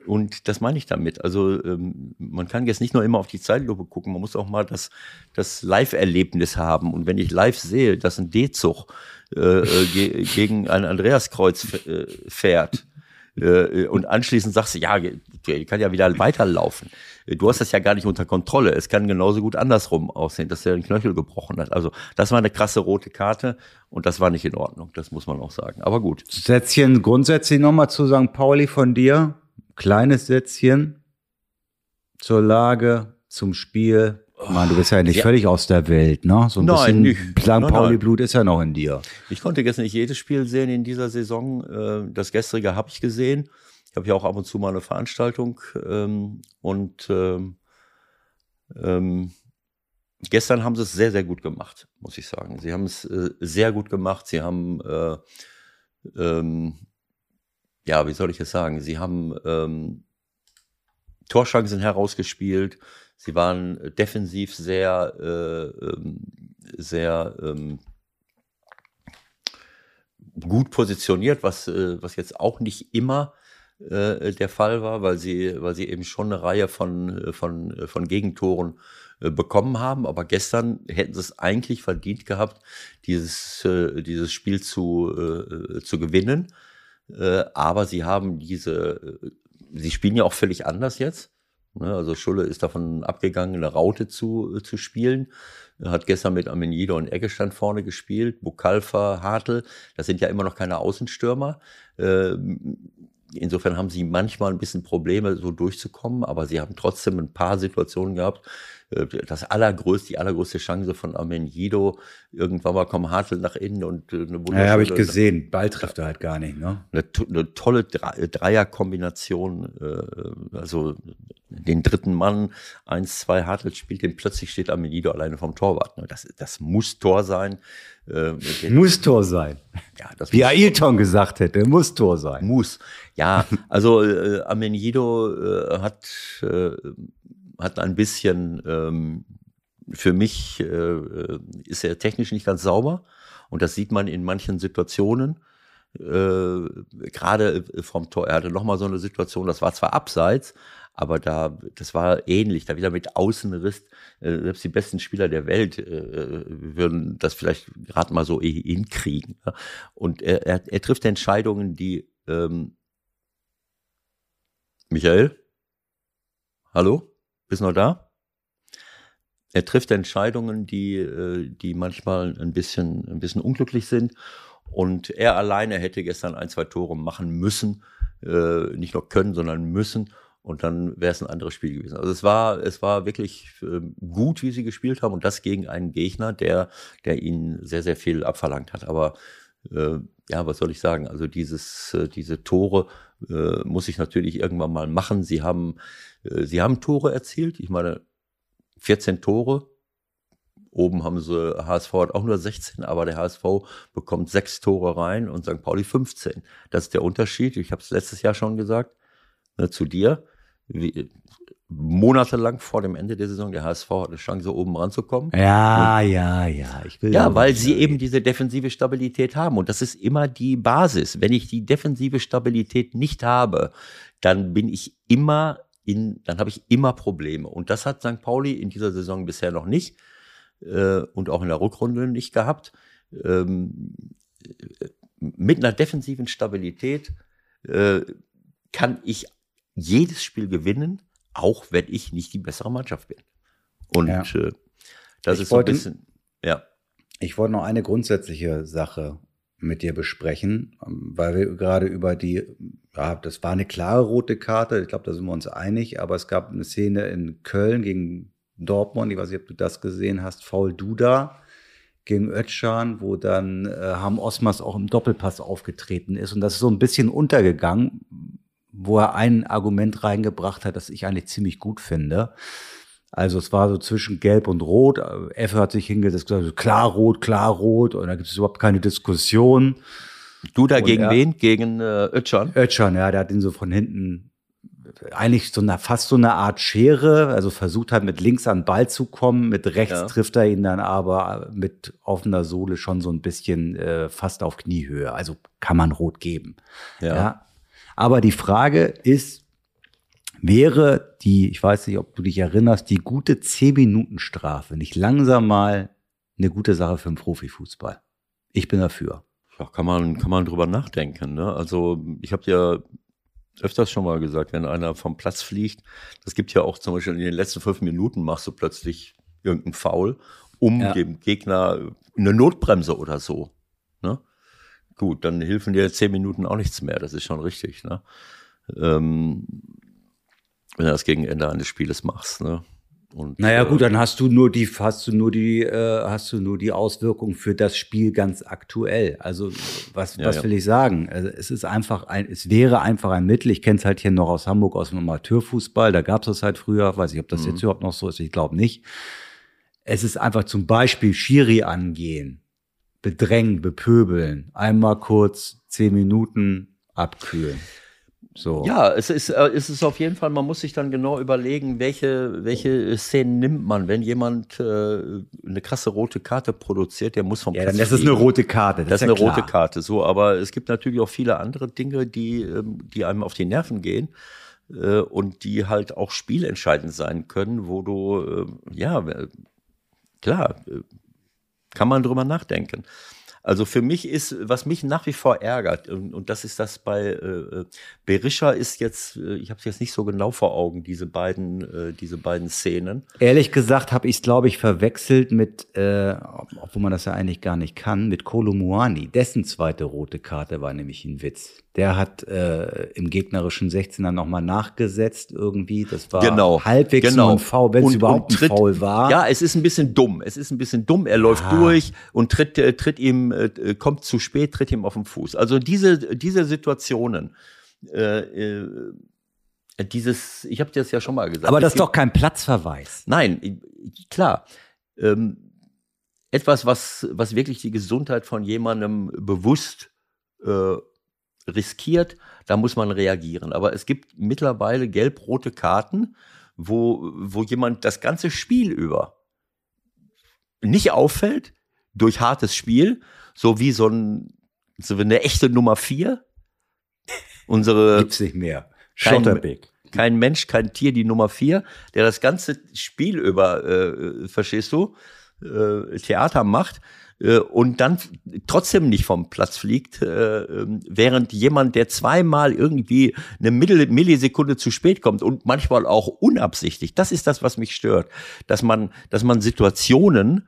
Und das meine ich damit. Also ähm, man kann jetzt nicht nur immer auf die Zeitlupe gucken, man muss auch mal das, das Live-Erlebnis haben. Und wenn ich live sehe, dass ein D-Zug äh, äh ge gegen ein Andreaskreuz äh, fährt, äh, und anschließend sagst du, ja, der kann ja wieder weiterlaufen. Du hast das ja gar nicht unter Kontrolle. Es kann genauso gut andersrum aussehen, dass er den Knöchel gebrochen hat. Also das war eine krasse rote Karte und das war nicht in Ordnung. Das muss man auch sagen. Aber gut. Sätzchen grundsätzlich nochmal zu St. Pauli von dir. Kleines Sätzchen zur Lage, zum Spiel, ich meine, du bist ja nicht ja. völlig aus der Welt, ne? So ein nein, bisschen St. Pauli-Blut ist ja noch in dir. Ich konnte jetzt nicht jedes Spiel sehen in dieser Saison. Äh, das gestrige habe ich gesehen. Ich habe ja auch ab und zu mal eine Veranstaltung. Ähm, und ähm, ähm, gestern haben sie es sehr, sehr gut gemacht, muss ich sagen. Sie haben es äh, sehr gut gemacht. Sie haben, äh, ähm, ja, wie soll ich es sagen? Sie haben ähm, Torschancen herausgespielt. Sie waren äh, defensiv sehr, äh, ähm, sehr ähm, gut positioniert, was, äh, was jetzt auch nicht immer äh, der Fall war, weil sie, weil sie eben schon eine Reihe von, von, von Gegentoren äh, bekommen haben. Aber gestern hätten sie es eigentlich verdient gehabt, dieses, äh, dieses Spiel zu, äh, zu gewinnen. Äh, aber sie haben diese, äh, sie spielen ja auch völlig anders jetzt. Ne, also Schulle ist davon abgegangen, eine Raute zu, äh, zu spielen. Er hat gestern mit Amenido und Eggestand vorne gespielt, Bukalfa, Hartl. Das sind ja immer noch keine Außenstürmer. Ähm, insofern haben sie manchmal ein bisschen Probleme, so durchzukommen, aber sie haben trotzdem ein paar Situationen gehabt, äh, das allergrößte, die allergrößte Chance von Amenjido. Irgendwann mal kommt Hartl nach innen und äh, eine wunderschöne. Ja, habe ich gesehen. Ball trifft er halt gar nicht, ne? Eine, eine tolle Dreierkombination. Also den dritten Mann, eins, zwei Hartl spielt den, plötzlich steht Amenjido alleine vom Torwart. Ne? Das, das muss Tor sein. muss Tor sein. Ja, das Wie Ailton gesagt hätte, muss Tor sein. Muss. Ja, also äh, Amenido äh, hat äh, hat ein bisschen, ähm, für mich äh, ist er technisch nicht ganz sauber und das sieht man in manchen Situationen. Äh, Gerade vom Tor, er hatte nochmal so eine Situation, das war zwar abseits, aber da, das war ähnlich, da wieder mit Außenriss. Äh, selbst die besten Spieler der Welt äh, würden das vielleicht gerade mal so hinkriegen. Ja? Und er, er, er trifft Entscheidungen, die ähm, Michael? Hallo? Bist du noch da? Er trifft Entscheidungen, die, äh, die manchmal ein bisschen, ein bisschen unglücklich sind. Und er alleine hätte gestern ein, zwei Tore machen müssen. Äh, nicht nur können, sondern müssen. Und dann wäre es ein anderes Spiel gewesen. Also es war, es war wirklich ähm, gut, wie sie gespielt haben. Und das gegen einen Gegner, der, der ihnen sehr, sehr viel abverlangt hat. Aber äh, ja, was soll ich sagen? Also dieses, diese Tore äh, muss ich natürlich irgendwann mal machen. Sie haben, äh, sie haben Tore erzielt. Ich meine, 14 Tore. Oben haben sie, HSV hat auch nur 16, aber der HSV bekommt sechs Tore rein und St. Pauli 15. Das ist der Unterschied. Ich habe es letztes Jahr schon gesagt ne, zu dir. Wie, monatelang vor dem Ende der Saison. Der HSV hat eine Chance, oben ranzukommen. Ja, und, ja, ja. Ich will ja, weil sie eben diese defensive Stabilität haben. Und das ist immer die Basis. Wenn ich die defensive Stabilität nicht habe, dann bin ich immer in, dann habe ich immer Probleme. Und das hat St. Pauli in dieser Saison bisher noch nicht äh, und auch in der Rückrunde nicht gehabt. Ähm, mit einer defensiven Stabilität äh, kann ich jedes Spiel gewinnen auch wenn ich nicht die bessere Mannschaft bin. Und ja. äh, das ich ist so ein bisschen, ja. Ich wollte noch eine grundsätzliche Sache mit dir besprechen, weil wir gerade über die, ja, das war eine klare rote Karte, ich glaube, da sind wir uns einig, aber es gab eine Szene in Köln gegen Dortmund, ich weiß nicht, ob du das gesehen hast, Faul Duda gegen Ötschan, wo dann äh, Ham Osmas auch im Doppelpass aufgetreten ist und das ist so ein bisschen untergegangen, wo er ein Argument reingebracht hat, das ich eigentlich ziemlich gut finde. Also es war so zwischen Gelb und Rot. Effe hat sich hingesetzt gesagt, klar Rot, klar Rot. Und da gibt es überhaupt keine Diskussion. Du da gegen wen? Gegen äh, Ötchan? Ötchan, ja, der hat ihn so von hinten eigentlich so eine, fast so eine Art Schere, also versucht halt mit links an den Ball zu kommen, mit rechts Ja. trifft er ihn dann aber mit offener Sohle schon so ein bisschen äh, fast auf Kniehöhe. Also kann man rot geben. Ja. Aber die Frage ist, wäre die, ich weiß nicht, ob du dich erinnerst, die gute 10-Minuten-Strafe nicht langsam mal eine gute Sache für den Profifußball? Ich bin dafür. Ja, kann man, kann man drüber nachdenken. Ne? Also ich habe ja öfters schon mal gesagt, wenn einer vom Platz fliegt, das gibt ja auch zum Beispiel in den letzten fünf Minuten machst du plötzlich irgendeinen Foul, um Ja. dem Gegner eine Notbremse oder so. Ne? Gut, dann helfen dir zehn Minuten auch nichts mehr, das ist schon richtig. Ne? Ähm, wenn du das gegen Ende eines Spieles machst. Ne? Und, Naja, äh, gut, dann hast du nur die, hast du nur die, äh, hast du nur die Auswirkung für das Spiel ganz aktuell. Also was, Ja, was ja. will ich sagen? Also es ist einfach ein, es wäre einfach ein Mittel. Ich kenne es halt hier noch aus Hamburg aus dem Amateurfußball. Da gab es das halt früher. Weiß ich, ob das Mhm. jetzt überhaupt noch so ist. Ich glaube nicht. Es ist einfach zum Beispiel Schiri angehen, bedrängen, bepöbeln, einmal kurz zehn Minuten abkühlen. So. Ja, es ist, äh, es ist auf jeden Fall, man muss sich dann genau überlegen, welche, welche Szenen nimmt man. Wenn jemand äh, eine krasse rote Karte produziert, der muss vom Ja, Platz dann das ist eine rote Karte. Das ist ja eine rote klar. Karte, so. Aber es gibt natürlich auch viele andere Dinge, die, ähm, die einem auf die Nerven gehen äh, und die halt auch spielentscheidend sein können, wo du, äh, ja, klar, äh, kann man drüber nachdenken. Also für mich ist, was mich nach wie vor ärgert, und, und das ist das bei äh, äh, Berisha ist jetzt, äh, ich habe es jetzt nicht so genau vor Augen, diese beiden, äh, diese beiden Szenen. Ehrlich gesagt habe ich es, glaube ich, verwechselt mit, äh, obwohl man das ja eigentlich gar nicht kann, mit Kolomuani. Dessen zweite rote Karte war nämlich ein Witz. Der hat äh, im gegnerischen 16er nochmal nachgesetzt irgendwie. Das war Genau, halbwegs genau. ein Foul, wenn es überhaupt und tritt- ein Foul war. Ja, es ist ein bisschen dumm. Es ist ein bisschen dumm. Er läuft Ah. durch und tritt, äh, tritt ihm, äh, kommt zu spät, tritt ihm auf den Fuß. Also diese, diese Situationen, äh, äh, dieses, ich habe dir das ja schon mal gesagt. Aber das ist doch kein Platzverweis. Nein, klar. Ähm, etwas, was, was wirklich die Gesundheit von jemandem bewusst äh, riskiert, da muss man reagieren. Aber es gibt mittlerweile gelb-rote Karten, wo, wo jemand das ganze Spiel über nicht auffällt durch hartes Spiel, so wie so, ein, so eine echte Nummer vier. Unsere Gibt's nicht mehr. kein- Schotterbeck. kein Mensch, kein Tier, die Nummer vier, der das ganze Spiel über, äh, verstehst du, äh, Theater macht äh, und dann trotzdem nicht vom Platz fliegt, äh, ähm, während jemand, der zweimal irgendwie eine Millisekunde zu spät kommt und manchmal auch unabsichtlich, das ist das, was mich stört, dass man, dass man Situationen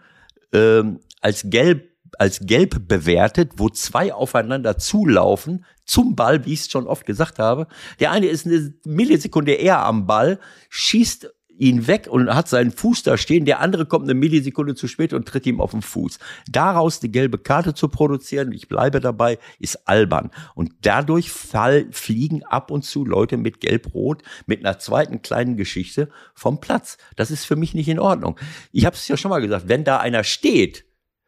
ähm, als gelb als gelb bewertet, wo zwei aufeinander zulaufen zum Ball, wie ich es schon oft gesagt habe. Der eine ist eine Millisekunde eher am Ball, schießt ihn weg und hat seinen Fuß da stehen. Der andere kommt eine Millisekunde zu spät und tritt ihm auf den Fuß. Daraus die gelbe Karte zu produzieren, ich bleibe dabei, ist albern. Und dadurch fall, fliegen ab und zu Leute mit Gelb-Rot, mit einer zweiten kleinen Geschichte vom Platz. Das ist für mich nicht in Ordnung. Ich habe es ja schon mal gesagt, wenn da einer steht,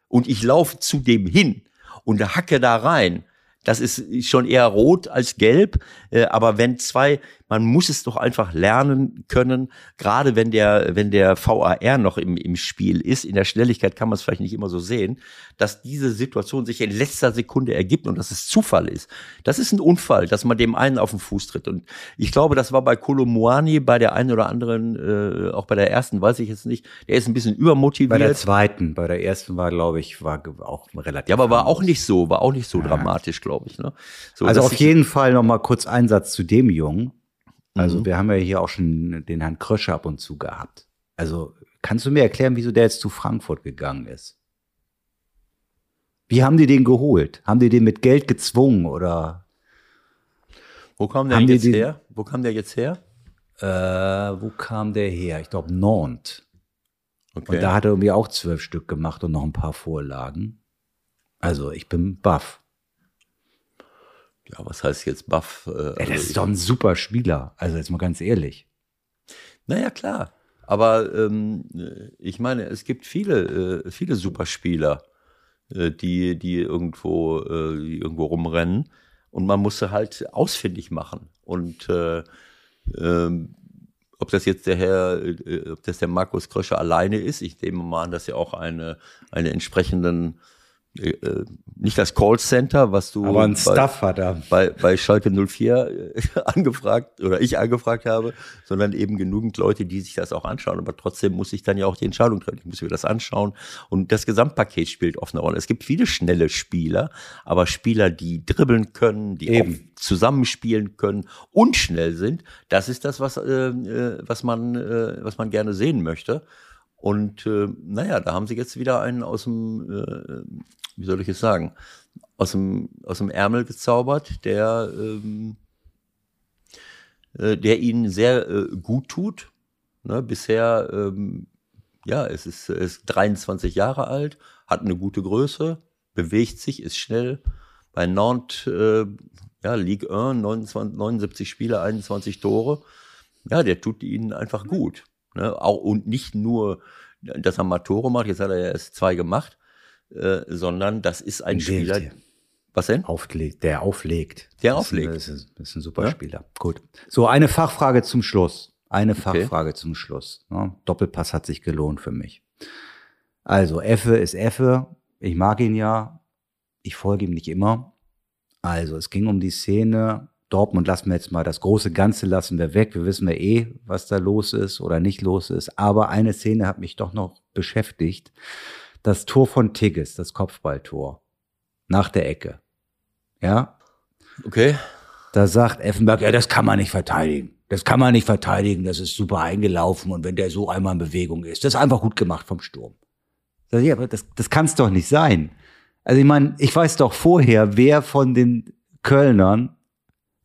und ich laufe zu dem hin und hacke da rein. Das ist schon eher rot als gelb, äh, aber wenn zwei, man muss es doch einfach lernen können, gerade wenn der, wenn der VAR noch im, im Spiel ist, in der Schnelligkeit kann man es vielleicht nicht immer so sehen, dass diese Situation sich in letzter Sekunde ergibt und dass es Zufall ist. Das ist ein Unfall, dass man dem einen auf den Fuß tritt. Und ich glaube, das war bei Kolomuani, bei der einen oder anderen, äh, auch bei der ersten, weiß ich jetzt nicht, der ist ein bisschen übermotiviert. Bei der zweiten, bei der ersten war, glaube ich, war auch relativ. Ja, aber war auch nicht so, war auch nicht so dramatisch, glaube ich. Ne? So, Also auf jeden Fall noch mal kurz Einsatz zu dem Jungen. Also Mhm. wir haben ja hier auch schon den Herrn Krösche ab und zu gehabt. Also kannst du mir erklären, wieso der jetzt zu Frankfurt gegangen ist? Wie haben die den geholt? Haben die den mit Geld gezwungen oder Wo kam der jetzt her? Wo kam der jetzt her? äh, wo kam der her? Ich glaube Nantes. Okay. Und da hat er irgendwie auch zwölf Stück gemacht und noch ein paar Vorlagen. Also ich bin baff. Ja, was heißt jetzt Buff? Äh, Ey, also das ist doch ein super Spieler. Also jetzt mal ganz ehrlich. Naja, klar. Aber ähm, äh, ich meine, es gibt viele, äh, viele Superspieler, äh, die, die irgendwo, äh, die irgendwo rumrennen. Und man muss sie halt ausfindig machen. Und äh, Ähm, ob das jetzt der Herr, äh, ob das der Markus Kröscher alleine ist, ich nehme mal an, dass er auch eine, eine entsprechenden äh, nicht das Callcenter, was du Aber ein bei, hat er. bei, bei Schalke 04 äh, angefragt oder ich angefragt habe, sondern eben genügend Leute, die sich das auch anschauen. Aber trotzdem muss ich dann ja auch die Entscheidung treffen. Ich muss mir das anschauen. Und das Gesamtpaket spielt oft eine Rolle. Es gibt viele schnelle Spieler, aber Spieler, die dribbeln können, die Eben. auch zusammenspielen können und schnell sind, das ist das, was, äh, äh, was, man, äh, was man gerne sehen möchte. Und äh, naja, da haben sie jetzt wieder einen aus dem, äh, wie soll ich es sagen, aus dem, aus dem Ärmel gezaubert, der, ähm, äh, der ihnen sehr äh, gut tut. Ne, bisher, ähm, ja, es ist, ist 23 Jahre alt, hat eine gute Größe, bewegt sich, ist schnell. Bei Nantes, äh, ja, Ligue 1, 29, 79 Spiele, 21 Tore. Ja, der tut ihnen einfach gut. Ne? Auch, und nicht nur, dass er mal Tore macht, jetzt hat er ja erst zwei gemacht, äh, sondern das ist ein In dem Spieler. Was denn? Auflegt, der auflegt. Der Das ist ein- auflegt. Das ist, das ist ein super Ja? Spieler. Gut. So, eine Fachfrage zum Schluss. Eine Fachfrage zum Schluss. Ne? Doppelpass hat sich gelohnt für mich. Also, Effe ist Effe. Ich mag ihn ja. Ich folge ihm nicht immer. Also, es ging um die Szene. Dortmund lassen wir jetzt mal das große Ganze lassen wir weg. Wir wissen ja eh, was da los ist oder nicht los ist. Aber eine Szene hat mich doch noch beschäftigt. Das Tor von Tigges, das Kopfballtor. Nach der Ecke. Ja, Okay. da sagt Effenberg, ja, das kann man nicht verteidigen. Das kann man nicht verteidigen, das ist super eingelaufen und wenn der so einmal in Bewegung ist, das ist einfach gut gemacht vom Sturm. Sag ich, ja, aber das, das kann es doch nicht sein. Also ich meine, ich weiß doch vorher, wer von den Kölnern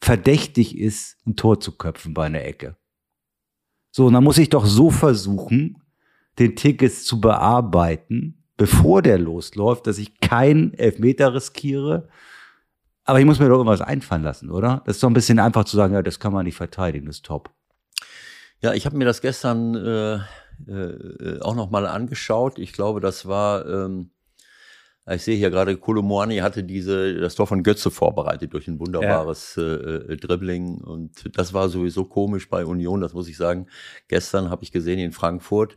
verdächtig ist, ein Tor zu köpfen bei einer Ecke. So, und dann muss ich doch so versuchen, den Tickets zu bearbeiten, bevor der losläuft, dass ich keinen Elfmeter riskiere, aber ich muss mir doch irgendwas einfallen lassen, oder? Das ist doch ein bisschen einfach zu sagen, ja, das kann man nicht verteidigen, das ist top. Ja, ich habe mir das gestern äh, äh, auch noch mal angeschaut. Ich glaube, das war, ähm, ich sehe hier gerade, Kolomoani hatte diese das Tor von Götze vorbereitet durch ein wunderbares äh, äh, Dribbling und das war sowieso komisch bei Union, das muss ich sagen. Gestern habe ich gesehen in Frankfurt,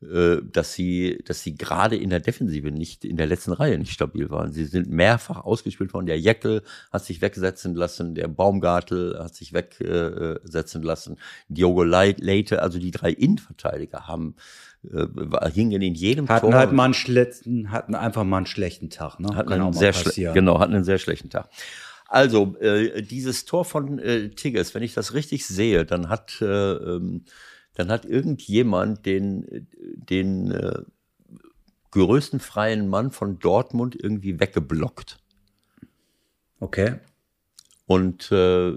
äh, dass sie, dass sie gerade in der Defensive nicht in der letzten Reihe nicht stabil waren. Sie sind mehrfach ausgespielt worden. Der Jeckel hat sich wegsetzen lassen, der Baumgartel hat sich wegsetzen lassen, Diogo Leit- Leite, also die drei Innenverteidiger haben äh, hingen in jedem Hatten Tor. halt mal einen schlechten, hatten einfach mal einen schlechten Tag, ne? hatten Kann einen sehr genau, hatten einen sehr schlechten Tag. Also äh, dieses Tor von äh, Tigges, wenn ich das richtig sehe, dann hat äh, ähm, dann hat irgendjemand den den äh, größten freien Mann von Dortmund irgendwie weggeblockt. Okay. Und äh,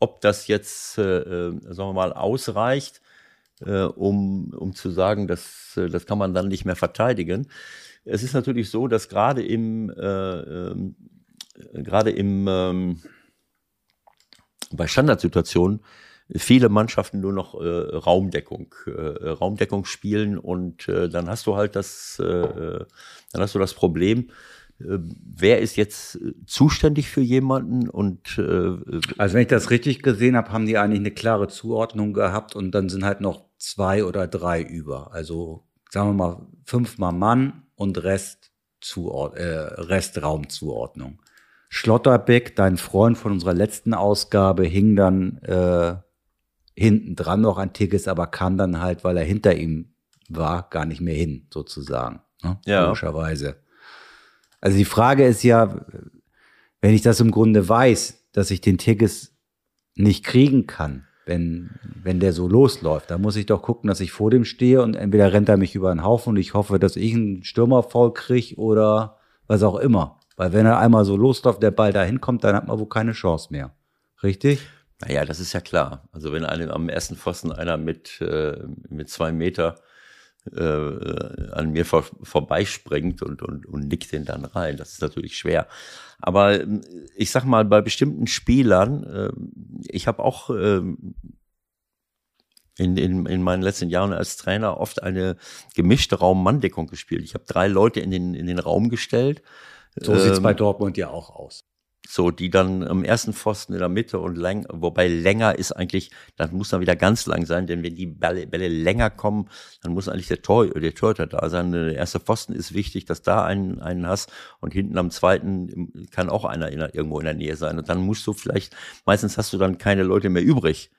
ob das jetzt, äh, äh, sagen wir mal, ausreicht, äh, um, um zu sagen, dass, äh, das kann man dann nicht mehr verteidigen. Es ist natürlich so, dass gerade im, äh, ähm, äh, gerade im, ähm, bei Standardsituationen viele Mannschaften nur noch äh, Raumdeckung, äh, Raumdeckung spielen und äh, dann hast du halt das, äh, äh, dann hast du das Problem, wer ist jetzt zuständig für jemanden und äh, Also wenn ich das richtig gesehen habe, haben die eigentlich eine klare Zuordnung gehabt und dann sind halt noch zwei oder drei über. Also sagen wir mal fünfmal Mann und Rest, Zuord äh, Restraumzuordnung. Schlotterbeck, dein Freund von unserer letzten Ausgabe, hing dann äh, hinten dran noch an Tigges, aber kam dann halt, weil er hinter ihm war, gar nicht mehr hin, sozusagen. Ne? Ja. Logischerweise. Also die Frage ist ja, wenn ich das im Grunde weiß, dass ich den Tigges nicht kriegen kann, wenn, wenn der so losläuft, dann muss ich doch gucken, dass ich vor dem stehe und entweder rennt er mich über den Haufen und ich hoffe, dass ich einen Stürmerfaul kriege oder was auch immer. Weil wenn er einmal so losläuft, der Ball dahin kommt, dann hat man wohl keine Chance mehr. Richtig? Naja, das ist ja klar. Also wenn einem am ersten Pfosten einer mit, äh, mit zwei Meter äh, an mir vor, vorbeispringt und, und, und nickt den dann rein, das ist natürlich schwer. Aber ähm, ich sag mal, bei bestimmten Spielern, äh, ich habe auch ähm, in, in, in meinen letzten Jahren als Trainer oft eine gemischte Raum-Mann-Deckung gespielt. Ich habe drei Leute in den, in den Raum gestellt. So sieht's Ähm, bei Dortmund ja auch aus. So, die dann am ersten Pfosten in der Mitte und läng, wobei länger ist eigentlich, das muss dann wieder ganz lang sein, denn wenn die Bälle, Bälle länger kommen, dann muss eigentlich der Tor, der Torhüter da sein. Der erste Pfosten ist wichtig, dass da einen, einen hast und hinten am zweiten kann auch einer in, irgendwo in der Nähe sein und dann musst du vielleicht, meistens hast du dann keine Leute mehr übrig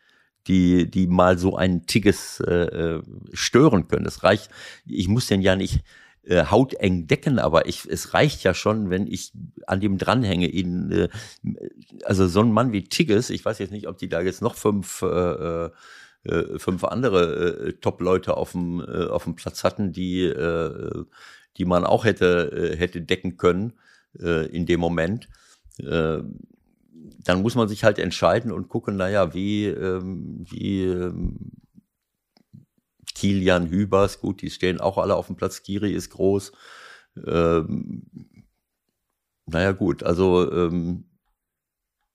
die, die mal so einen Tigges äh, äh stören können. Das reicht, ich muss den ja nicht, äh, hauteng decken, aber ich, es reicht ja schon, wenn ich an dem dranhänge. Ihn, äh, also so ein Mann wie Tigges, ich weiß jetzt nicht, ob die da jetzt noch fünf, äh, äh, fünf andere äh, Top-Leute auf dem, äh, auf dem Platz hatten, die, äh, die man auch hätte, äh, hätte decken können äh, in dem Moment. Äh, dann muss man sich halt entscheiden und gucken, naja, wie, ähm, wie ähm, Kilian Hübers, gut, die stehen auch alle auf dem Platz. Kiri ist groß. Ähm, naja, gut, also, ähm,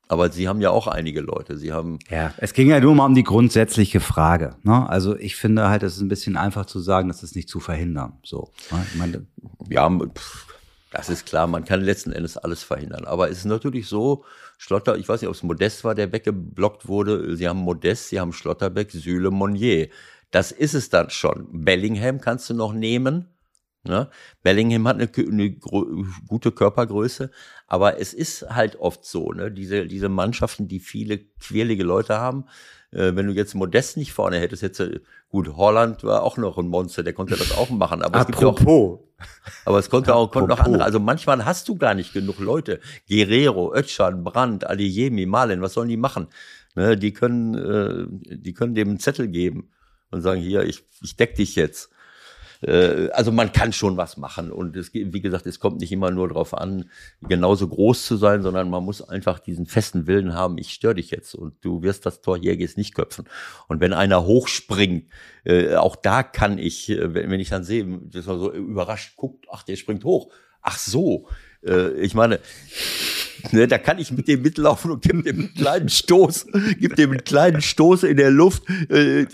aber Sie haben ja auch einige Leute. Sie haben. Ja, es ging ja nur mal um die grundsätzliche Frage. Ne? Also ich finde halt, es ist ein bisschen einfach zu sagen, das ist nicht zu verhindern. So. Ne? Ich meine, ja, das ist klar, man kann letzten Endes alles verhindern. Aber es ist natürlich so, Schlotter, ich weiß nicht, ob es Modest war, der weggeblockt wurde. Sie haben Modest, Sie haben Schlotterbeck, Süle, Monnier. Das ist es dann schon. Bellingham kannst du noch nehmen. Ne? Bellingham hat eine, eine gute Körpergröße, aber es ist halt oft so, ne? diese, diese Mannschaften, die viele quirlige Leute haben, äh, wenn du jetzt Modest nicht vorne hättest, jetzt gut, Holland war auch noch ein Monster, der konnte das auch machen, aber es gibt auch, aber es konnte auch konnte noch andere. Also manchmal hast du gar nicht genug Leute. Guerrero, Özcan, Brandt, Adeyemi, Malen, was sollen die machen? Ne? Die können, äh, die können dem einen Zettel geben und sagen, hier, ich, ich deck dich jetzt. Äh, also man kann schon was machen und es, wie gesagt, es kommt nicht immer nur darauf an, genauso groß zu sein, sondern man muss einfach diesen festen Willen haben, ich störe dich jetzt und du wirst das Tor jetzt nicht köpfen. Und wenn einer hochspringt, äh, auch da kann ich, äh, wenn, ich dann sehe, dass man so überrascht guckt, ach, der springt hoch. Ach so, ich meine, Ne, da kann ich mit dem mitlaufen und gebe dem einen kleinen Stoß, gib dem einen kleinen Stoß in der Luft. Äh,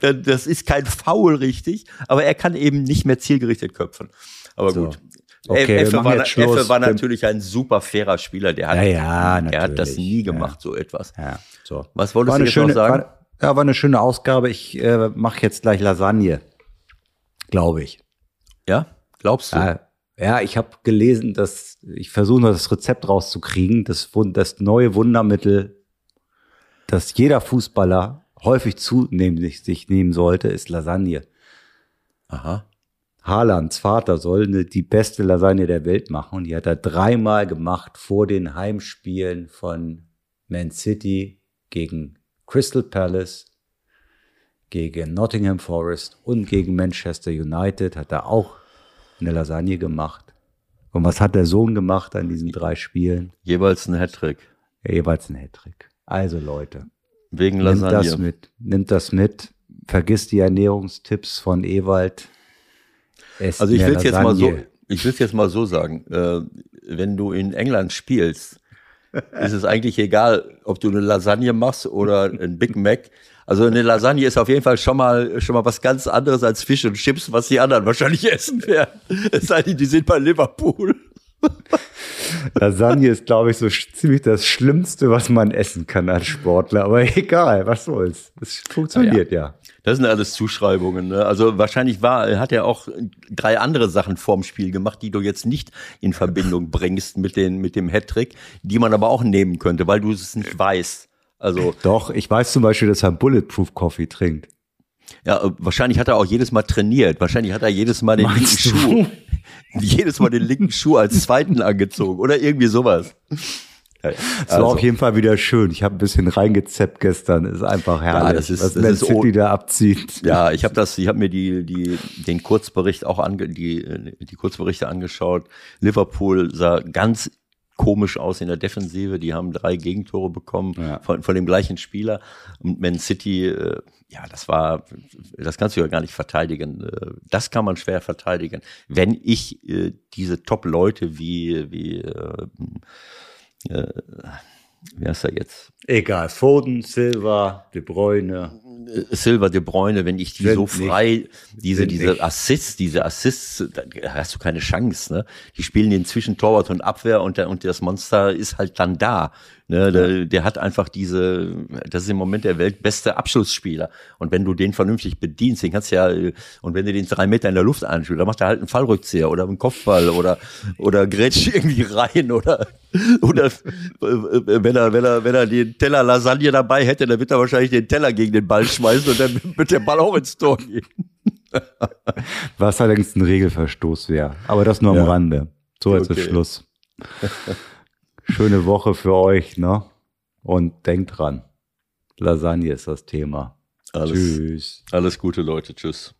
das ist kein Foul richtig, aber er kann eben nicht mehr zielgerichtet köpfen. Aber so. gut. Okay, Effe, war, Effe war natürlich ein super fairer Spieler. Der hat, ja, ja, der hat das nie gemacht, ja. so etwas. So. Was wolltest du jetzt schöne, noch sagen? War, ja, war eine schöne Ausgabe. Ich äh, mache jetzt gleich Lasagne, glaube ich. Ja, glaubst du? Ja, ja, ich habe gelesen, dass ich versuche noch das Rezept rauszukriegen, das, das neue Wundermittel, das jeder Fußballer häufig zunehmen sich, sich nehmen sollte, ist Lasagne. Aha. Haalands Vater soll eine, die beste Lasagne der Welt machen und die hat er dreimal gemacht vor den Heimspielen von Man City gegen Crystal Palace, gegen Nottingham Forest und gegen Manchester United hat er auch eine Lasagne gemacht. Und was hat der Sohn gemacht an diesen drei Spielen? Jeweils ein Hattrick. Ja, jeweils ein Hattrick. Also Leute. Wegen Lasagne. Nimmt das mit. Nimmt das mit. Vergiss die Ernährungstipps von Ewald. Esst also ich will es jetzt mal so, ich will jetzt mal so sagen, äh, wenn du in England spielst, ist es eigentlich egal, ob du eine Lasagne machst oder ein Big Mac. Also eine Lasagne ist auf jeden Fall schon mal, schon mal was ganz anderes als Fisch und Chips, was die anderen wahrscheinlich essen werden. Es sei denn, die sind bei Liverpool. Lasagne ist, glaube ich, so ziemlich das Schlimmste, was man essen kann als Sportler. Aber egal, was soll's. Es funktioniert ja. ja. Das sind alles Zuschreibungen. Ne? Also wahrscheinlich war, hat er auch drei andere Sachen vorm Spiel gemacht, die du jetzt nicht in Verbindung bringst mit, den, mit dem Hattrick, die man aber auch nehmen könnte, weil du es nicht weißt. Also Doch, ich weiß zum Beispiel, dass er Bulletproof Coffee trinkt. Ja, äh, wahrscheinlich hat er auch jedes Mal trainiert. Wahrscheinlich hat er jedes Mal den Meinst linken du? Schuh, jedes Mal den linken Schuh als zweiten angezogen oder irgendwie sowas. Ja, das also. war auf jeden Fall wieder schön. Ich habe ein bisschen reingezeppt gestern. Ist einfach herrlich, ja, das ist, was das Man ist City da abzieht. Ja, ich habe das, ich habe mir die, die, den Kurzbericht auch ange, die, die Kurzberichte angeschaut. Liverpool sah ganz komisch aus in der Defensive. Die haben drei Gegentore bekommen ja. von, von dem gleichen Spieler. Und Man City, äh, ja, das war, das kannst du ja gar nicht verteidigen. Äh, das kann man schwer verteidigen. Wenn ich äh, diese Top-Leute wie, wie, äh, äh, wie heißt er jetzt? Egal, Foden, Silva, De Bruyne. Silva, De Bruyne, wenn ich die Sind so nicht. frei, diese, Sind diese nicht. Assists, diese Assists, da hast du keine Chance, ne? Die spielen den zwischen Torwart und Abwehr und, der, und das Monster ist halt dann da. Ne? Der, der hat einfach diese, das ist im Moment der weltbeste Abschlussspieler. Und wenn du den vernünftig bedienst, den kannst du ja, und wenn du den drei Meter in der Luft anspielst, dann macht er halt einen Fallrückzieher oder einen Kopfball oder, oder grätscht irgendwie rein oder, oder äh, wenn er, wenn er, wenn er den Teller Lasagne dabei hätte, dann wird er wahrscheinlich den Teller gegen den Ball schmeißen und dann wird der Ball auch ins Tor gehen. Was allerdings ein Regelverstoß wäre. Aber das nur am Ja. Rande. So, ist Okay. Schluss. Schöne Woche für euch, ne? Und denkt dran. Lasagne ist das Thema. Alles, Tschüss. alles Gute, Leute. Tschüss.